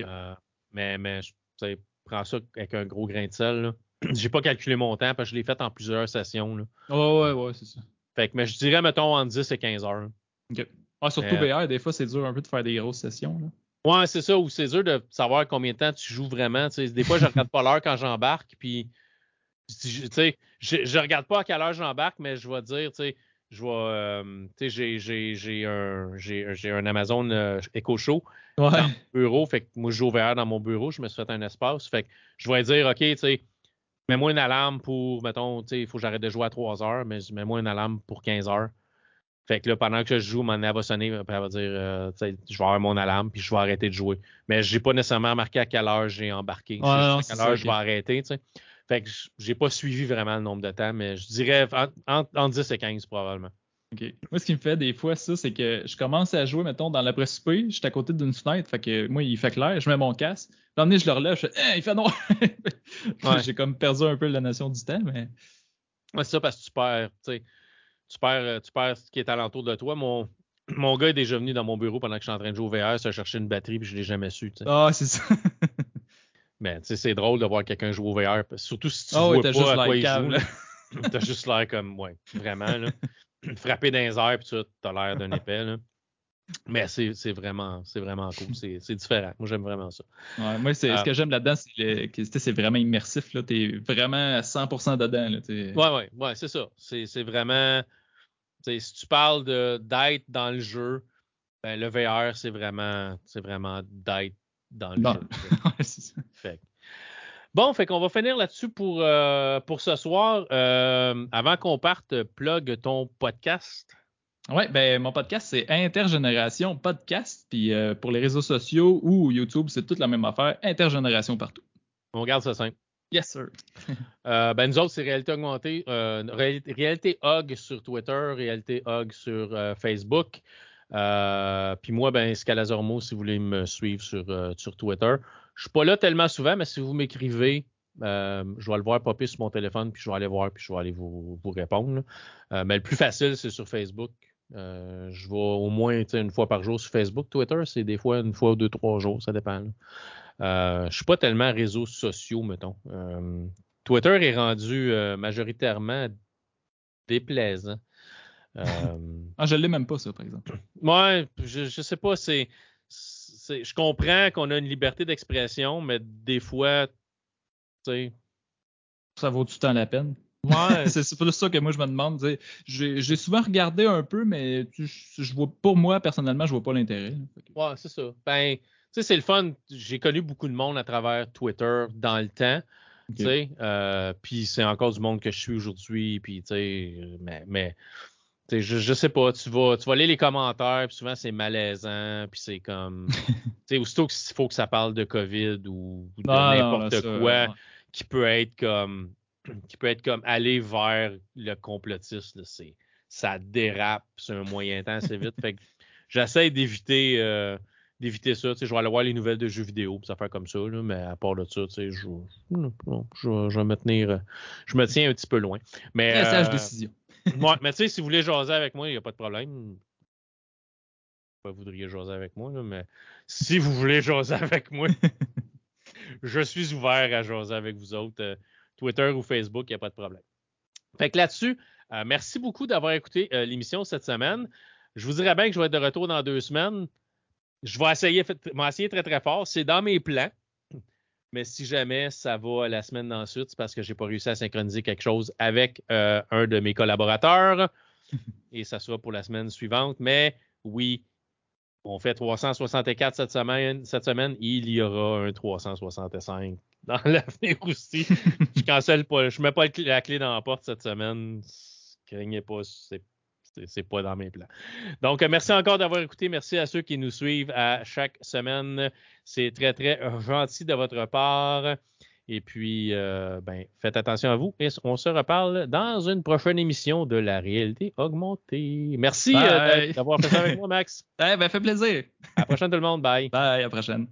Euh, mais mais je prends ça avec un gros grain de sel. J'ai pas calculé mon temps parce que je l'ai fait en plusieurs sessions. Là. ouais, ouais, c'est ça. Fait que, mais je dirais, mettons, en 10 et 15 heures. Ah, surtout BR, des fois, c'est dur un peu de faire des grosses sessions. Là. Ouais, c'est ça, ou c'est dur de savoir combien de temps tu joues vraiment. Des fois, je regarde pas l'heure quand j'embarque, puis je, je regarde pas à quelle heure j'embarque, mais je vais dire, tu sais, je vais, euh, j'ai un, un Amazon euh, Echo Show dans mon bureau. Fait que moi, je joue VR dans mon bureau. Je me suis fait un espace. Fait que je vais dire, OK, tu sais, mets-moi une alarme pour, mettons, tu sais, il faut que j'arrête de jouer à 3 heures, mais mets-moi une alarme pour 15 heures. Fait que là, pendant que je joue, mon elle va sonner, elle va dire, euh, tu sais, je vais avoir mon alarme, puis je vais arrêter de jouer. Mais j'ai pas nécessairement marqué à quelle heure j'ai embarqué. à quelle heure je vais arrêter, tu sais. Fait que j'ai pas suivi vraiment le nombre de temps, mais je dirais entre en, 10 et 15 probablement. OK. Moi, ce qui me fait des fois, ça, c'est que je commence à jouer, mettons, dans l'après je suis à côté d'une fenêtre, fait que moi, il fait clair, je mets mon casque. L'année, je le relève, je fais il fait noir! J'ai comme perdu un peu la notion du temps, mais. Ouais, c'est ça, parce que tu perds, tu sais. tu perds, tu perds ce qui est alentour de toi. Mon, mon gars est déjà venu dans mon bureau pendant que je suis en train de jouer au VR, se chercher une batterie, puis je l'ai jamais su. Ah, c'est ça. Mais tu sais, c'est drôle de voir quelqu'un jouer au VR, surtout si tu oh, vois pas à quoi il joue. T'as juste l'air comme, ouais, vraiment, là. Frapper dans les airs, puis tu as l'air d'un épais, là. Mais c'est vraiment, vraiment cool. C'est différent. Moi, j'aime vraiment ça. Ouais, moi, ce euh, que j'aime là-dedans, c'est que c'est vraiment immersif. Tu es vraiment à 100% dedans. Là, ouais, ouais, c'est ça. C'est vraiment. Si tu parles d'être dans le jeu, ben, le VR, c'est vraiment, vraiment d'être dans le jeu. ça. Fait. Bon, fait qu'on va finir là-dessus pour, euh, pour ce soir. Euh, avant qu'on parte, plug ton podcast. Oui, ben mon podcast, c'est Intergénération Podcast. Puis euh, pour les réseaux sociaux ou YouTube, c'est toute la même affaire. Intergénération partout. On garde ça simple. Yes, sir. euh, ben nous autres, c'est Réalité Augmentée. Euh, réalité Hog sur Twitter, Réalité Hog sur euh, Facebook. puis moi, ben Scalazormo, si vous voulez me suivre sur, sur Twitter. Je suis pas là tellement souvent, mais si vous m'écrivez, je vais le voir popper sur mon téléphone, puis je vais aller voir, puis je vais aller vous, vous répondre. mais le plus facile, c'est sur Facebook. Euh, je vais au moins une fois par jour sur Facebook. Twitter, c'est des fois une fois ou deux, trois jours, ça dépend. Euh, je ne suis pas tellement réseaux sociaux, mettons. Euh, Twitter est rendu majoritairement déplaisant. ah, je ne l'ai même pas, ça, par exemple. Ouais, je, ne sais pas, c'est. Je comprends qu'on a une liberté d'expression, mais des fois, tu sais. Ça vaut tout le temps la peine? Ouais. c'est plus ça que moi je me demande. J'ai souvent regardé un peu, mais je vois pour moi, personnellement, je vois pas l'intérêt. Ouais, c'est ça. Ben, tu sais, c'est le fun. J'ai connu beaucoup de monde à travers Twitter dans le temps. Euh, puis c'est encore du monde que je suis aujourd'hui. Puis, tu sais, mais, mais je, je sais pas, tu vas, tu vas lire les commentaires, puis souvent c'est malaisant, puis c'est comme. tu sais, aussitôt qu'il faut que ça parle de COVID ou, de n'importe quoi, qui peut être comme qui peut être comme aller vers le complotiste. C'est, ça dérape sur un moyen temps assez vite. fait que j'essaie d'éviter euh, d'éviter ça. je vais aller voir les nouvelles de jeux vidéo, ça faire comme ça, mais à part de ça, je, je, je, vais me tenir. Je me tiens un petit peu loin. Mais, sage euh, décision. Mais tu sais, si vous voulez jaser avec moi, il n'y a pas de problème. Vous voudriez jaser avec moi, mais si vous voulez jaser avec moi, je suis ouvert à jaser avec vous autres. Euh, Twitter ou Facebook, il n'y a pas de problème. Fait que là-dessus, euh, merci beaucoup d'avoir écouté euh, l'émission cette semaine. Je vous dirais bien que je vais être de retour dans deux semaines. Je vais essayer, essayer très, très fort. C'est dans mes plans. Mais si jamais ça va la semaine d'ensuite, c'est parce que je n'ai pas réussi à synchroniser quelque chose avec euh, un de mes collaborateurs. Et ça sera pour la semaine suivante. Mais oui, on fait 364 cette semaine. Cette semaine, il y aura un 365 dans l'avenir aussi. je cancelle pas, je mets pas la clé dans la porte cette semaine. Craignez pas, c'est c'est pas dans mes plans. Donc, merci encore d'avoir écouté. Merci à ceux qui nous suivent à chaque semaine. C'est très, très gentil de votre part. Et puis, euh, ben, faites attention à vous et on se reparle dans une prochaine émission de la réalité augmentée. Merci euh, d'avoir fait ça avec moi, Max. Eh ben, fait plaisir. À la prochaine, tout le monde. Bye. Bye, à la prochaine.